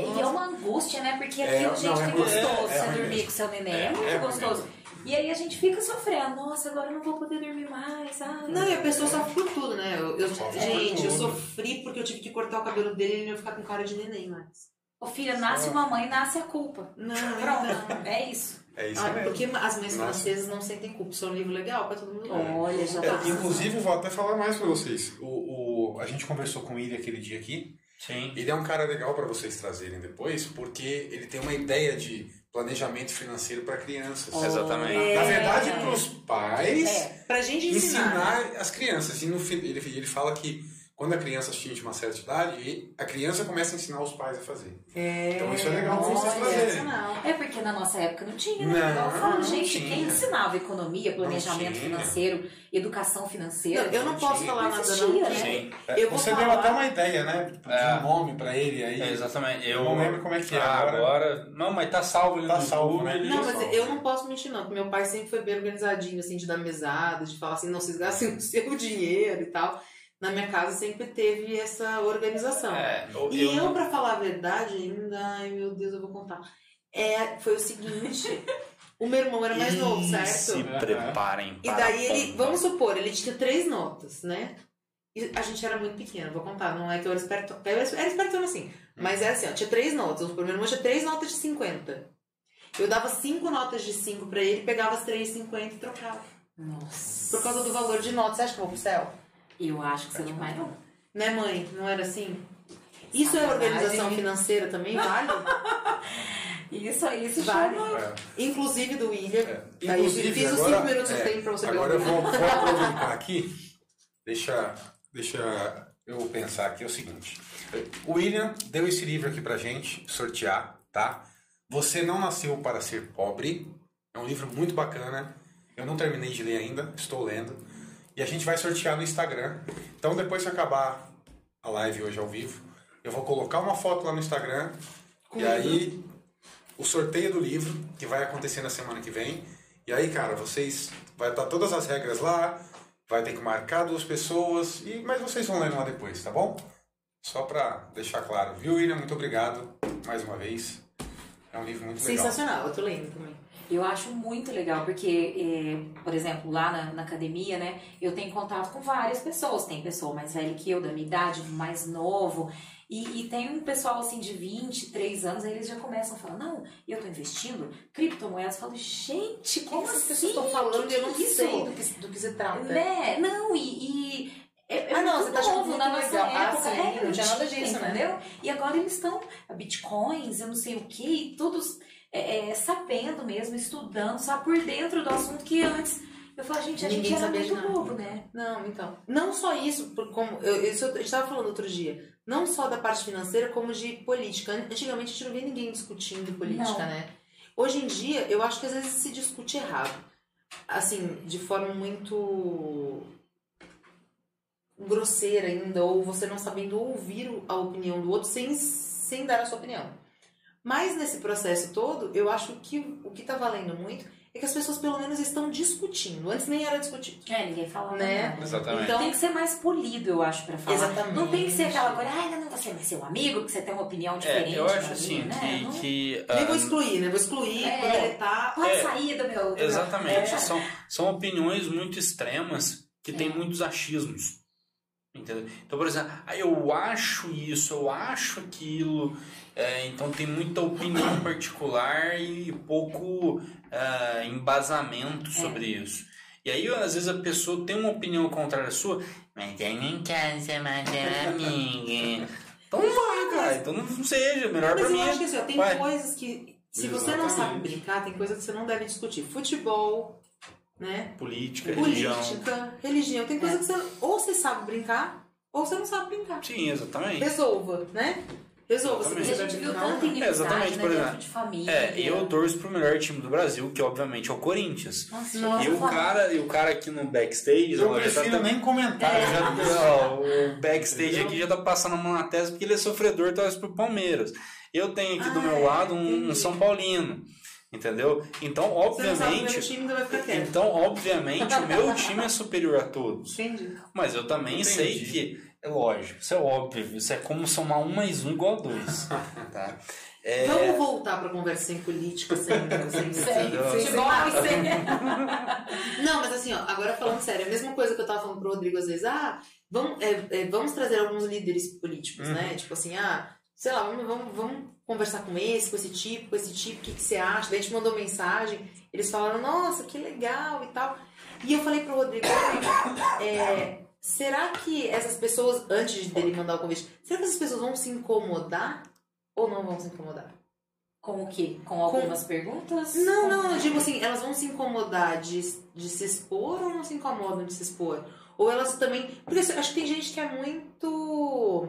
E é uma angústia, né? Porque É, aquilo, gente, não, é gostoso É, é você dormir mesmo. com seu neném. É, É, muito é gostoso. E aí a gente fica sofrendo. Nossa, agora eu não vou poder dormir mais. Ai. Não, e a pessoa sofre por tudo, né? Eu, eu- gente, eu sofri porque eu tive que cortar o cabelo dele e ele não ia ficar com cara de neném mais. Ô filha, nasce uma mãe, nasce a culpa. Não, Pronto, é isso. É isso Ah, mesmo. porque as mães francesas não sentem culpa. Isso é um livro legal pra todo mundo ler. Olha, já tá. É, inclusive, vou até falar mais pra vocês. O, o- a gente conversou com ele aquele dia aqui. Sim. Ele é um cara legal pra vocês trazerem depois, porque ele tem uma ideia de planejamento financeiro pra crianças. Exatamente. Na É. verdade, pros pais É. Pra gente ensinar. ensinar as crianças. E no, ele, ele fala que quando a criança atinge uma certa idade, a criança começa a ensinar os pais a fazer. É, Então isso é legal pra vocês fazerem. sensacional. É porque na nossa época não tinha, né? Não, eu falo, não gente, tinha. quem ensinava economia, planejamento financeiro, educação financeira? Não, eu não posso Sim, falar não nada existia, não. né? Sim. Eu Você falar- deu até uma ideia, né? De É. um nome pra ele aí. É, exatamente. Eu, não lembro como é que é Ah, agora. agora. Não, mas tá salvo ali Tá salvo, né? ele- Não, mas eu não posso mentir, não. Porque meu pai sempre foi bem organizadinho, assim, de dar mesada, de falar assim, não, vocês gastem o seu dinheiro e tal. Na minha casa sempre teve essa organização. É, E eu pra falar a verdade, ainda, ai meu Deus, eu vou contar. É, foi o seguinte: o meu irmão era mais novo, certo? Se preparem E para daí ele, vamos supor, ele tinha três notas, né? E a gente era muito pequeno, vou contar, não é que eu era esperto, eu era espertona assim, mas era assim, ó, tinha três notas, supor, meu irmão tinha três notas de 50. Eu dava cinco notas de 5 pra ele, pegava as três de 50 e trocava. Nossa. Por causa do valor de notas, você acha que eu vou pro céu? Eu acho que você não vai, não. Né, mãe? Não era assim? Isso é Sacanagem. organização financeira também, vale? Isso aí se Vale. É. Inclusive do William. É. Inclusive, fiz os agora- 5 minutos é, tempo pra você Agora eu vou, vou aproveitar aqui. Deixa, deixa eu pensar aqui é o seguinte. O William deu esse livro aqui pra gente sortear, tá? Você não nasceu para ser pobre. É um livro muito bacana. Eu não terminei de ler ainda, estou lendo. E a gente vai sortear no Instagram. Então depois que acabar a live hoje ao vivo, eu vou colocar uma foto lá no Instagram. Com e aí o sorteio do livro, que vai acontecer na semana que vem. E aí, cara, vocês vai estar todas as regras lá, vai ter que marcar duas pessoas, e mas vocês vão ler lá depois, tá bom? Só pra deixar claro. Viu, William? Muito obrigado mais uma vez. É um livro muito legal. Sensacional, eu tô lendo também. Eu acho muito legal, porque, eh, por exemplo, lá na, na academia, né, eu tenho contato com várias pessoas. Tem pessoa mais velha que eu, da minha idade, mais novo. E, e tem um pessoal assim de 23 anos, aí eles já começam a falar: não, eu tô investindo criptomoedas. Eu falo, gente, como assim? pessoas estão falando e eu não é sei do que, do que se trata. Né? Não, e. e é, é Ah, não, você tá novo na nossa legal. Ah, época. sim, é, não tinha nada disso, né? entendeu? E agora eles estão. Bitcoins, eu não sei o que, e todos é, é, sabendo mesmo, estudando, sabe, por dentro do assunto que antes. Eu falo, gente, a Ninguém gente era muito nada. bobo, né? Não, então. Não só isso, por- como eu, estava falando outro dia. Não só da parte financeira, como de política. Antigamente a gente não via ninguém discutindo política, Não. né? Hoje em dia, eu acho que às vezes se discute errado. Assim, de forma muito grosseira ainda, ou você não sabendo ouvir a opinião do outro sem, sem dar a sua opinião. Mas nesse processo todo, eu acho que o que tá valendo muito é que as pessoas pelo menos estão discutindo. Antes nem era discutido. É, ninguém falava Né? nada. Exatamente. Então- Tem que ser mais polido, eu acho, pra falar. Exatamente. Não tem que ser aquela coisa, ai, não, não, você é seu amigo, porque você tem uma opinião diferente. É, eu acho assim minha", né? que. Não- que Nem vou ah, excluir, né? Vou excluir É. quando ele tá. Pode É, sair do meu. do meu- Exatamente. É. São, são opiniões muito extremas que têm É. muitos achismos. Entendeu? Então, por exemplo, ah, eu acho isso, eu acho aquilo. é, então tem muita opinião particular e pouco ah, embasamento sobre isso. E aí, às vezes, a pessoa tem uma opinião contrária à sua, mas eu não quero ser mais teu amigo. Então não vai, cara. Então não seja. Melhor Mas pra eu mim. acho que assim, tem vai. coisas que. Se você não sabe Exatamente. brincar, tem coisas que você não deve discutir. Futebol, né? Política, religião. Política, religião. Tem coisas que você. Ou você sabe brincar, ou você não sabe brincar. Sim, exatamente. Resolva, né? Resolva. Exatamente. você a gente viu tanta exatamente, né, por exemplo. de família. É, eu torço pro melhor time do Brasil, que obviamente é o Corinthians. Nossa, Nossa, E o cara, e o cara aqui no backstage, Eu ó, já tá prefiro nem comentar. É, já- ó, o backstage aqui já tá passando a mão na testa porque ele é sofredor e torce pro Palmeiras. Eu tenho aqui do Ah, meu é, lado um, um. São Paulino. Entendeu? Então, Você não sabe o meu obviamente. time, então vai ficar quieto. Então, obviamente, o meu time é superior a todos. Entendi. Mas eu também sei Entendi. que, é lógico, isso é óbvio, isso é como somar um mais um igual a dois. Tá? É, Vamos voltar pra conversa sem política, sem. sem, sem, sem, Futebol sem- Não, mas assim, ó, agora falando sério, a mesma coisa que eu tava falando pro Rodrigo às vezes, ah, vamos, é, é, vamos trazer alguns líderes políticos, né? Tipo assim, ah, sei lá, vamos, vamos, vamos conversar com esse, com esse tipo, com esse tipo, o que, que você acha? Daí a gente mandou mensagem, eles falaram, nossa, que legal e tal. E eu falei pro Rodrigo, Rodrigo, é, será que essas pessoas, antes dele mandar o convite, será que essas pessoas vão se incomodar ou não vão se incomodar? Com o quê? Com algumas perguntas? Não, Com- não, eu digo assim, elas vão se incomodar de, de se expor ou não se incomodam de se expor? Ou elas também. Porque assim, acho que tem gente que é muito.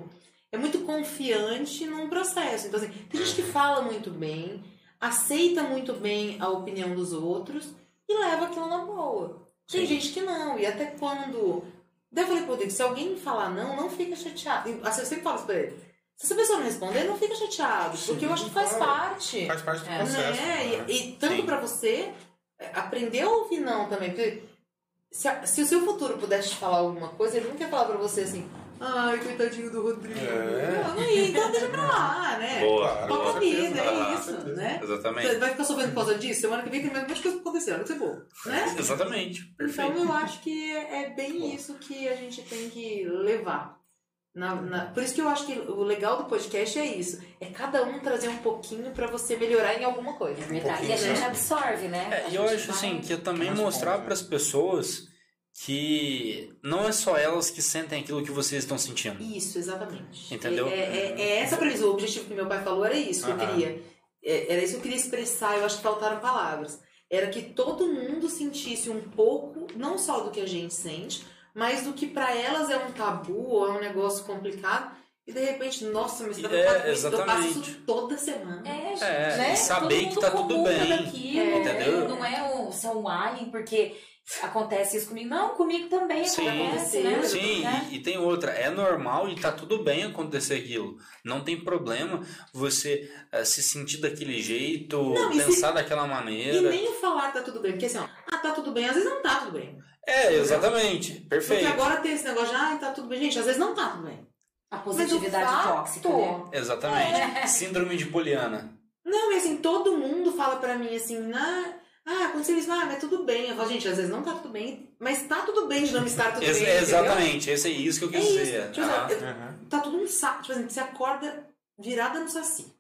É muito confiante num processo. Então, assim, tem gente que fala muito bem, aceita muito bem a opinião dos outros e leva aquilo na boa. Tem Sim. gente que não, e até quando. Daí eu falei pro Rodrigo, se alguém falar não, não fica chateado. E, Assim, eu sempre falo isso pra ele. Se essa pessoa não responder, não fica chateado, porque eu acho que faz claro. parte. Faz parte do É, processo. Né? né? E, e tanto Sim. pra você é, aprender a ouvir não também. Porque se, a- se o seu futuro pudesse te falar alguma coisa, ele não quer falar pra você assim, ai, coitadinho do Rodrigo. É. Não, não ia, então deixa pra lá, né? Boa, Claro, Toca a com vida, certeza. é Ah, isso, né? Exatamente. Você vai ficar sofrendo por causa disso? Semana que vem tem mais um monte de coisa acontecendo, vai ser bom, né? Exatamente. Perfeito. Então eu acho que é bem isso que a gente tem que levar. Na- na- Por isso que eu acho que o legal do podcast é isso. É cada um trazer um pouquinho pra você melhorar em alguma coisa. É verdade. pouquinho, E a gente né? absorve, né? É, A e eu acho vai- assim que é também mostrar né? para as pessoas que não é só elas que sentem aquilo que vocês estão sentindo. Isso, exatamente. Entendeu? É, é- é essa a premissa. O objetivo que meu pai falou era isso que eu queria. É, Era isso que eu queria expressar, eu acho que faltaram palavras. Era que todo mundo sentisse um pouco, não só do que a gente sente, mas do que pra elas é um tabu ou é um negócio complicado. E de repente, nossa, mas tá É, eu passo isso toda semana. É, gente, É, né? e saber Todo que tá tudo bem, daquilo, entendeu? Não é um, ser um alien, porque acontece isso comigo. Não, comigo também Sim. acontece, né? Sim, Né? e, e tem outra, é normal e tá tudo bem acontecer aquilo. Não tem problema você eh, se sentir daquele jeito, Não, e se- pensar daquela E maneira. nem falar que tá tudo bem, porque assim, ó, ah, tá tudo bem, às vezes não tá tudo bem. É, exatamente, Porque perfeito. agora tem esse negócio de, ah, tá tudo bem, gente, às vezes não tá tudo bem. A positividade fato- tóxica, né? Exatamente. Síndrome de Poliana. Não, e assim, todo mundo fala pra mim assim, ah, ah, aconteceu isso, ah, mas tudo bem. Eu falo, gente, às vezes não tá tudo bem, mas tá tudo bem de não estar tudo Ex- bem. entendeu? exatamente, esse é isso que eu É quis isso. dizer. Tipo, Ah, eu- tá tudo um saco. Tipo assim, você acorda virada no saci.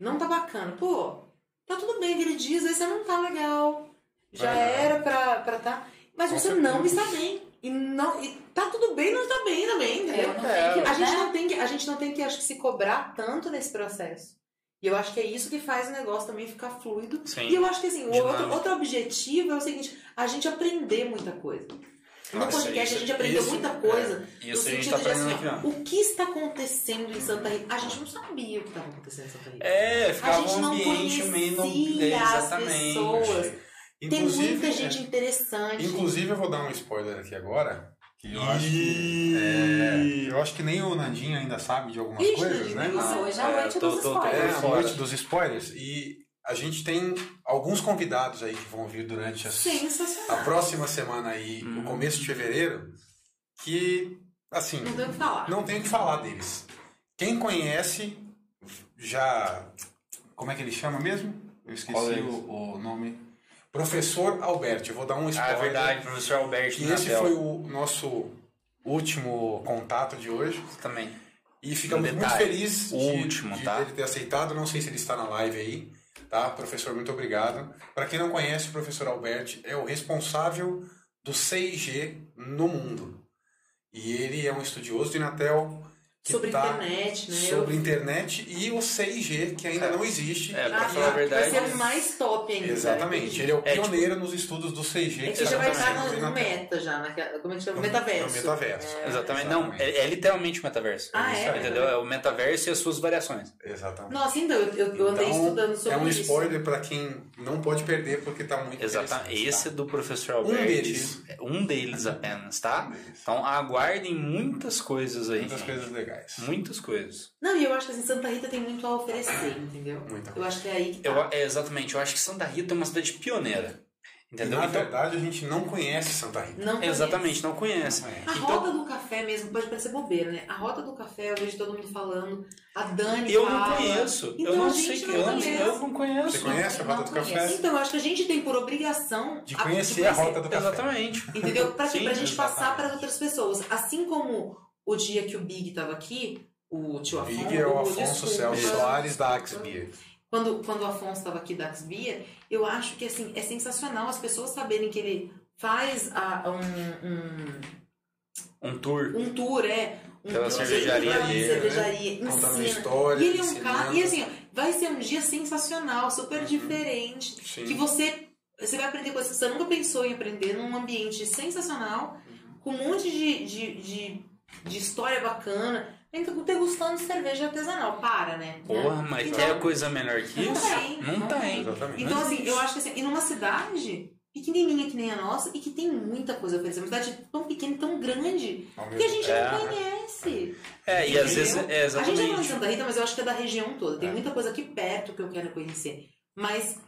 Não tá bacana. Pô, tá tudo bem aquele dia, às vezes você não tá legal. Já era pra estar. Tá, mas você certeza. não está bem. E, não, e tá tudo bem não está bem também, entendeu? É, A gente, né? não tem que, a gente não tem que, acho que, se cobrar tanto nesse processo. E eu acho que é isso que faz o negócio também ficar fluido. Sim. E eu acho que assim, outro, outro objetivo é o seguinte, a gente aprender muita coisa. No Nossa, podcast isso- a gente aprendeu isso- muita coisa. é, isso no a gente tá assim, aqui, ó, o que está acontecendo em Santa Rita? A gente não sabia o que estava acontecendo em Santa Rita. É, a ficava gente um não ambiente meio. as Exatamente. pessoas. Tem muita é, gente interessante. Inclusive, eu vou dar um spoiler aqui agora. Que eu acho que. é, eu acho que nem o Nandinho ainda sabe de algumas Ixi, coisas, né? Isso, hoje é a É, noite tô- dos tô- tô- É, spoilers. a noite dos spoilers. E a gente tem alguns convidados aí que vão vir durante as, a próxima semana aí, Uhum. no começo de fevereiro, que, assim, Não tem o que falar. não tenho o que falar deles. Quem conhece, já. Como é que ele chama mesmo? Eu esqueci deles? o, o nome. Professor Alberti. Eu vou dar um Ah, spoiler. é verdade, professor Alberto E esse foi o nosso último contato de hoje. também. E ficamos muito felizes de, último, de tá? ele ter aceitado. Não sei se ele está na live aí, tá? Professor, muito obrigado. Para quem não conhece, o professor Alberti é o responsável do 6G no mundo. E ele é um estudioso de Inatel que Sobre tá internet, né? sobre internet e o 6G, que ainda É. não existe. É, pra Ah, falar a tá. verdade. Vai ser mais top ainda. Exatamente. Ele é o É, tipo- pioneiro nos estudos do 6G. É que já vai estar no, no meta já, naquela, como é que chama? No- Metaverso. no metaverso. É. Exatamente. Não, é, é literalmente o metaverso. Ah, é? Entendeu? É o metaverso e as suas variações. Exatamente. Nossa, então, eu, eu, eu andei Então, estudando sobre É um isso. spoiler para quem não pode perder porque tá muito Exatamente. interessante, Esse tá? é do professor Um Alberti. deles. Um deles apenas, tá? Um deles. Então aguardem muitas coisas aí. Muitas gente. coisas legais. Muitas coisas. Não, e eu acho que assim, Santa Rita tem muito a oferecer, entendeu? Muita Eu acho que é aí que tá. Eu, é, exatamente. Eu acho que Santa Rita é uma cidade pioneira. E, Entendeu? na Então- verdade, a gente não conhece Santa Rita. Não exatamente, não conhece. Não A conhece. Então- rota do café mesmo, pode parecer bobeira, né? A rota do café, eu vejo todo mundo falando. A Dani Eu fala. não conheço. Então, eu não a sei que não eu, não, conhece. eu não conheço. Você conhece a Rota do conheço. Café? Então, eu acho que a gente tem por obrigação De a- conhecer a Rota do Café. Exatamente. Entendeu? Pra, Sim, pra gente passar exatamente. para as outras pessoas. Assim como o dia que o Big tava aqui, o tio O Afonso. Big é o Afonso. Celso Soares da Axbia. Quando, quando o Afonso estava aqui da Axbia, eu acho que assim, é sensacional as pessoas saberem que ele faz a- um, Um tour. um, um tour, é. Um Pela tour cervejaria Contando ensina. história, E ele é um cara. E assim, ó, vai ser um dia sensacional, super diferente. Sim. Que você, você vai aprender coisas que você nunca pensou em aprender num ambiente sensacional, com um monte de, de, de, de história bacana. Ainda degustando cerveja artesanal. Para, né? Porra, mas Então- quer coisa melhor que Não isso? tem, Não não tem. Exatamente. Então, assim, eu acho que assim, e numa cidade pequenininha que nem a nossa e que tem muita coisa a oferecer, uma cidade tão pequena e tão grande que a gente É. não conhece. É, e às vezes. É, A gente já falou de exatamente. Santa Rita, mas eu acho que é da região toda. Tem É. muita coisa aqui perto que eu quero conhecer. Mas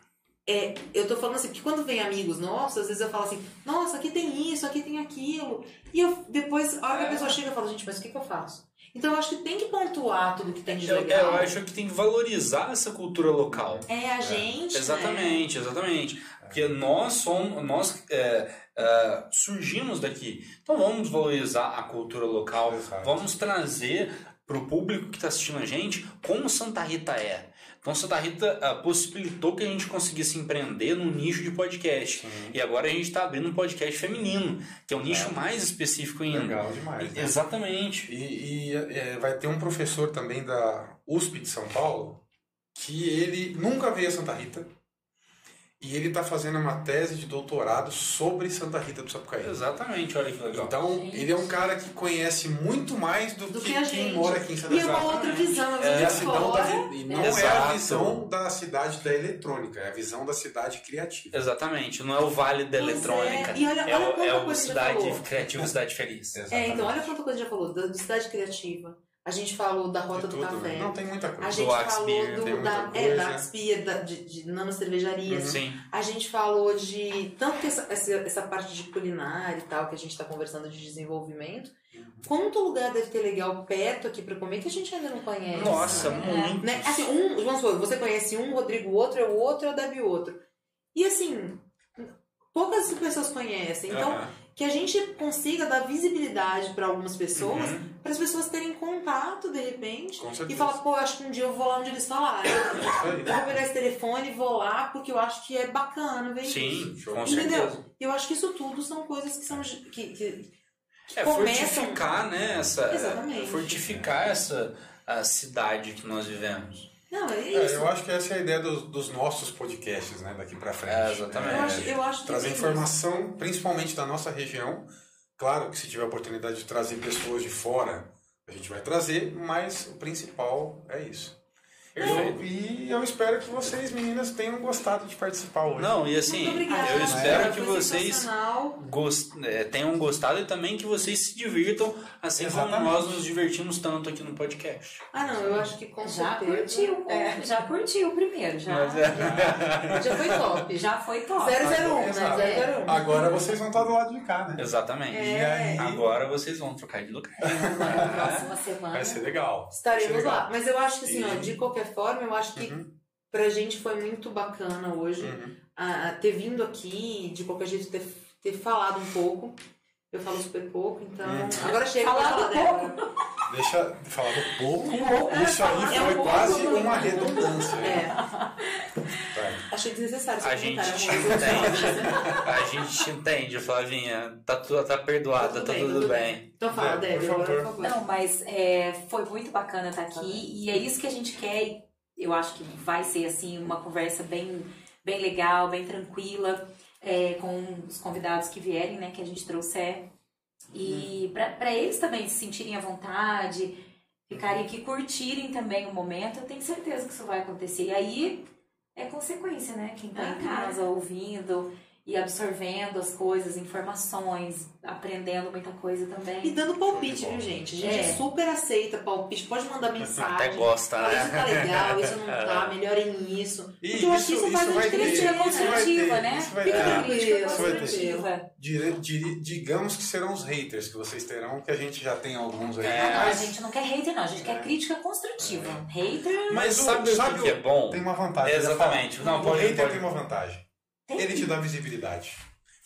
é, eu tô falando assim, porque quando vem amigos nossos, às vezes eu falo assim, nossa, aqui tem isso, aqui tem aquilo. E eu depois, a hora que a É. pessoa chega, eu falo, gente, mas o que, que eu faço? Então eu acho que tem que pontuar tudo que tem de Eu, legal. eu acho que tem que valorizar essa cultura local. É a gente. né? Exatamente, exatamente. Porque nós somos, nós é, é, surgimos daqui. Então vamos valorizar a cultura local, Exato. vamos trazer para o público que está assistindo a gente como Santa Rita é. Então Santa Rita ah, possibilitou que a gente conseguisse empreender no nicho de podcast. Sim. E agora a gente está abrindo um podcast feminino, que é um nicho É. mais específico ainda. Legal demais. né? Exatamente. E, e, é, vai ter um professor também da USP de São Paulo que ele nunca veio a Santa Rita e ele está fazendo uma tese de doutorado sobre Santa Rita do Sapucaí. Exatamente, olha que legal. Então, Gente. ele é um cara que conhece muito mais do, Do que, que a quem gente. mora aqui em Santa E é Rita. uma outra visão, é E a visão da, e não é a Exato. visão da cidade da eletrônica, é a visão da cidade criativa. Exatamente, não é o Vale da Pois Eletrônica. é. E olha- é olha quanta é o Cidade. Criativa Cidade Feliz. É, então, olha quanta coisa já falou. Da cidade criativa. A gente falou da Rota De do tudo, Café. né? Não, tem muita A coisa. gente Axe falou Beer, do, da, é, da da, de, de nano cervejarias. Sim. A gente falou de tanto essa, essa, essa parte de culinária e tal, que a gente está conversando de desenvolvimento. Quanto lugar deve ter legal perto aqui para comer que a gente ainda não conhece? Nossa, É. muito. Né? Assim, um, vamos supor, você conhece um, Rodrigo o outro, é o outro, é o o outro. E assim, poucas pessoas conhecem. Então, Aham. Que a gente consiga dar visibilidade para algumas pessoas, Uhum. para as pessoas terem contato de repente. E falar, pô, acho que um dia eu vou lá onde eles falaram. É isso Eu aí. vou pegar esse telefone e vou lá porque eu acho que é bacana ver isso. Sim, Show. com Entendeu? certeza. Eu acho que isso tudo são coisas que são. Que, que- É começam- fortificar, né? Essa, Exatamente. Fortificar essa a cidade que nós vivemos. Não, é É, isso. eu acho que essa é a ideia dos, dos nossos podcasts, né, daqui pra frente. É, exatamente. Eu acho, eu acho que Trazer tem informação, principalmente da nossa região. Claro que se tiver a oportunidade de trazer pessoas de fora, a gente vai trazer, mas o principal é isso. Eu, e eu espero que vocês, meninas, tenham gostado de participar hoje. Não, e assim, eu espero Foi que vocês gost- é, tenham gostado e também que vocês se divirtam, assim como Exatamente. nós nos divertimos tanto aqui no podcast. Ah, não, eu acho que com Já certeza. curtiu, É. já curtiu o primeiro, já. Mas é- Já foi top. Já foi top. 001, né? Exato. 001. Agora vocês vão estar do lado de cá, né? Exatamente. É. E aí Agora vocês vão trocar de lugar. Na próxima semana. vai ser legal. Estaremos ser lá. legal. Mas eu acho que assim, ó, E- de qualquer forma, eu acho que Uhum, pra gente foi muito bacana hoje uhum. a, a ter vindo aqui, de qualquer jeito ter, ter falado um pouco. Eu falo super pouco, então. Uhum. Agora chega Falado falar pouco. dela. Deixa eu falar do pouco. pouco. Isso aí É um foi pouco quase uma redundância. É. Tá. Achei desnecessário A gente comentário, amor. entende. A gente entende, Flavinha. Tá, tu- tá perdoada, tá tudo bem. Então fala, Débora, por favor. Não, mas é, foi muito bacana estar aqui e é isso que a gente quer. Eu acho que vai ser assim uma conversa bem, bem legal, bem tranquila, é, com os convidados que vierem, né, que a gente trouxer. E para eles também se sentirem à vontade, ficarem aqui, curtirem também o momento, eu tenho certeza que isso vai acontecer. E aí é consequência, né? Quem tá em Ah, casa ouvindo e absorvendo as coisas, informações, aprendendo muita coisa também. E dando palpite, viu, gente? A gente É. super aceita palpite. Pode mandar mensagem. Até gosta, Fala, isso né? tá legal, isso não tá, melhorem nisso. E Porque eu acho que isso faz a vai gente ter, crescer, isso né? vai construtiva, ter, né? Isso vai ter. Crítica isso vai ter. Dire- digamos que serão os haters que vocês terão, que a gente já tem alguns aí. É. Não, a gente não quer hater, não. A gente quer crítica construtiva. Hater. Mas o- sabe, sabe o que é bom? tem uma vantagem. Exatamente. Não, o pode- hater pode. tem uma vantagem. Tem. Ele te dá visibilidade.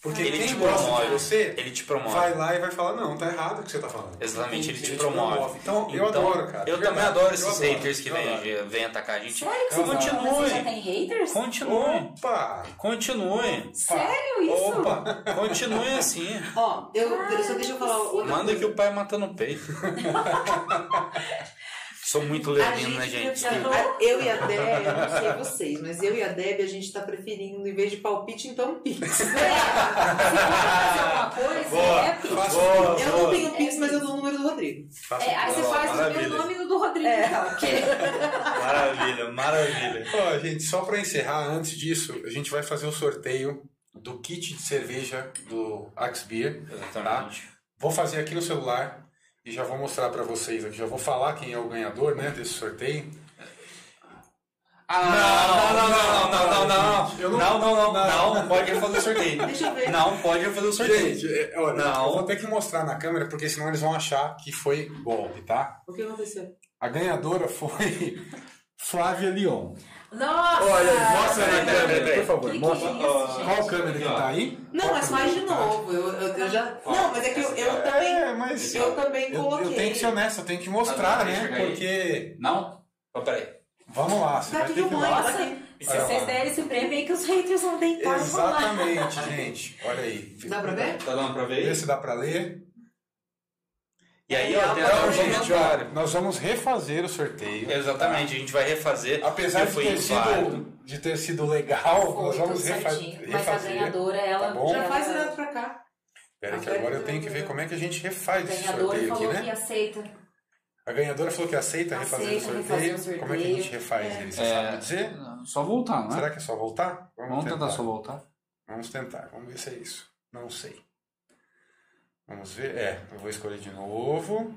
Porque Ele quem te gosta promove. de você Ele te promove. vai lá e vai falar, não, tá errado o que você tá falando. Exatamente, ele te te promove. Então, eu adoro, cara. Eu também adoro eu esses adoro, haters que vêm vem atacar a gente. Sério que Eu você, já Continue. tem haters? Continue. Opa! Continue. Sério isso? Opa! Continue assim. Ó, eu, eu só deixa eu falar outra Manda coisa. que o pai mata no peito. Sou muito leonino, né, gente, gente? a- eu e a Deb, eu não sei vocês, mas eu e a Deb, a gente tá preferindo, em vez de palpite, então pix. Se for fazer alguma coisa, Boa. é pix. Boa, Eu não boa. tenho pix, mas eu dou o número do Rodrigo. É, aí você faz o meu nome no do Rodrigo, É. Porque... Maravilha, maravilha. Ó, gente, só pra encerrar, antes disso, a gente vai fazer o sorteio do kit de cerveja do Axe Beer. Exatamente. Vou fazer aqui no celular e já vou mostrar pra vocês aqui. Já vou falar quem é o ganhador, né, desse sorteio. Ah, não, não, não, não, não, não, Eu não, não- não, não, não, não. não, pode fazer o sorteio. Deixa eu ver. Não pode fazer o sorteio. Gente, é, olha, Não. eu vou ter que mostrar na câmera, porque senão eles vão achar que foi golpe, tá? O que aconteceu? A ganhadora foi Flávia Leon. Nossa! Mostra na peraí, câmera, peraí. por favor. Que que mostra. é isso? Qual câmera que tá aí? Não, Qual mas faz de que tá? novo. Eu, eu, eu já. Não, mas é que eu, eu também. É, mas Eu também eu, coloquei. eu tenho que ser honesto, eu tenho que mostrar, né? Porque. Não? Oh, peraí. Vamos lá, você Tá vai ter que que eu ir se vocês derem esse prêmio aí que os haters vão deitar. Exatamente, gente. Olha aí. Dá pra ver? Tá dando pra Vê se dá pra ler. E aí, ó, tem Então, até um gente, ó, nós vamos refazer o sorteio. Exatamente, a gente vai refazer. Apesar de foi ter, sido, de ter sido legal, Foi nós vamos refa certinho. Mas a refazer. ganhadora, ela. Tá? Já faz direto pra cá. Pera que agora eu tenho que ver como é que a gente refaz esse sorteio aqui, falou né? que aceita. A ganhadora falou que aceita, refazer o Aceita sorteio. refazer o Como é que a gente sorteio. refaz É. ele? Você sabe me dizer? Só voltar, né? Será que é só voltar? Vamos tentar só voltar. Vamos tentar, vamos ver se é isso. Não sei. Vamos ver. É, eu vou escolher de novo.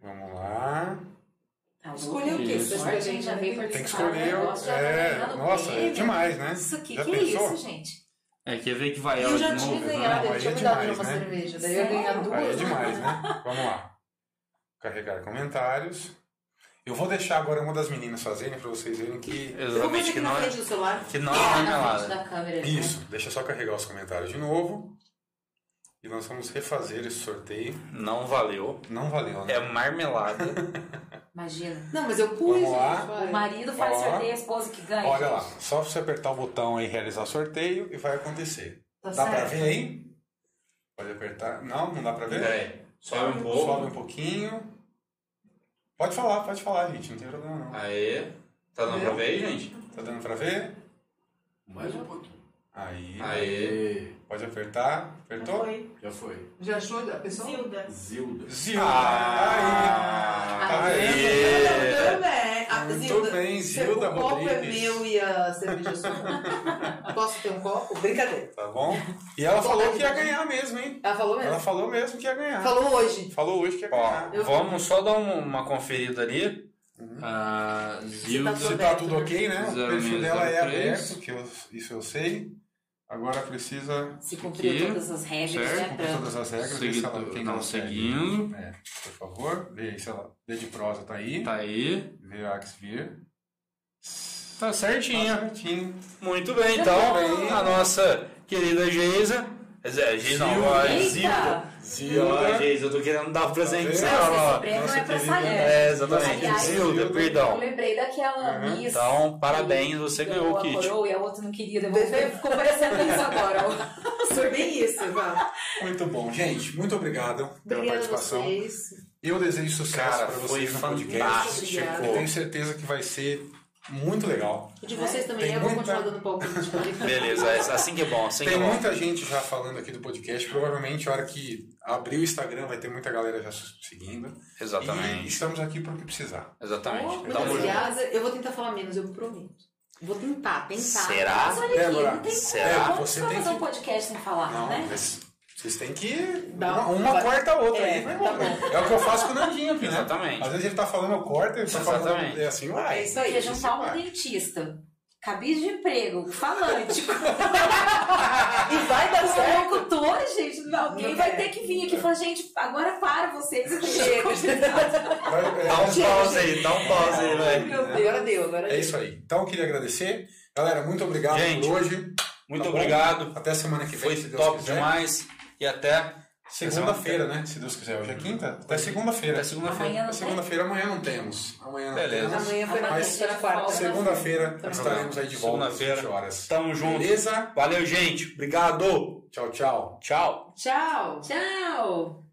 Vamos lá. Tá Escolheu o quê? Isso. Você Sorte, a gente já veio Tem que participar do escolher. já tá É, nossa, é demais, né? Isso aqui, Já que pensou? isso, gente? É, quer ver que vai eu ela já de tinha novo? ganhado, Não, eu aí tinha é me dado demais, uma né? cerveja. Daí eu ia ganhar duas. Aí é demais, né? Vamos lá. Carregar comentários. Eu vou deixar agora uma das meninas fazerem pra vocês verem que. Eu Exatamente, que na não é, que não é Na frente marmelada. da câmera. né? Isso, deixa eu só carregar os comentários de novo. E nós vamos refazer esse sorteio. Não valeu. Não valeu, né? É marmelada. Imagina. Não, mas eu pus, Vamos lá. O marido faz Ó. sorteio, a esposa que ganha. Olha lá, só você apertar o botão aí realizar sorteio e vai acontecer. Tá Dá pra certo. ver aí? Pode apertar. Não, não dá pra ver? Peraí. Sobe um Sobe pouco. um pouquinho. Pode falar, pode falar, gente. Não tem problema não. Aê. Tá dando pra ver aí, gente? Tá dando pra ver? Mais um pouquinho. Aí. Aê. Pode apertar. Apertou? Foi. Já foi. Já achou a pessoa? Zilda. Zilda. Ah, Aí. aê. Também. A Muito Zilda, bem, Zilda O copo é Rodrigues. meu e a cerveja é sua. Posso ter um copo? Brincadeira. Tá bom? E ela falou que ia ganhar mesmo, hein? Ela falou mesmo? Ela falou mesmo que ia ganhar. Falou hoje. Falou hoje que ia ganhar. Ó, vamos só dar um- uma conferida ali. A Zilda. tá Se tá tudo ok, né? O perfil dela é aberto, que eu- isso eu sei. Agora precisa Se cumpriu Aqui, todas as regras, certo, né? cumprir todas as regras. Vê se ela, Seguido, quem não, segue. seguindo. É, por favor, vê aí se ela. D de prosa tá aí. Tá aí. Vê a Axvir. Tá Tá certinho. certinho. Muito bem, então. bem. A nossa querida Geisa. Geisa não, Zilda. gente, eu tô querendo dar um presente pra ela. Nossa é pra sair. É, exatamente. Aliás, Zilda, eu- perdão. Eu lembrei daquela Uhum. Miss. Então, parabéns, você ganhou o kit. coroa e a outra não queria devolver. Ficou parecendo isso agora. Foi bem isso. Muito bom. Gente, muito obrigado pela Obrigada participação. vocês. Eu desejo sucesso Cara, para foi vocês no podcast. fantástico. Eu tenho certeza que vai ser muito legal. O de vocês também, Tem eu vou muita- continuar dando palpite. Beleza, é assim que é bom, assim Tem é bom. muita gente já falando aqui do podcast. Provavelmente, a hora que abrir o Instagram, vai ter muita galera já seguindo. E Exatamente. estamos aqui para o que precisar. Exatamente. Tamo junto. obrigada. Eu vou tentar falar menos, eu prometo. Vou tentar, tentar. Será? Mas olha aqui, Débora, não tem será? como. Você tem fazer que- um podcast sem falar, Não, né? mas vocês têm que. Dá uma, um- uma corta a outra É, aí, vai tá. É o que eu faço com o Nandinho aqui, né? Exatamente. Às vezes ele tá falando, eu corto, ele tá falando. É assim, vai. É isso aí. Porque juntar um dentista, cabide de emprego, falante, E vai dar com certo. locutor, gente, alguém Não vai é. ter que vir aqui e falar, gente, agora para vocês. Chega. É, Dá um pause aí, dá um pause aí, velho. meu Deus. Agora deu, agora É deu. isso aí. Então eu queria agradecer. Galera, muito obrigado Gente, por hoje. Muito Tá bom? obrigado. Até semana que vem, Foi se Deus top quiser. demais. E até Segunda-feira, né? Se Deus quiser. Hoje é quinta? Até segunda-feira. Até segunda-feira. Amanhã não Até tem? segunda-feira, amanhã não temos. Amanhã não Beleza. temos. Amanhã foi na tem quarta. folga. Segunda-feira estaremos aí de volta às Segunda-feira. 20 horas. Tamo junto. Beleza? Valeu, gente. Obrigado. Tchau, tchau. Tchau. Tchau. Tchau!